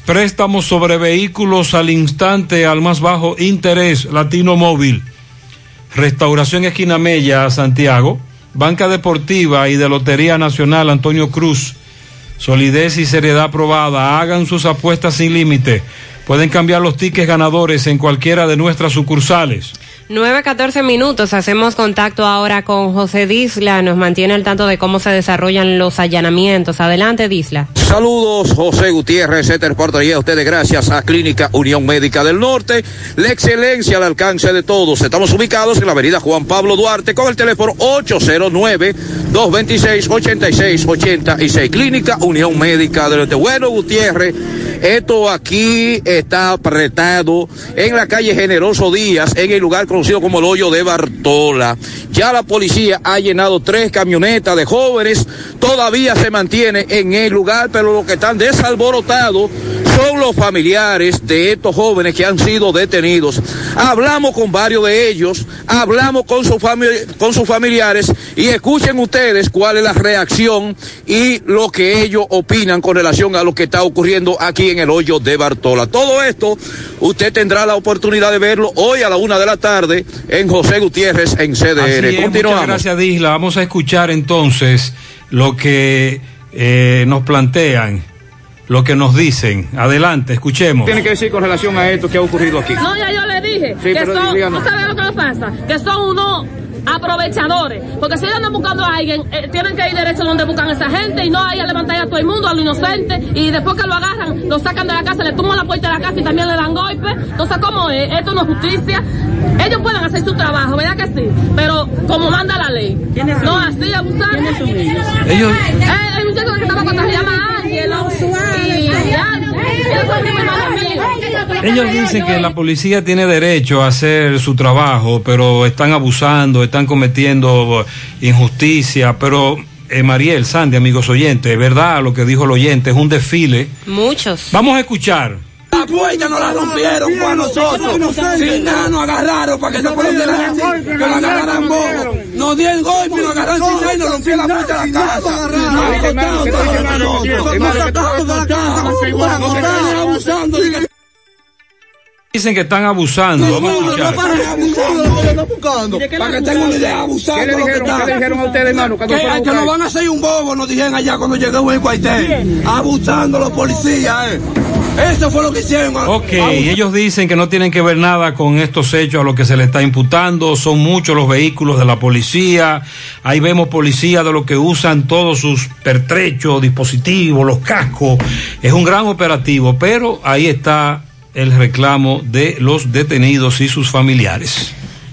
Préstamos sobre vehículos al instante al más bajo interés, Latino Móvil. Restauración Esquina Mella, Santiago. Banca Deportiva y de Lotería Nacional Antonio Cruz. Solidez y seriedad aprobada. Hagan sus apuestas sin límite. Pueden cambiar los tickets ganadores en cualquiera de nuestras sucursales. 9-14 minutos, hacemos contacto ahora con José Disla, nos mantiene al tanto de cómo se desarrollan los allanamientos. Adelante, Disla. Saludos, José Gutiérrez, se transportaría a ustedes gracias a Clínica Unión Médica del Norte, la excelencia al alcance de todos. Estamos ubicados en la avenida Juan Pablo Duarte con el teléfono 809-226-8686. Clínica Unión Médica del Norte. Bueno, Gutiérrez, esto aquí está apretado en la calle Generoso Díaz, en el lugar conocido como el hoyo de Bartola. Ya la policía ha llenado tres camionetas de jóvenes, todavía se mantiene en el lugar, pero los que están desalborotados son los familiares de estos jóvenes que han sido detenidos. Hablamos con varios de ellos, hablamos con, su con sus familiares y escuchen ustedes cuál es la reacción y lo que ellos opinan con relación a lo que está ocurriendo aquí en el hoyo de Bartola. Todo esto usted tendrá la oportunidad de verlo hoy a la una de la tarde en José Gutiérrez en CDR. Es, muchas Continuamos. gracias, Disla. Vamos a escuchar entonces lo que eh, nos plantean, lo que nos dicen. Adelante, escuchemos. Tiene que decir con relación a esto que ha ocurrido aquí. No, ya yo le dije Sí, que pero son, díganos. ¿tú sabes lo que pasa? Que son unos aprovechadores. Porque si ellos andan buscando a alguien, eh, tienen que ir derecho donde buscan a esa gente y no ahí a levantar a todo el mundo, a lo inocente. Y después que lo agarran, lo sacan de la casa, le tumban la puerta de la casa y también le dan golpes. Entonces, ¿cómo es? Esto no es justicia. Ellos pueden hacer su trabajo, ¿verdad que sí? Pero como manda la ley. No así, abusar. ¿Quiénes son ellos? Ellos- Eh, el muchacho que estaba con se llama. Ellos dicen que la policía tiene derecho a hacer su trabajo, pero están abusando, están cometiendo injusticia, pero eh, Mariel, Sandy, amigos oyentes, es verdad lo que dijo el oyente, es un desfile. Muchos. Vamos a escuchar. La puerta nos la rompieron fue a nosotros. Sin nada nos agarraron para que no pudiera decir que nos agarraran bobo. Nos dieron golpe y nos agarraron sin nada y nos rompieron la puerta de la casa. Nos cortaron todo a nosotros. Nos de casa. Nos están abusando. Dicen que están abusando. Vamos a escuchar. Para que tengan una idea, abusando. ¿Qué le lo que dijeron? está. ¿Qué le dijeron a ustedes, hermano, Que, que buscar? nos van a hacer un bobo, nos dijeron allá cuando llegamos en cuartel. Abusando los policías, eh. Eso fue lo que hicieron. Ok, ellos dicen que no tienen que ver nada con estos hechos a lo que se le está imputando. Son muchos los vehículos de la policía. Ahí vemos policías de los que usan todos sus pertrechos, dispositivos, los cascos. Es un gran operativo, pero ahí está el reclamo de los detenidos y sus familiares.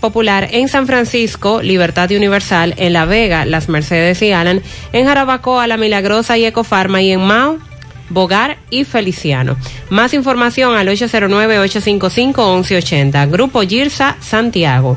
Popular. En San Francisco, Libertad Universal. En La Vega, Las Mercedes y Alan. En Jarabacoa, La Milagrosa y Ecofarma. Y en Mao, Bogar y Feliciano. Más información al 809-855-1180. Grupo Girsa, Santiago.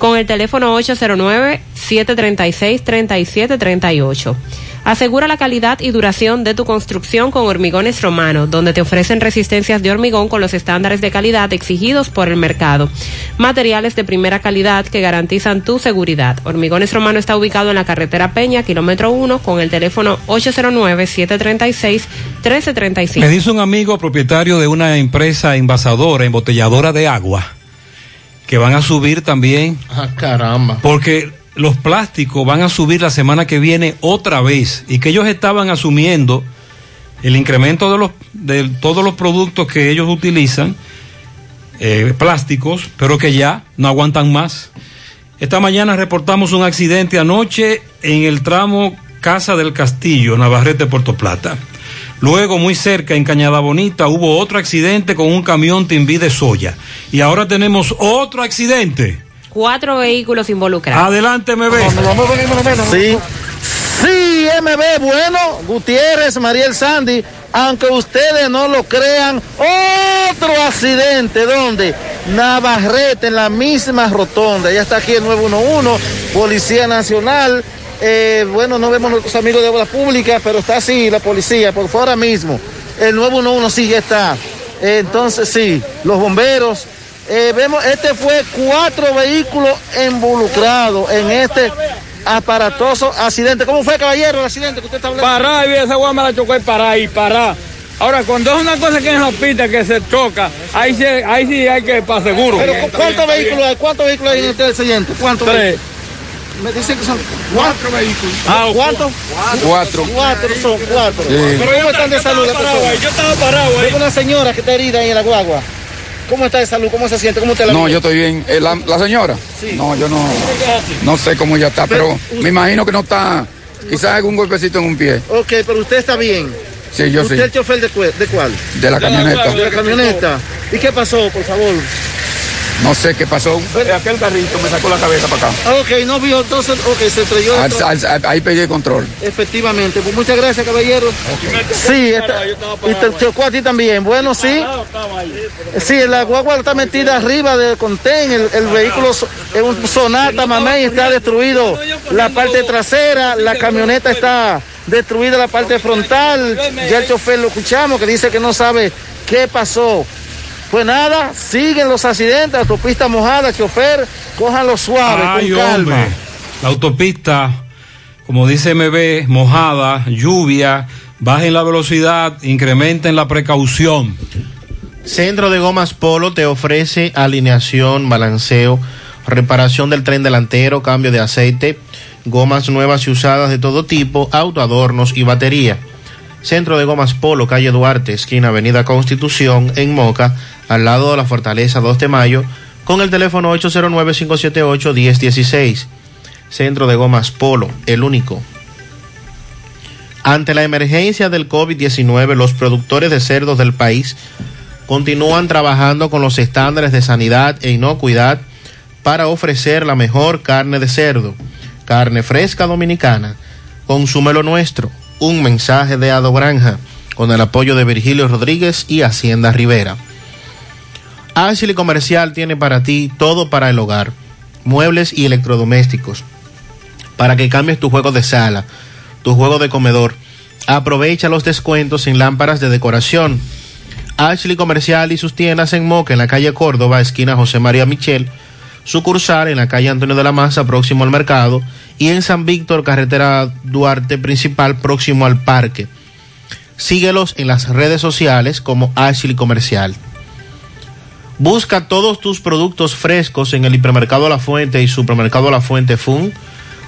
con el teléfono 809-736-3738. Asegura la calidad y duración de tu construcción con Hormigones Romano, donde te ofrecen resistencias de hormigón con los estándares de calidad exigidos por el mercado. Materiales de primera calidad que garantizan tu seguridad. Hormigones Romano está ubicado en la carretera Peña, kilómetro 1, con el teléfono 809-736-1335. Me dice un amigo propietario de una empresa envasadora, embotelladora de agua, que van a subir también. Ah, caramba. Porque los plásticos van a subir la semana que viene otra vez y que ellos estaban asumiendo el incremento de los de todos los productos que ellos utilizan eh, plásticos, pero que ya no aguantan más. Esta mañana reportamos un accidente anoche en el tramo Casa del Castillo, Navarrete, Puerto Plata. Luego, muy cerca, en Cañada Bonita, hubo otro accidente con un camión Timbí de soya. Y ahora tenemos otro accidente. Cuatro vehículos involucrados. Adelante, MB. Sí, sí, MB, bueno, Gutiérrez, Mariel Sandy, aunque ustedes no lo crean, otro accidente, ¿dónde? Navarrete, en la misma rotonda, ya está aquí el 911, Policía Nacional, eh, bueno, no vemos nuestros amigos de obra pública, pero está así la policía, por fuera mismo, el 911 sí ya está, Eh, entonces sí, los bomberos, eh, vemos, este fue cuatro vehículos involucrados en este aparatoso accidente. ¿Cómo fue, caballero, el accidente que usted está hablando? Pará, y esa guama la chocó y pará y pará. Ahora, cuando es una cosa que en la pista que se choca, ahí sí, ahí sí hay que para seguro. Pero ¿cu- ¿cuántos vehículos hay? ¿Cuántos vehículos hay en este accidente? ¿Cuántos Tres. vehículos? Me dicen que son cuatro vehículos. Ah, ¿Cuántos? Cuatro. Cuatro son cuatro. Sí. Pero ¿cómo están de salud? Yo estaba parado ahí, yo estaba parado ahí. Tengo una señora que está herida ahí en la guagua. ¿Cómo está de salud? ¿Cómo se siente? ¿Cómo te la No, yo estoy bien. Eh, ¿La, la señora? No, yo no, no sé cómo ella está, pero me imagino que no está. Quizás algún golpecito en un pie. Ok, pero usted está bien. Sí, yo ¿Usted sí. es el chofer de, de cuál? De la camioneta. De la camioneta. ¿Y qué pasó, por favor? No sé qué pasó. Aquel carrito me sacó la cabeza para acá. Ok, no vio, entonces, ok, se estrelló. Al- al- al- ahí pegué el control. Efectivamente, pues muchas gracias, caballero. Sí, esta- y te chocó a ti también. Bueno, sí. Sí, la guagua está metida arriba del contén, el, el vehículo es un Sonata Mamey está destruido la parte trasera, la camioneta está destruida la parte frontal, ya el chofer lo escuchamos que dice que no sabe qué pasó. Pues nada, siguen los accidentes, autopista mojada, chofer, cójanlo suave, Ay, con calma. hombre. La autopista, como dice MB, mojada, lluvia, bajen la velocidad, incrementen la precaución. Centro de Gomas Polo te ofrece alineación, balanceo, reparación del tren delantero, cambio de aceite, gomas nuevas y usadas de todo tipo, autoadornos y batería. Centro de Gomas Polo, calle Duarte, esquina Avenida Constitución, en Moca, al lado de la Fortaleza 2 de Mayo, con el teléfono 809-578-1016. Centro de Gomas Polo, el único. Ante la emergencia del COVID-19, los productores de cerdos del país continúan trabajando con los estándares de sanidad e inocuidad para ofrecer la mejor carne de cerdo, carne fresca dominicana. Consúmelo nuestro. Un mensaje de Ado Granja con el apoyo de Virgilio Rodríguez y Hacienda Rivera. Ashley Comercial tiene para ti todo para el hogar, muebles y electrodomésticos, para que cambies tu juego de sala, tu juego de comedor. Aprovecha los descuentos en lámparas de decoración. Ashley Comercial y sus tiendas en Moca, en la calle Córdoba, esquina José María Michel, sucursal en la calle Antonio de la Maza, próximo al mercado, y en San Víctor, carretera Duarte principal, próximo al parque. Síguelos en las redes sociales como Ashley Comercial. Busca todos tus productos frescos en el hipermercado La Fuente y supermercado La Fuente Fun,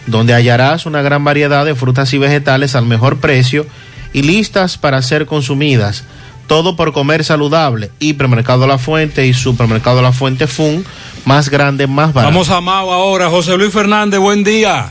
donde hallarás una gran variedad de frutas y vegetales al mejor precio y listas para ser consumidas. Todo por comer saludable. Hipermercado La Fuente y supermercado La Fuente Fun, más grande, más barato. Vamos a Mao ahora. José Luis Fernández, buen día.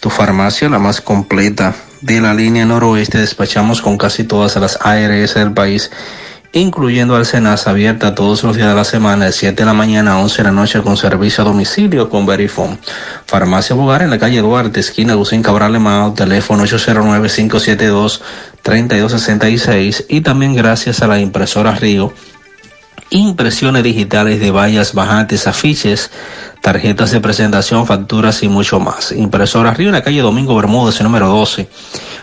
tu farmacia, la más completa de la línea noroeste. Despachamos con casi todas las ARS del país, incluyendo al Senas, abierta todos los días de la semana, de 7 de la mañana a 11 de la noche, con servicio a domicilio con Verifone. Farmacia Bogar en la calle Duarte, esquina Gusín Cabral Lemao, teléfono 809-572-3266. Y también gracias a la impresora Río impresiones digitales de vallas bajantes, afiches, tarjetas de presentación, facturas y mucho más. Impresora Río en la calle Domingo Bermúdez, número 12,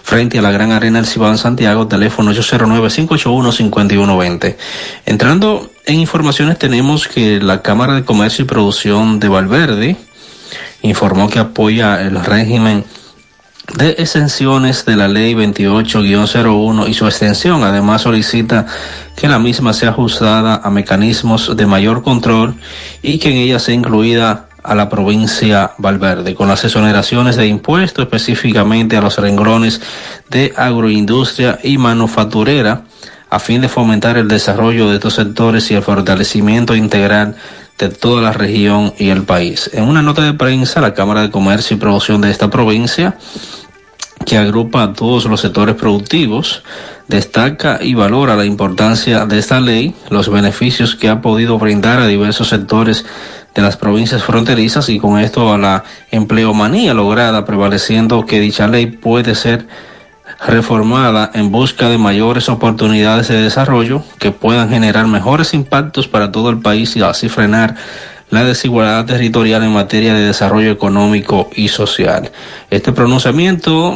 frente a la Gran Arena del Cibao Santiago, teléfono 809-581-5120. Entrando en informaciones tenemos que la Cámara de Comercio y Producción de Valverde informó que apoya el régimen de exenciones de la ley 28-01 y su extensión. Además solicita que la misma sea ajustada a mecanismos de mayor control y que en ella sea incluida a la provincia Valverde, con las exoneraciones de impuestos específicamente a los renglones de agroindustria y manufacturera, a fin de fomentar el desarrollo de estos sectores y el fortalecimiento integral de toda la región y el país. En una nota de prensa, la Cámara de Comercio y Producción de esta provincia, que agrupa a todos los sectores productivos, destaca y valora la importancia de esta ley, los beneficios que ha podido brindar a diversos sectores de las provincias fronterizas y con esto a la empleomanía lograda, prevaleciendo que dicha ley puede ser reformada en busca de mayores oportunidades de desarrollo que puedan generar mejores impactos para todo el país y así frenar la desigualdad territorial en materia de desarrollo económico y social. Este pronunciamiento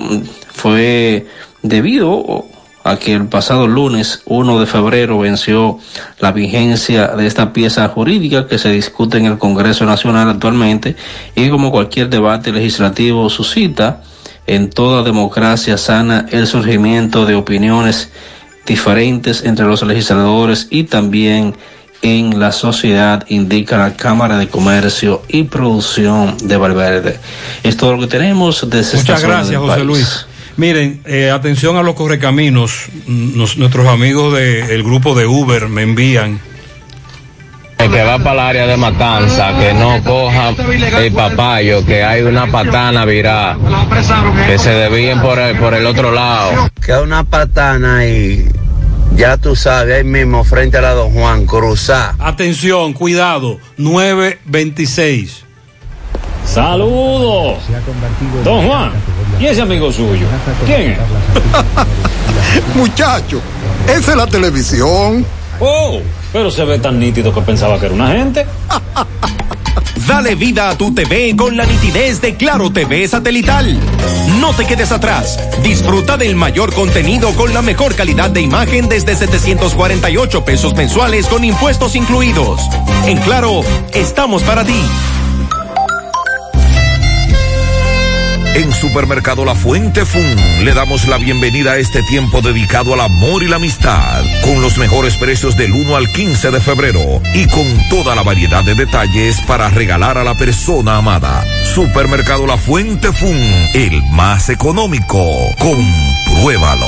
fue debido a que el pasado lunes 1 de febrero venció la vigencia de esta pieza jurídica que se discute en el Congreso Nacional actualmente y como cualquier debate legislativo suscita en toda democracia sana el surgimiento de opiniones diferentes entre los legisladores y también en la sociedad, indica la Cámara de Comercio y Producción de Valverde. Es todo lo que tenemos desde esta Muchas gracias, José país. Luis. Miren, eh, atención a los correcaminos. Nos- nuestros amigos del grupo de Uber me envían. El que va para el área de Matanza, que no coja el papayo, que hay una patana virada, que se desvíen por el, por el otro lado. que hay una patana ahí, ya tú sabes, ahí mismo frente a la Don Juan, cruzar. Atención, cuidado, 926. Saludos. Don Juan, ¿y ese amigo suyo? ¿Quién es? [laughs] Muchacho, esa es la televisión. Oh, pero se ve tan nítido que pensaba que era una gente. Dale vida a tu TV con la nitidez de Claro TV satelital. No te quedes atrás. Disfruta del mayor contenido con la mejor calidad de imagen desde 748 pesos mensuales con impuestos incluidos. En Claro, estamos para ti. En Supermercado La Fuente Fun le damos la bienvenida a este tiempo dedicado al amor y la amistad, con los mejores precios del 1 al 15 de febrero y con toda la variedad de detalles para regalar a la persona amada. Supermercado La Fuente Fun, el más económico. Compruébalo.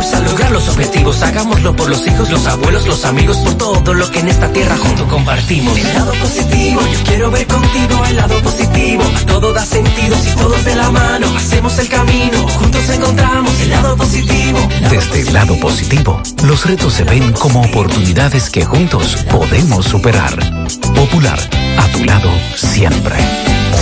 impulsa a lograr los objetivos. Hagámoslo por los hijos, los abuelos, los amigos, por todo lo que en esta tierra juntos compartimos. El lado positivo, yo quiero ver contigo el lado positivo. A todo da sentido si todos de la mano hacemos el camino. Juntos encontramos el lado positivo. Desde el lado positivo, los retos se ven como oportunidades que juntos podemos superar. Popular, a tu lado siempre.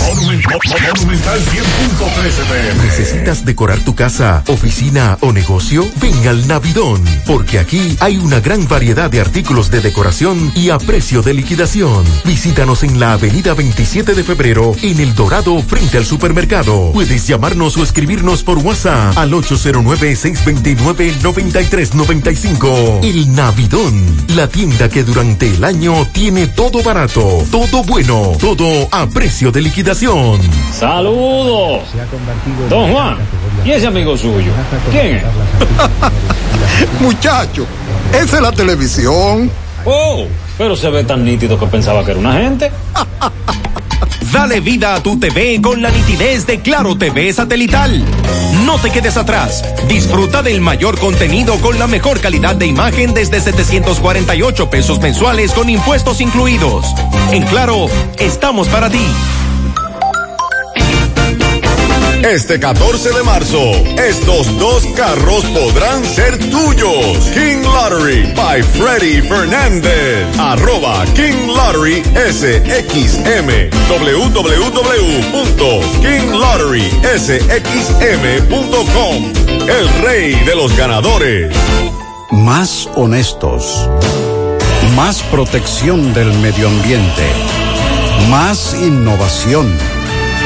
Monumental 100.13 pm. ¿Necesitas decorar tu casa, oficina o negocio? Ven al Navidón, porque aquí hay una gran variedad de artículos de decoración y a precio de liquidación. Visítanos en la avenida 27 de febrero, en El Dorado, frente al supermercado. Puedes llamarnos o escribirnos por WhatsApp al 809-629-9395. El Navidón, la tienda que durante el año tiene todo barato, todo bueno, todo a precio de liquidación. Saludos. Don Juan, ¿y ese amigo suyo? ¿Quién es? [laughs] Muchacho, esa es la televisión. Oh, pero se ve tan nítido que pensaba que era una gente. [laughs] Dale vida a tu TV con la nitidez de Claro TV satelital. No te quedes atrás. Disfruta del mayor contenido con la mejor calidad de imagen desde 748 pesos mensuales con impuestos incluidos. En Claro, estamos para ti. Este 14 de marzo, estos dos carros podrán ser tuyos. King Lottery by Freddy Fernández. Arroba King Lottery SXM. www.kinglotterysxm.com. El rey de los ganadores. Más honestos. Más protección del medio ambiente. Más innovación.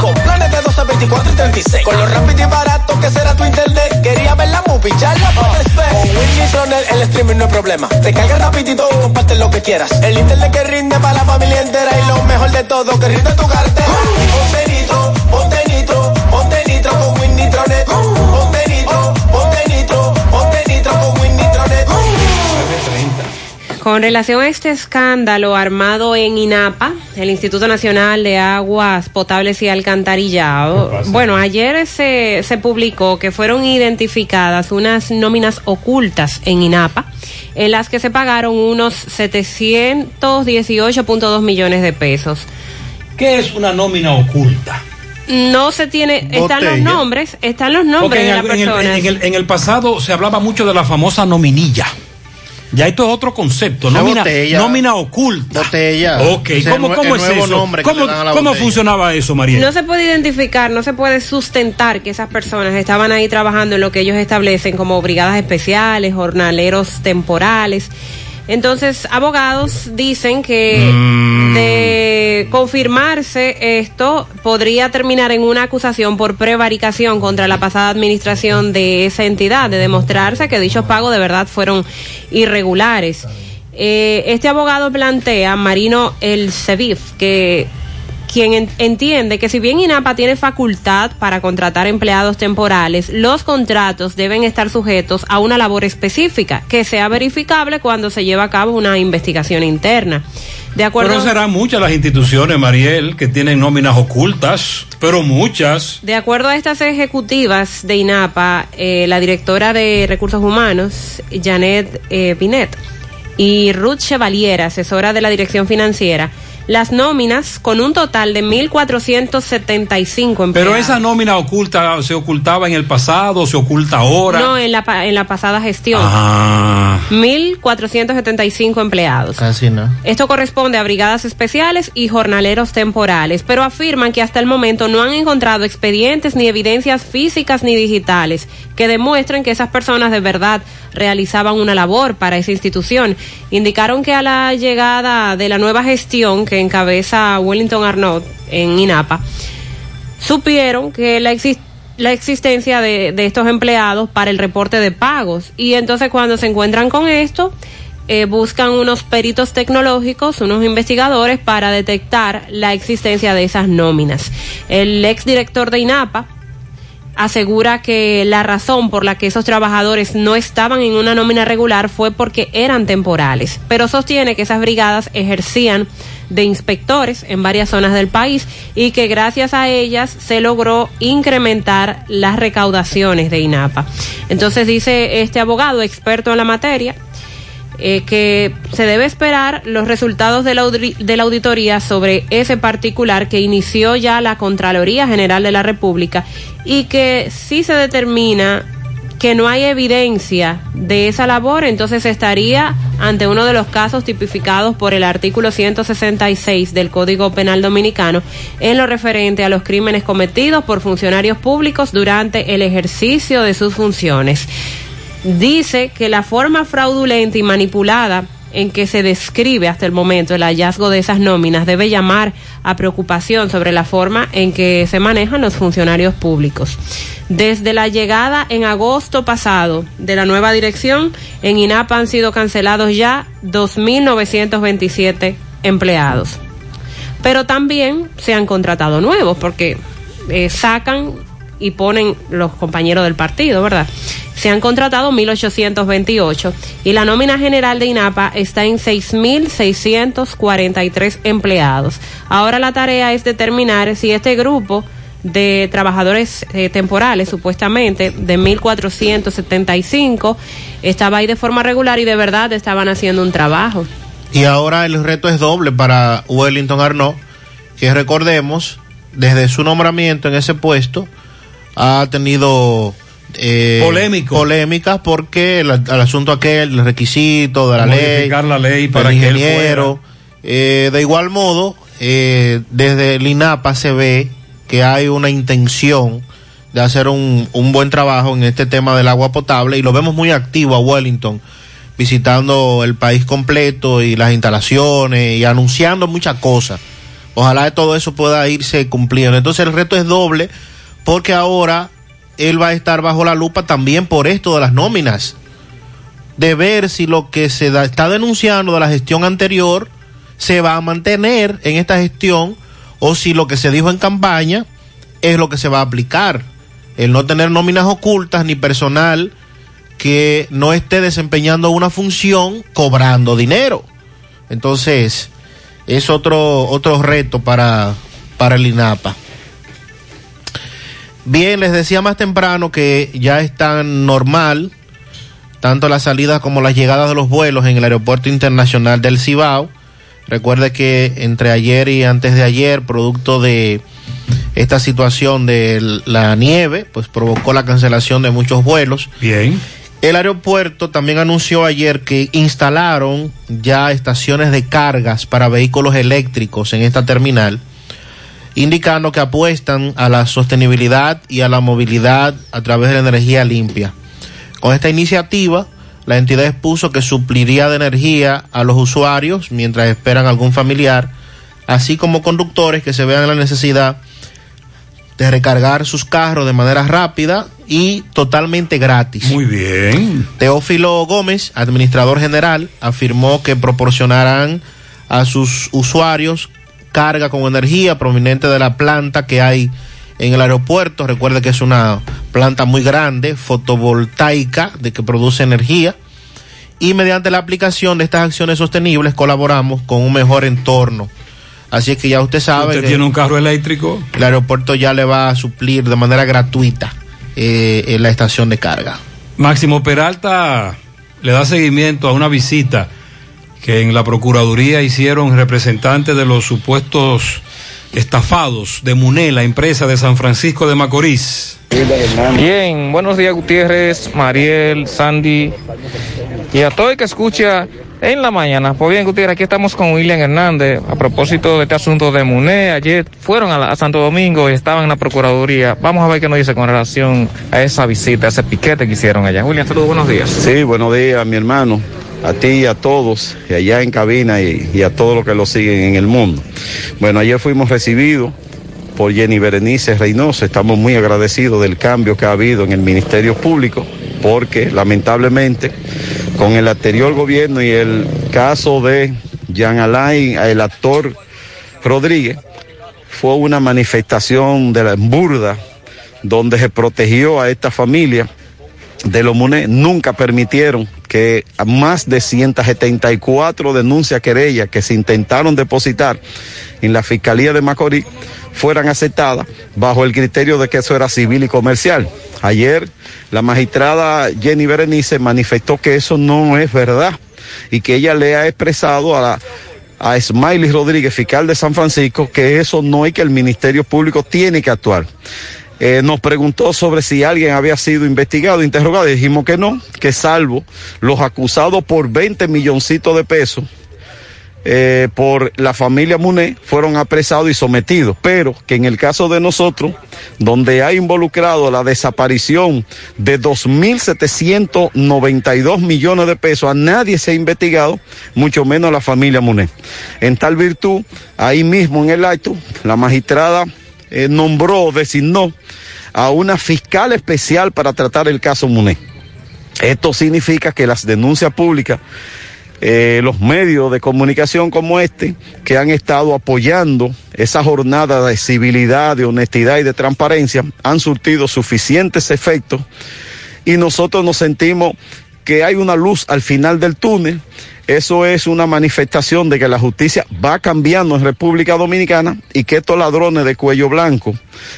Con planes de 12, 24 y 36. Con lo rápido y barato que será tu internet. Quería ver la movie, ya la puedes ver. Con Win Winnitronet, el streaming no es problema. Te carga rapidito y comparte lo que quieras. El internet que rinde para la familia entera y lo mejor de todo, que rinde tu cartera. Ponte nitro, ponte nitro, ponte nitro con Winnitronet. Ponte Con relación a este escándalo armado en INAPA, el Instituto Nacional de Aguas Potables y Alcantarillado, bueno, ayer se, se publicó que fueron identificadas unas nóminas ocultas en INAPA, en las que se pagaron unos 718.2 millones de pesos. ¿Qué es una nómina oculta? No se tiene, están los nombres, están los nombres de en las el, en el- personas. en el- en el pasado se hablaba mucho de la famosa nominilla. Ya esto es otro concepto, nómina, botella. nómina oculta. Botella. Ok, ¿cómo, nue- cómo el es nuevo eso? ¿Cómo, funcionaba eso, María? No se puede identificar, no se puede sustentar que esas personas estaban ahí trabajando en lo que ellos establecen como brigadas especiales, jornaleros temporales. Entonces, abogados dicen que de confirmarse esto podría terminar en una acusación por prevaricación contra la pasada administración de esa entidad, de demostrarse que dichos pagos de verdad fueron irregulares. Eh, este abogado plantea, Marino El Sevif, que quien en- entiende que si bien INAPA tiene facultad para contratar empleados temporales, los contratos deben estar sujetos a una labor específica que sea verificable cuando se lleva a cabo una investigación interna. De acuerdo, Pero serán muchas las instituciones, Mariel, que tienen nóminas ocultas, pero muchas. de acuerdo a estas ejecutivas de INAPA, eh, la directora de Recursos Humanos, Janet eh, Pinet, y Ruth Chevalier, asesora de la Dirección Financiera, las nóminas con un total de 1.475 empleados. Pero esa nómina oculta se ocultaba en el pasado, se oculta ahora. No, en la, en la pasada gestión. Ah. 1.475 empleados. Casi no. Esto corresponde a brigadas especiales y jornaleros temporales, pero afirman que hasta el momento no han encontrado expedientes ni evidencias físicas ni digitales que demuestren que esas personas de verdad realizaban una labor para esa institución. Indicaron que a la llegada de la nueva gestión que encabeza Wellington Arnott en INAPA, supieron que la la existencia de, de estos empleados para el reporte de pagos. Y entonces cuando se encuentran con esto, eh, buscan unos peritos tecnológicos, unos investigadores para detectar la existencia de esas nóminas. El exdirector de INAPA asegura que la razón por la que esos trabajadores no estaban en una nómina regular fue porque eran temporales, pero sostiene que esas brigadas ejercían de inspectores en varias zonas del país y que gracias a ellas se logró incrementar las recaudaciones de INAPA. Entonces dice este abogado experto en la materia, eh, que se debe esperar los resultados de la, de la auditoría sobre ese particular que inició ya la Contraloría General de la República y que si se determina que no hay evidencia de esa labor, entonces estaría ante uno de los casos tipificados por el artículo 166 del Código Penal Dominicano en lo referente a los crímenes cometidos por funcionarios públicos durante el ejercicio de sus funciones dice que la forma fraudulenta y manipulada en que se describe hasta el momento el hallazgo de esas nóminas debe llamar a preocupación sobre la forma en que se manejan los funcionarios públicos. Desde la llegada en agosto pasado de la nueva dirección, en INAPA han sido cancelados ya 2.927 empleados. Pero también se han contratado nuevos porque eh, sacan y ponen los compañeros del partido, ¿verdad? Se han contratado 1.828 y la nómina general de INAPA está en 6.643 empleados. Ahora la tarea es determinar si este grupo de trabajadores eh, temporales, supuestamente, de 1.475, estaba ahí de forma regular y de verdad estaban haciendo un trabajo. Y ahora el reto es doble para Wellington Arnaud, que recordemos, desde su nombramiento en ese puesto, ha tenido eh, Polémico. polémicas porque el, el asunto aquel, el requisito de la Modificar ley, la ley para que él ingeniero. Eh, de igual modo, eh, desde el INAPA se ve que hay una intención de hacer un, un buen trabajo en este tema del agua potable y lo vemos muy activo a Wellington visitando el país completo y las instalaciones y anunciando muchas cosas. Ojalá de todo eso pueda irse cumpliendo. Entonces el reto es doble porque ahora él va a estar bajo la lupa también por esto de las nóminas. de ver si lo que se está denunciando de la gestión anterior se va a mantener en esta gestión o si lo que se dijo en campaña es lo que se va a aplicar. El no tener nóminas ocultas ni personal que no esté desempeñando una función cobrando dinero. Entonces, es otro, otro reto para, para el INAPA. Bien, les decía más temprano que ya están normal tanto las salidas como las llegadas de los vuelos en el Aeropuerto Internacional del Cibao. Recuerde que entre ayer y antes de ayer, producto de esta situación de la nieve, pues provocó la cancelación de muchos vuelos. Bien. El aeropuerto también anunció ayer que instalaron ya estaciones de cargas para vehículos eléctricos en esta terminal, indicando que apuestan a la sostenibilidad y a la movilidad a través de la energía limpia. Con esta iniciativa, la entidad expuso que supliría de energía a los usuarios mientras esperan algún familiar, así como conductores que se vean en la necesidad de recargar sus carros de manera rápida y totalmente gratis. Muy bien. Teófilo Gómez, administrador general, afirmó que proporcionarán a sus usuarios carga con energía proveniente de la planta que hay en el aeropuerto. Recuerde que es una planta muy grande, fotovoltaica, de que produce energía. Y mediante la aplicación de estas acciones sostenibles colaboramos con un mejor entorno. Así es que ya usted sabe ¿Usted que tiene un carro eléctrico? el aeropuerto ya le va a suplir de manera gratuita eh, en la estación de carga. Máximo Peralta le da seguimiento a una visita que en la Procuraduría hicieron representantes de los supuestos estafados de MUNE, la empresa de San Francisco de Macorís. Bien, buenos días Gutiérrez, Mariel, Sandy y a todo el que escucha en la mañana. Pues bien, Gutiérrez, aquí estamos con William Hernández a propósito de este asunto de MUNE. Ayer fueron a, la- a Santo Domingo y estaban en la Procuraduría. Vamos a ver qué nos dice con relación a esa visita, a ese piquete que hicieron allá. William, saludos, buenos días. Sí, buenos días, mi hermano. A ti y a todos, y allá en cabina y, a todos los que lo siguen en el mundo. Bueno, ayer fuimos recibidos por Jenny Berenice Reynoso. Estamos muy agradecidos del cambio que ha habido en el Ministerio Público, porque lamentablemente con el anterior gobierno y el caso de Jean Alain, el actor Rodríguez, fue una manifestación de la burda donde se protegió a esta familia de los MUNE nunca permitieron que más de 174 denuncias querellas que se intentaron depositar en la Fiscalía de Macorís fueran aceptadas bajo el criterio de que eso era civil y comercial. Ayer la magistrada Jenny Berenice manifestó que eso no es verdad y que ella le ha expresado a a Smiley Rodríguez, fiscal de San Francisco, que eso no es que el Ministerio Público tiene que actuar. Eh, nos preguntó sobre si alguien había sido investigado, interrogado, y dijimos que no, que salvo los acusados por 20 milloncitos de pesos eh, por la familia Muné, fueron apresados y sometidos, pero que en el caso de nosotros, donde ha involucrado la desaparición de 2.792 millones de pesos, a nadie se ha investigado, mucho menos la familia Muné. En tal virtud, ahí mismo en el acto, la magistrada eh, nombró, designó a una fiscal especial para tratar el caso Muné. Esto significa que las denuncias públicas, eh, los medios de comunicación como este, que han estado apoyando esa jornada de civilidad, de honestidad y de transparencia, han surtido suficientes efectos y nosotros nos sentimos que hay una luz al final del túnel. Eso es una manifestación de que la justicia va cambiando en República Dominicana y que estos ladrones de cuello blanco,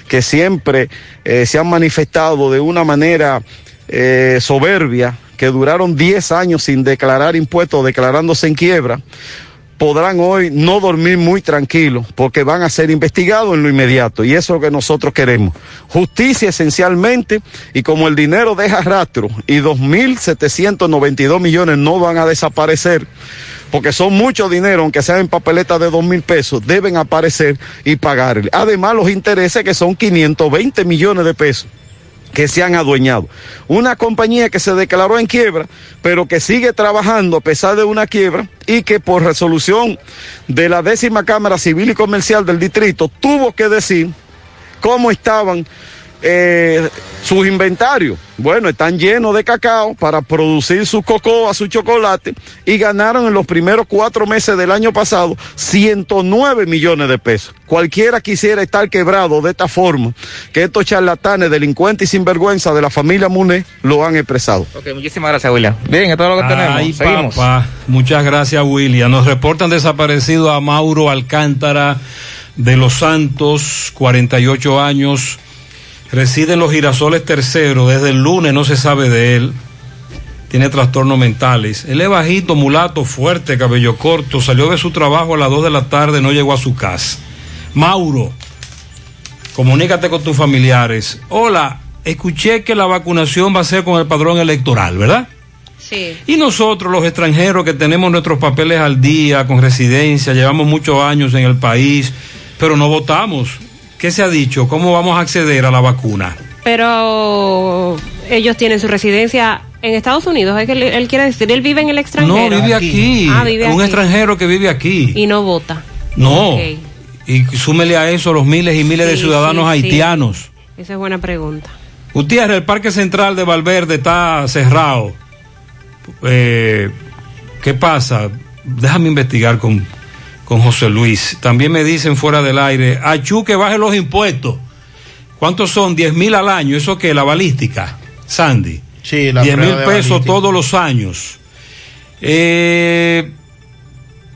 que siempre eh, se han manifestado de una manera eh, soberbia, que duraron 10 años sin declarar impuestos, declarándose en quiebra, podrán hoy no dormir muy tranquilos porque van a ser investigados en lo inmediato y eso es lo que nosotros queremos. Justicia esencialmente y como el dinero deja rastro y 2.792 millones no van a desaparecer porque son mucho dinero, aunque sean en papeletas de dos mil pesos, deben aparecer y pagarle. Además, los intereses que son 520 millones de pesos que se han adueñado. Una compañía que se declaró en quiebra, pero que sigue trabajando a pesar de una quiebra y que por resolución de la décima Cámara Civil y Comercial del Distrito tuvo que decir cómo estaban eh, sus inventarios. Bueno, están llenos de cacao para producir su cocoa, su chocolate y ganaron en los primeros cuatro meses del año pasado 109 millones de pesos. Cualquiera quisiera estar quebrado de esta forma que estos charlatanes, delincuentes y sinvergüenza de la familia Muné lo han expresado. Ok, muchísimas gracias, William. Bien, esto es lo que tenemos. Seguimos. papá. Muchas gracias, William. Nos reportan desaparecido a Mauro Alcántara de Los Santos, 48 años. Reside en los Girasoles Tercero. Desde el lunes no se sabe de él. Tiene trastornos mentales. Él es bajito, mulato, fuerte, cabello corto. Salió de su trabajo a las 2 de la tarde, no llegó a su casa. Mauro, comunícate con tus familiares. Hola, escuché que la vacunación va a ser con el padrón electoral, ¿verdad? Sí. Y nosotros, los extranjeros que tenemos nuestros papeles al día, con residencia, llevamos muchos años en el país, pero no votamos. ¿Qué se ha dicho? ¿Cómo vamos a acceder a la vacuna? Pero ellos tienen su residencia en Estados Unidos, es que él, él quiere decir, él vive en el extranjero. No, vive aquí. Ah, vive Un aquí. extranjero que vive aquí. Y no vota. No. Y súmele a eso los miles y miles de ciudadanos sí, sí. haitianos. Esa es buena pregunta. Gutiérrez, el Parque Central de Valverde está cerrado. Eh, ¿Qué pasa? Déjame investigar con, con José Luis. También me dicen fuera del aire, Achú que baje los impuestos. ¿Cuántos son? 10 mil al año. ¿Eso qué? La balística. Sandy. Sí, la 10 mil pesos balística. todos los años. Eh,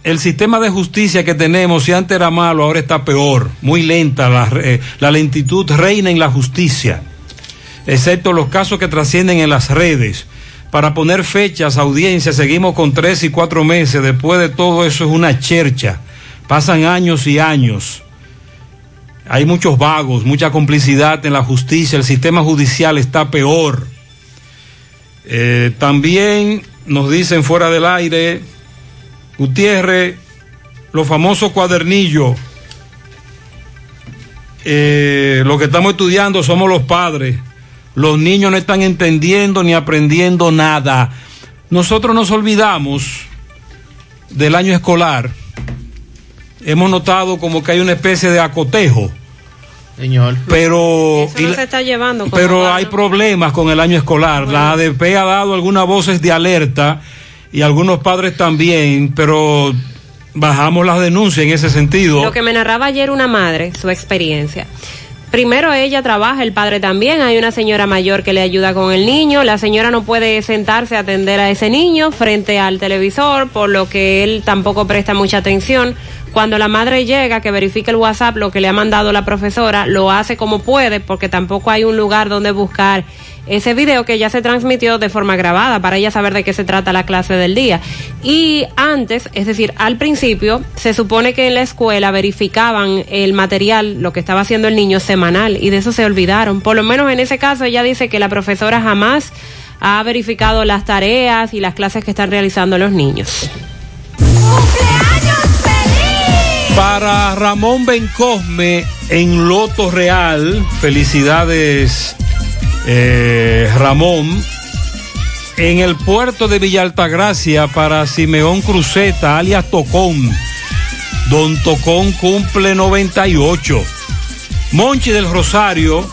el sistema de justicia que tenemos, si antes era malo, ahora está peor. Muy lenta, la, eh, la lentitud reina en la justicia, excepto los casos que trascienden en las redes. Para poner fechas, audiencias, seguimos con tres y cuatro meses. Después de todo eso es una chercha. Pasan años y años. Hay muchos vagos, mucha complicidad en la justicia. El sistema judicial está peor. Eh, también nos dicen fuera del aire, Gutiérrez, los famosos cuadernillos. Eh, lo que estamos estudiando somos los padres. Los niños no están entendiendo ni aprendiendo nada. Nosotros nos olvidamos del año escolar. Hemos notado como que hay una especie de acotejo. Señor. Pero, Eso y no la- se está llevando. como pero hay problemas con el año escolar. La ADP ha dado algunas voces de alerta y algunos padres también, pero bajamos las denuncias en ese sentido. Lo que me narraba ayer una madre, su experiencia. Primero ella trabaja, el padre también, hay una señora mayor que le ayuda con el niño, la señora no puede sentarse a atender a ese niño frente al televisor, por lo que él tampoco presta mucha atención. Cuando la madre llega, que verifica el WhatsApp, lo que le ha mandado la profesora, lo hace como puede, porque tampoco hay un lugar donde buscar ese video que ya se transmitió de forma grabada para ella saber de qué se trata la clase del día. Y antes, es decir, al principio, se supone que en la escuela verificaban el material, lo que estaba haciendo el niño semanal, y de eso se olvidaron. Por lo menos en ese caso ella dice que la profesora jamás ha verificado las tareas y las clases que están realizando los niños. Para Ramón Bencosme en Loto Real, felicidades eh, Ramón. En el puerto de Villa Altagracia para Simeón Cruzeta, alias Tocón. Don Tocón cumple 98. Monchi del Rosario.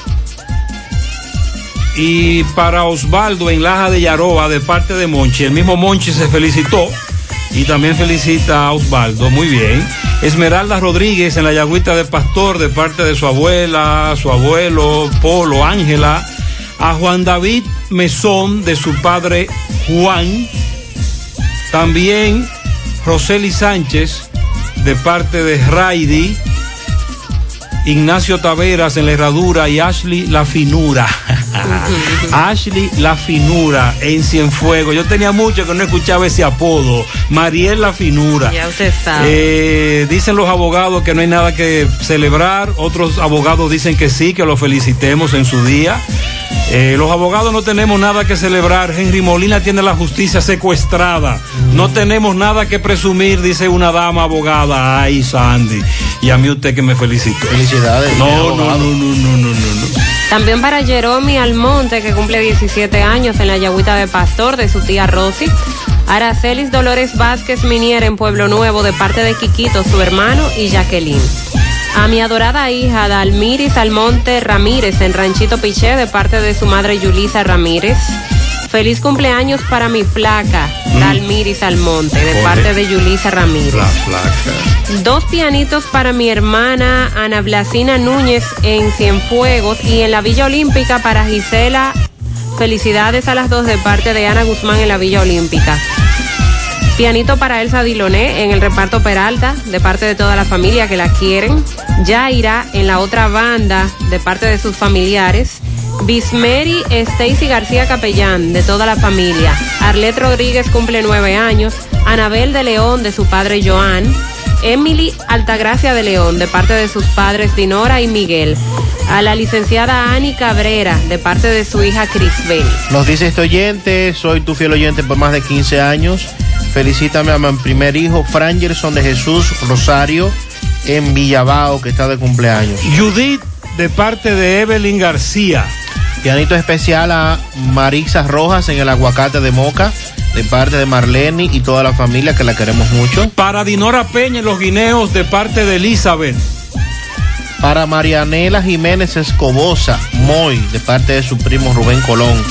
Y para Osvaldo en Laja de Yaroa, de parte de Monchi. El mismo Monchi se felicitó y también felicita a Osvaldo. Muy bien. Esmeralda Rodríguez en la Yagüita de Pastor, de parte de su abuela, su abuelo, Polo, Ángela. A Juan David Mesón, de su padre Juan. También Roseli Sánchez, de parte de Raidi. Ignacio Taveras en la herradura y Ashley La Finura. [laughs] Ashley La Finura en Cienfuegos. Yo tenía mucho que no escuchaba ese apodo. Mariel La Finura. Ya usted sabe. Eh, dicen los abogados que no hay nada que celebrar, otros abogados dicen que sí, que lo felicitemos en su día. Eh, los abogados no tenemos nada que celebrar. Henry Molina tiene la justicia secuestrada. No tenemos nada que presumir, dice una dama abogada. Ay, Sandy. Y a mí usted que me felicitó. Felicidades. No, no, no, no, no, no, no, no. También para Jeromy Almonte, que cumple 17 años en la Yagüita de Pastor, de su tía Rosy. Aracelis Dolores Vázquez Minier en Pueblo Nuevo, de parte de Quiquito, su hermano, y Jacqueline. A mi adorada hija Dalmiris Almonte Ramírez en Ranchito Piché de parte de su madre Yulisa Ramírez. Feliz cumpleaños para mi flaca, Dalmiris Almonte, de parte de Yulisa Ramírez. La. Dos pianitos para mi hermana Ana Blasina Núñez en Cienfuegos y en la Villa Olímpica para Gisela. Felicidades a las dos de parte de Ana Guzmán en la Villa Olímpica. Pianito para Elsa Diloné en el reparto Peralta, de parte de toda la familia que la quieren. Yaira en la otra banda, de parte de sus familiares. Bismeri Stacy García Capellán, de toda la familia. Arlet Rodríguez cumple nueve años. Anabel de León, de su padre Joan. Emily Altagracia de León, de parte de sus padres Dinora y Miguel. A la licenciada Ani Cabrera, de parte de su hija Crisbel. Nos dice este oyente, soy tu fiel oyente por más de 15 años. Felicítame a mi primer hijo, Frangerson de Jesús Rosario, en Villabao, que está de cumpleaños. Judith, de parte de Evelyn García. Pianito especial a Marisa Rojas en el aguacate de Moca, de parte de Marlene y toda la familia que la queremos mucho. Para Dinora Peña en los guineos, de parte de Elizabeth. Para Marianela Jiménez Escobosa, Moy, de parte de su primo Rubén Colón.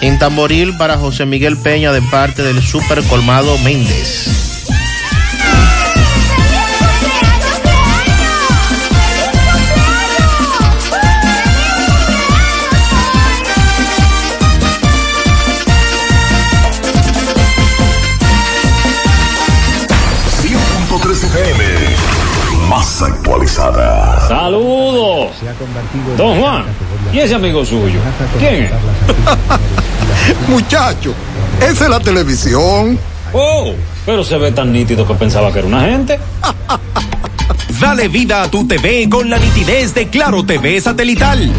En Tamboril para José Miguel Peña, de parte del Super Colmado Méndez. Actualizada. Saludos. Don Juan. ¿Y ese amigo suyo? ¿Quién es? [laughs] Muchacho, esa es la televisión. Oh, pero se ve tan nítido que pensaba que era una gente. [laughs] Dale vida a tu TV con la nitidez de Claro TV satelital.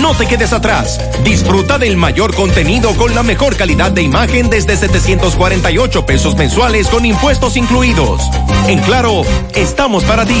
No te quedes atrás. Disfruta del mayor contenido con la mejor calidad de imagen desde 748 pesos mensuales con impuestos incluidos. En Claro, estamos para ti.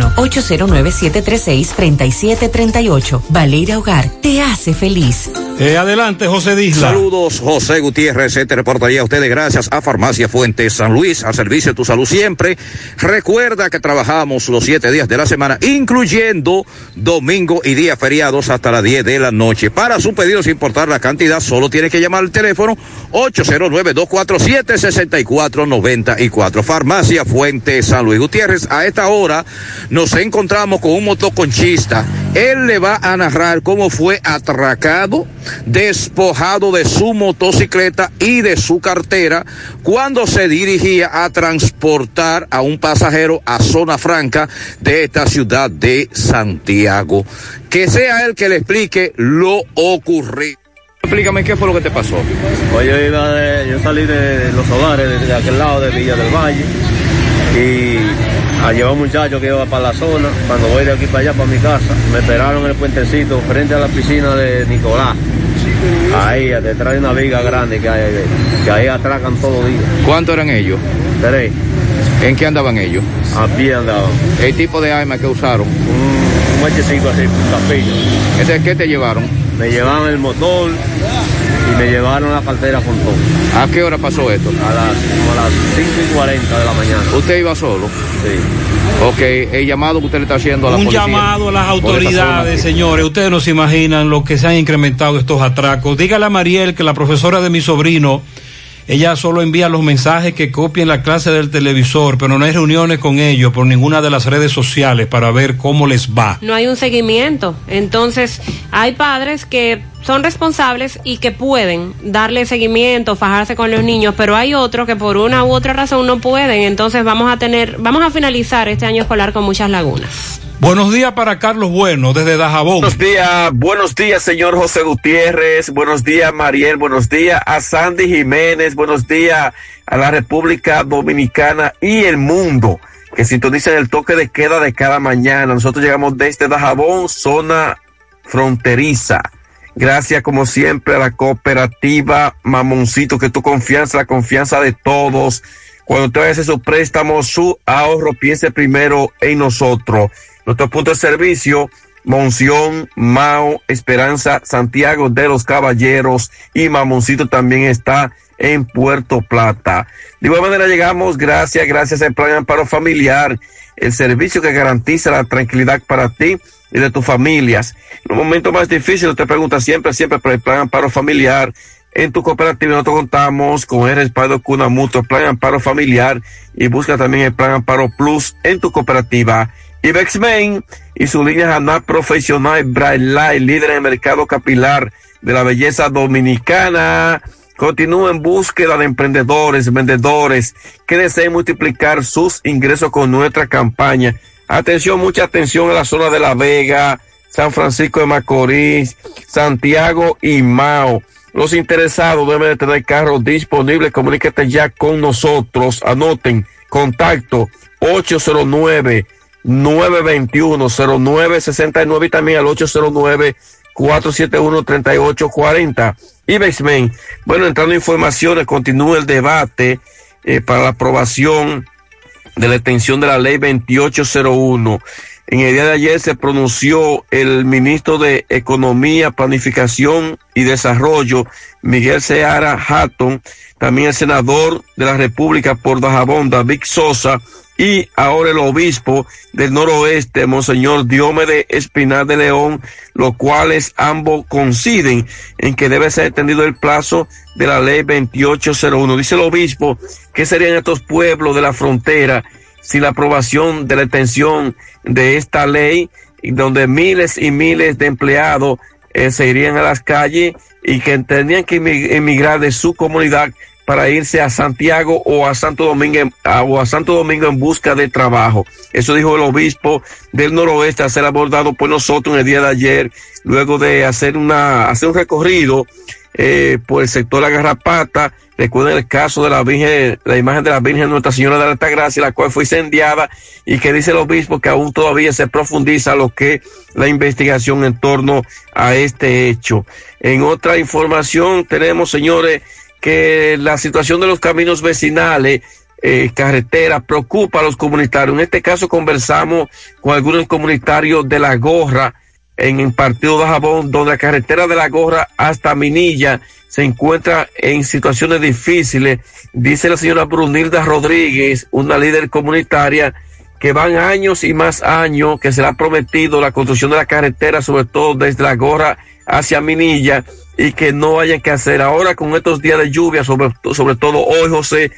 809-736-3738. Valeria Hogar te hace feliz. Eh, adelante, José Disla. Saludos, José Gutiérrez. Este reportaría a ustedes gracias a Farmacia Fuentes San Luis, al servicio de tu salud siempre. Recuerda que trabajamos los siete días de la semana, incluyendo domingo y días feriados hasta las 10 de la noche. Para su pedido, sin importar la cantidad, solo tiene que llamar al teléfono 809-247-6494. Farmacia Fuentes San Luis Gutiérrez. A esta hora nos encontramos con un motoconchista. Él le va a narrar cómo fue atracado, despojado de su motocicleta y de su cartera cuando se dirigía a transportar a un pasajero a zona franca de esta ciudad de Santiago. Que sea él que le explique lo ocurrido. Explícame qué fue lo que te pasó. Pues yo iba de, yo salí de los hogares de, de aquel lado de Villa del Valle y a llevar un muchacho que iba para la zona. Cuando voy de aquí para allá, para mi casa, me esperaron en el puentecito frente a la piscina de Nicolás. Ahí, detrás de una viga grande que hay ahí, que ahí atracan todo el día. ¿Cuántos eran ellos? Tres. ¿En qué andaban ellos? A pie andaban. ¿El tipo de arma que usaron? Un muechecito así, un capillo. ¿Este, ¿Qué te llevaron? Me llevaron el motor y me llevaron la cartera con todo. ¿A qué hora pasó esto? A las, como a las 5 y 40 de la mañana. ¿Usted iba solo? Sí. Ok, el llamado que usted le está haciendo a la Un policía. llamado a las autoridades, señores. Ustedes no se imaginan lo que se han incrementado estos atracos. Dígale a Mariel que la profesora de mi sobrino, ella solo envía los mensajes que copia en la clase del televisor, pero no hay reuniones con ellos por ninguna de las redes sociales para ver cómo les va. no hay un seguimiento. Entonces, hay padres que son responsables y que pueden darle seguimiento, fajarse con los niños, pero hay otros que por una u otra razón no pueden. Entonces, vamos a tener, vamos a finalizar este año escolar con muchas lagunas. Buenos días para Carlos Bueno, desde Dajabón. Buenos días, buenos días, señor José Gutiérrez. Buenos días, Mariel. Buenos días a Sandy Jiménez. Buenos días a la República Dominicana y el mundo. que sintonicen el toque de queda de cada mañana. Nosotros llegamos desde Dajabón, zona fronteriza. Gracias como siempre a la cooperativa Mamoncito, que tu confianza, la confianza de todos. Cuando usted vaya a hacer su préstamo, su ahorro, piense primero en nosotros. Nuestro punto de servicio, Monción, Mao, Esperanza, Santiago de los Caballeros y Mamoncito también está en Puerto Plata. De igual manera llegamos gracias, gracias al Plan Amparo Familiar, el servicio que garantiza la tranquilidad para ti y de tus familias. En un momento más difícil, te pregunta siempre, siempre por el Plan Amparo Familiar. En tu cooperativa nosotros contamos con el respaldo Cuna Mutuo, Plan Amparo Familiar y busca también el Plan Amparo Plus en tu cooperativa. Ibexmen y su línea Hanap Profesional Light, líder en el mercado capilar de la belleza dominicana. Continúa en búsqueda de emprendedores, vendedores que deseen multiplicar sus ingresos con nuestra campaña. Atención, mucha atención a la zona de La Vega, San Francisco de Macorís, Santiago y Mao. Los interesados deben de tener carros disponibles. Comuníquete ya con nosotros. Anoten contacto 809 921 0969 y también al 809 471 3840 y Basement. Bueno, entrando en informaciones, continúa el debate eh, para la aprobación de la extensión de la ley 2801. En el día de ayer se pronunció el ministro de Economía, Planificación y Desarrollo, Miguel Seara Hatton, también el senador de la República por Dajabón, David Sosa, y ahora el obispo del noroeste, Monseñor Diómede Espinal de León, los cuales ambos coinciden en que debe ser extendido el plazo de la ley 2801. Dice el obispo que serían estos pueblos de la frontera sin la aprobación de la extensión de esta ley, donde miles y miles de empleados eh, se irían a las calles y que tendrían que emigrar de su comunidad para irse a Santiago o a Santo Domingo en, o a Santo Domingo en busca de trabajo. Eso dijo el obispo del noroeste a ser abordado por nosotros en el día de ayer, luego de hacer una hacer un recorrido eh, por el sector La Garrapata. Recuerden el caso de la Virgen, la imagen de la Virgen Nuestra Señora de la Alta Gracia, la cual fue incendiada y que dice el obispo que aún todavía se profundiza lo que la investigación en torno a este hecho. En otra información tenemos, señores, que la situación de los caminos vecinales, eh, carreteras, preocupa a los comunitarios. En este caso conversamos con algunos comunitarios de La Gorra, en el partido de Jabón, donde la carretera de La Gorra hasta Minilla se encuentra en situaciones difíciles. Dice la señora Brunilda Rodríguez, una líder comunitaria, que van años y más años que se le ha prometido la construcción de la carretera, sobre todo desde La Gorra hacia Minilla, y que no haya que hacer ahora con estos días de lluvia, sobre, sobre todo hoy, José,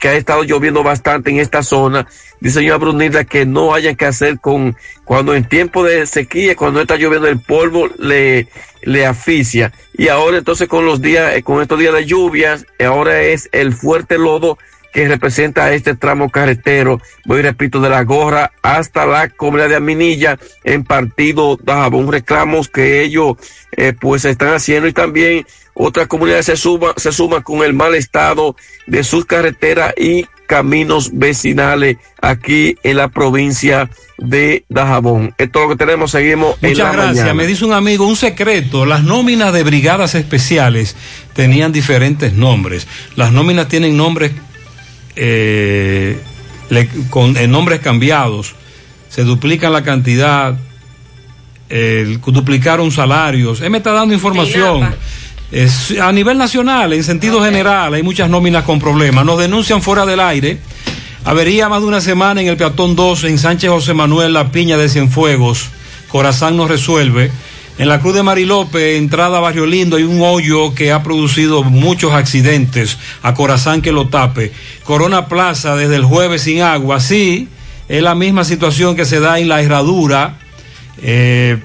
que ha estado lloviendo bastante en esta zona. Dice señora Brunilda que no haya que hacer con, cuando en tiempo de sequía, cuando está lloviendo el polvo, le, le asfixia. Y ahora entonces con los días, eh, con estos días de lluvias, ahora es el fuerte lodo que representa este tramo carretero, voy repito, de la gorra hasta la comunidad de Aminilla en partido Dajabón, reclamos que ellos eh, pues están haciendo y también otras comunidades se suman se suma con el mal estado de sus carreteras y caminos vecinales aquí en la provincia de Dajabón. Esto es lo que tenemos, seguimos Muchas en la gracias. mañana. Me dice un amigo, un secreto, las nóminas de brigadas especiales tenían diferentes nombres. Las nóminas tienen nombres eh, le- con eh, nombres cambiados, se duplican la cantidad, eh, duplicaron salarios. Él me está dando información. Es, a nivel nacional, en sentido general, hay muchas nóminas con problemas. Nos denuncian fuera del aire. Avería más de una semana en el peatón 2 en Sánchez José Manuel La Piña de Cienfuegos. Corazán nos resuelve. En la Cruz de Marilope, entrada a Barrio Lindo, hay un hoyo que ha producido muchos accidentes. A Corazán que lo tape. Corona Plaza desde el jueves sin agua. Sí, es la misma situación que se da en la herradura. Eh,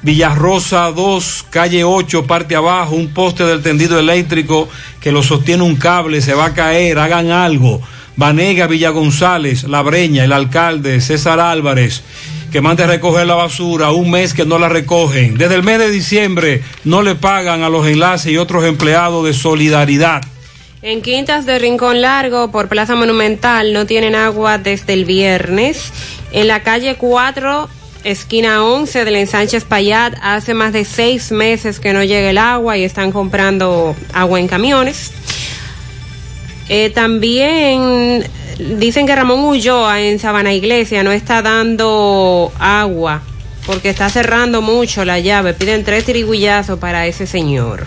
Villarrosa 2, calle 8, parte abajo, un poste del tendido eléctrico que lo sostiene un cable, se va a caer, hagan algo. Vanega, Villa González, La Breña, el alcalde César Álvarez, que mande a recoger la basura, un mes que no la recogen. Desde el mes de diciembre no le pagan a los enlaces y otros empleados de solidaridad. En Quintas de Rincón Largo, por Plaza Monumental, no tienen agua desde el viernes. En la calle 4, esquina 11 del ensanche Espaillat, hace más de seis meses que no llega el agua y están comprando agua en camiones. Eh, también dicen que Ramón Ulloa en Sabana Iglesia no está dando agua porque está cerrando mucho la llave. Piden tres tirigullazos para ese señor.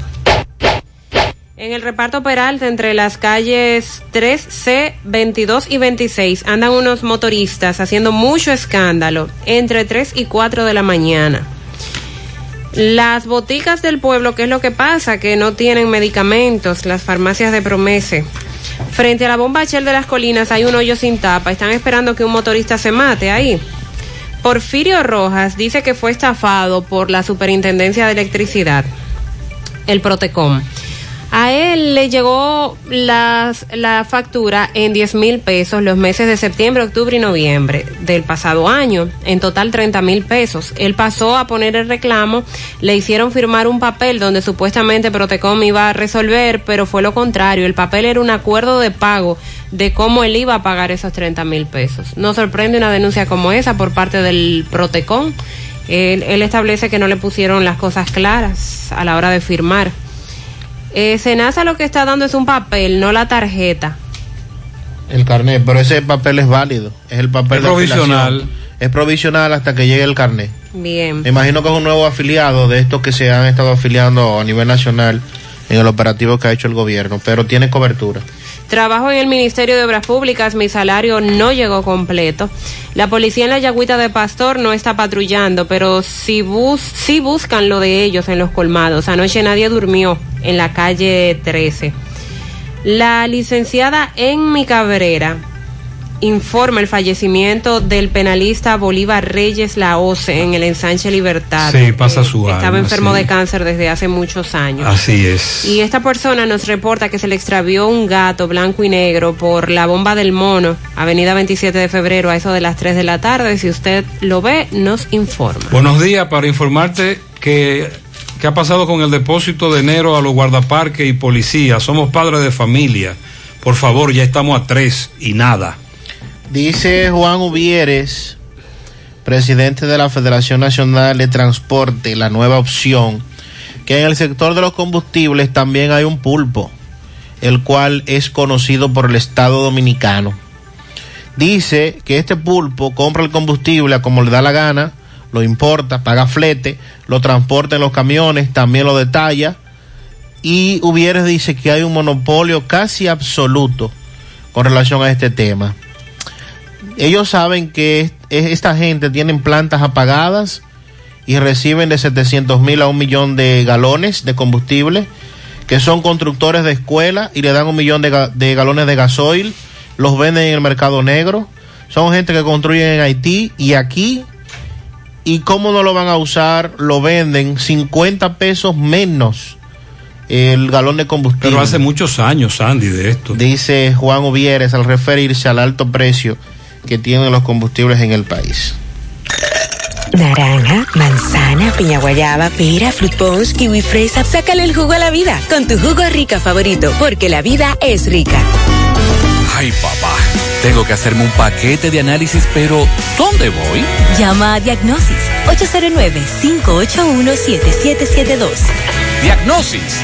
En el reparto Peralta, entre las calles 3C, 22 y 26, andan unos motoristas haciendo mucho escándalo entre 3 y 4 de la mañana. Las boticas del pueblo, ¿qué es lo que pasa? Que no tienen medicamentos, las farmacias de Promese. Frente a la bomba Shell de las colinas hay un hoyo sin tapa. Están esperando que un motorista se mate ahí. Porfirio Rojas dice que fue estafado por la Superintendencia de Electricidad, el Protecom. A él le llegó las, la factura en 10 mil pesos los meses de septiembre, octubre y noviembre del pasado año. En total 30 mil pesos. Él pasó a poner el reclamo, le hicieron firmar un papel donde supuestamente Protecom iba a resolver, pero fue lo contrario. El papel era un acuerdo de pago de cómo él iba a pagar esos 30 mil pesos. Nos sorprende una denuncia como esa por parte del Protecom. Él, él establece que no le pusieron las cosas claras a la hora de firmar. Eh, Senasa lo que está dando es un papel, no la tarjeta. El carnet, pero ese papel es válido. Es el papel Es de provisional. afiliación. Es provisional hasta que llegue el carnet. Bien. Me imagino que es un nuevo afiliado de estos que se han estado afiliando a nivel nacional en el operativo que ha hecho el gobierno, pero tiene cobertura. Trabajo en el Ministerio de Obras Públicas, mi salario no llegó completo. La policía en la Yagüita de Pastor no está patrullando, pero sí, bus sí buscan lo de ellos en los colmados. Anoche nadie durmió en la calle 13. La licenciada Enmi Cabrera informa el fallecimiento del penalista Bolívar Reyes Laose en el ensanche Libertad. Sí, pasa su Estaba alma, enfermo sí. de cáncer desde hace muchos años. Así es. Y esta persona nos reporta que se le extravió un gato blanco y negro por la bomba del mono, avenida 27 de febrero, a eso de las 3 de la tarde. Si usted lo ve, nos informa. Buenos días, para informarte que qué ha pasado con el depósito de enero a los guardaparques y policías. Somos padres de familia. Por favor, ya estamos a tres y nada. Dice Juan Uvieres, presidente de la Federación Nacional de Transporte, la nueva opción, que en el sector de los combustibles también hay un pulpo, el cual es conocido por el Estado Dominicano. Dice que este pulpo compra el combustible a como le da la gana, lo importa, paga flete, lo transporta en los camiones, también lo detalla. Y Uvieres dice que hay un monopolio casi absoluto con relación a este tema ellos saben que es- es- esta gente tienen plantas apagadas y reciben de 700 mil a un millón de galones de combustible, que son constructores de escuela y le dan un millón de, ga- de galones de gasoil, los venden en el mercado negro, son gente que construyen en Haití y aquí, y cómo no lo van a usar, lo venden 50 pesos menos el galón de combustible. Pero hace muchos años, Sandy, de esto. Dice Juan Uvieres al referirse al alto precio que tienen los combustibles en el país. Naranja, manzana, piña guayaba, pera, fruit punch, kiwi fresa. Sácale el jugo a la vida con tu jugo rica favorito, porque la vida es rica. Ay, papá, tengo que hacerme un paquete de análisis, pero ¿dónde voy? Llama a Diagnosis 809-581-7772. Diagnosis.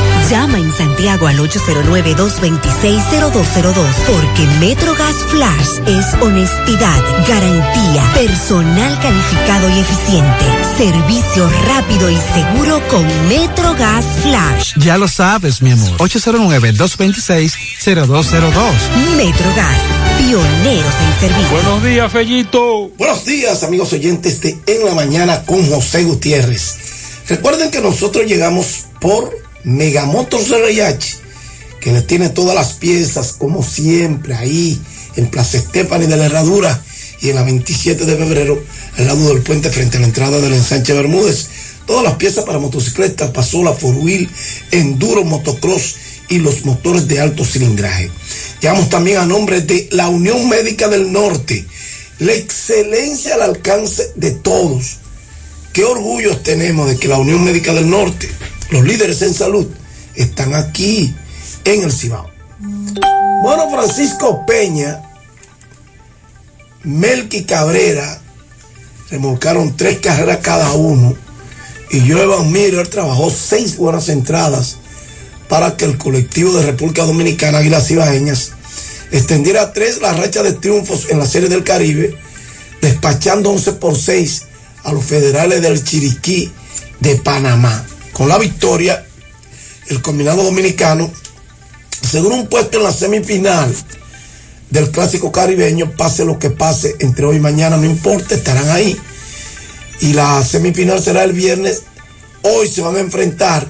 Llama en Santiago al 809-226-0202 porque Metrogas Flash es honestidad, garantía, personal calificado y eficiente, servicio rápido y seguro con Metrogas Flash. Ya lo sabes, mi amor. 809-226-0202. Metrogas, pioneros en servicio. Buenos días, Fellito. Buenos días, amigos oyentes de En la Mañana con José Gutiérrez. Recuerden que nosotros llegamos por Megamotos RH, que le tiene todas las piezas, como siempre, ahí en Plaza Estefani de la Herradura y en la 27 de febrero, al lado del puente frente a la entrada del ensanche Bermúdez. Todas las piezas para motocicletas, pasola, four wheel, enduro, motocross y los motores de alto cilindraje. Llegamos también a nombre de la Unión Médica del Norte, la excelencia al alcance de todos. Qué orgullos tenemos de que la Unión Médica del Norte los líderes en salud están aquí en el Cibao. Bueno, Francisco Peña, Melqui Cabrera, remolcaron tres carreras cada uno y Joevan Miller trabajó seis buenas entradas para que el colectivo de República Dominicana Águilas Cibaeñas extendiera tres la racha de triunfos en la Serie del Caribe, despachando 11 por 6 a los federales del Chiriquí de Panamá. Con la victoria, el combinado dominicano según un puesto en la semifinal del clásico caribeño, pase lo que pase entre hoy y mañana, no importa, estarán ahí. Y la semifinal será el viernes. Hoy se van a enfrentar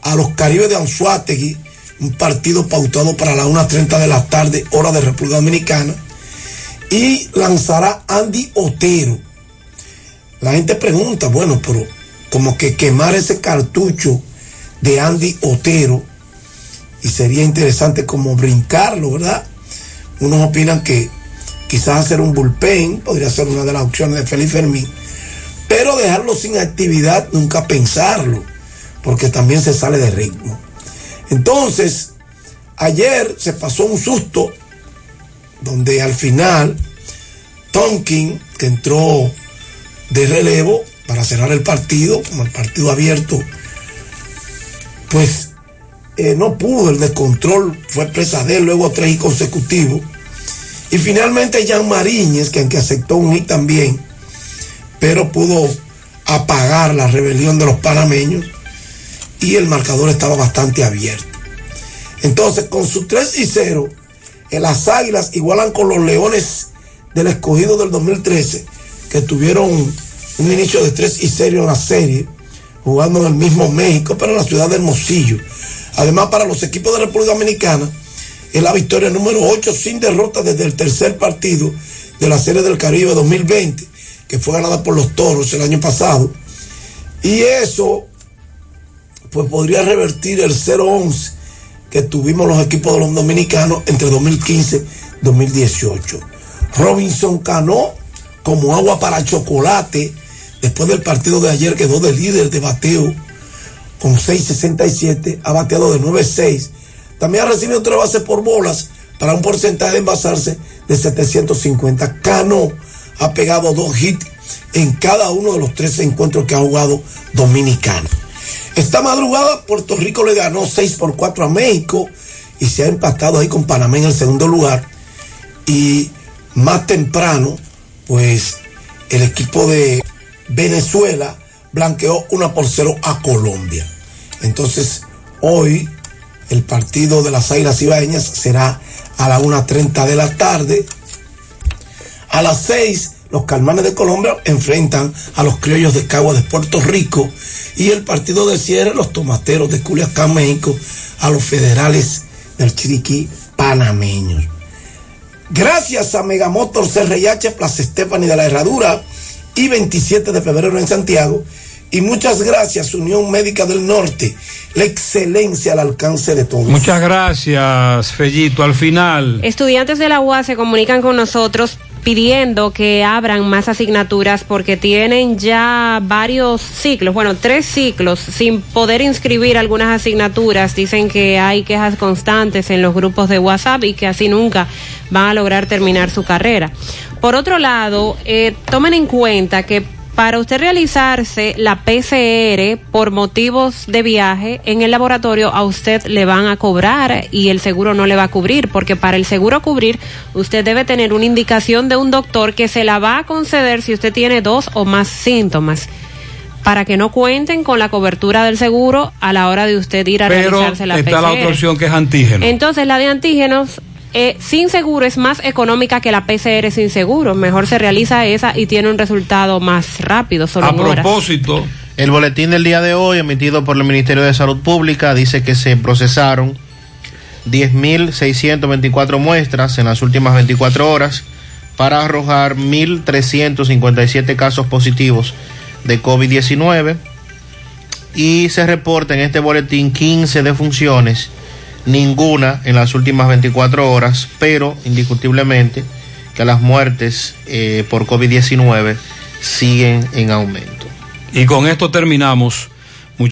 a los Caribes de Anzuategui, un partido pautado para las 1.30 de la tarde, hora de República Dominicana. Y lanzará Andy Otero. La gente pregunta, bueno, pero como que quemar ese cartucho de Andy Otero y sería interesante como brincarlo, ¿verdad? Unos opinan que quizás hacer un bullpen podría ser una de las opciones de Félix Fermín, pero dejarlo sin actividad, nunca pensarlo, porque también se sale de ritmo. Entonces, ayer se pasó un susto donde al final Tonkin, que entró de relevo para cerrar el partido, como el partido abierto, pues eh, no pudo, el descontrol fue presa de luego tres consecutivos. Y finalmente Jan Mariñez, que aunque aceptó un hit también, pero pudo apagar la rebelión de los panameños y el marcador estaba bastante abierto. Entonces, con su 3 y 0, las Águilas igualan con los Leones del escogido del 2013, que tuvieron un inicio de 3 y 0 en la serie, jugando en el mismo México, pero en la ciudad de Hermosillo. Además, para los equipos de República Dominicana, es la victoria número 8 sin derrota desde el tercer partido de la Serie del Caribe 2020, que fue ganada por los Toros el año pasado. Y eso, pues podría revertir el 0-11 que tuvimos los equipos de los dominicanos entre 2015 y 2018. Robinson Cano, como agua para chocolate, después del partido de ayer quedó de líder de bateo con 6.67, ha bateado de 9.6. También ha recibido tres bases por bolas para un porcentaje de envasarse de 750. Cano ha pegado dos hits en cada uno de los tres encuentros que ha jugado Dominicano. Esta madrugada Puerto Rico le ganó 6 por 4 a México y se ha empatado ahí con Panamá en el segundo lugar. Y más temprano, pues el equipo de Venezuela blanqueó una por cero a Colombia. Entonces, hoy el partido de las Águilas Ibaeñas será a la 1.30 de la tarde. A las 6, los Calmanes de Colombia enfrentan a los Criollos de Cagua de Puerto Rico. Y el partido de cierre, los Tomateros de Culiacán, México, a los Federales del Chiriquí panameños. Gracias a Megamotor CRH, Plaza Estefani de la Herradura y 27 de febrero en Santiago. Y muchas gracias, Unión Médica del Norte, la excelencia al alcance de todos. Muchas gracias, Fellito. Al final. Estudiantes de la UAS se comunican con nosotros pidiendo que abran más asignaturas porque tienen ya varios ciclos, bueno, tres ciclos sin poder inscribir algunas asignaturas. Dicen que hay quejas constantes en los grupos de WhatsApp y que así nunca van a lograr terminar su carrera. Por otro lado, eh, tomen en cuenta que para usted realizarse la PCR por motivos de viaje en el laboratorio a usted le van a cobrar y el seguro no le va a cubrir porque para el seguro cubrir usted debe tener una indicación de un doctor que se la va a conceder si usted tiene dos o más síntomas para que no cuenten con la cobertura del seguro a la hora de usted ir a Pero realizarse la está PCR. la otra opción que es antígeno. Entonces la de antígenos eh, sin seguro es más económica que la PCR sin seguro. Mejor se realiza esa y tiene un resultado más rápido, solo en horas. propósito. El boletín del día de hoy, emitido por el Ministerio de Salud Pública, dice que se procesaron 10.624 muestras en las últimas 24 horas para arrojar 1.357 casos positivos de COVID-19 y se reporta en este boletín 15 defunciones, ninguna en las últimas 24 horas, pero indiscutiblemente que las muertes eh, por COVID-19 siguen en aumento. Y con esto terminamos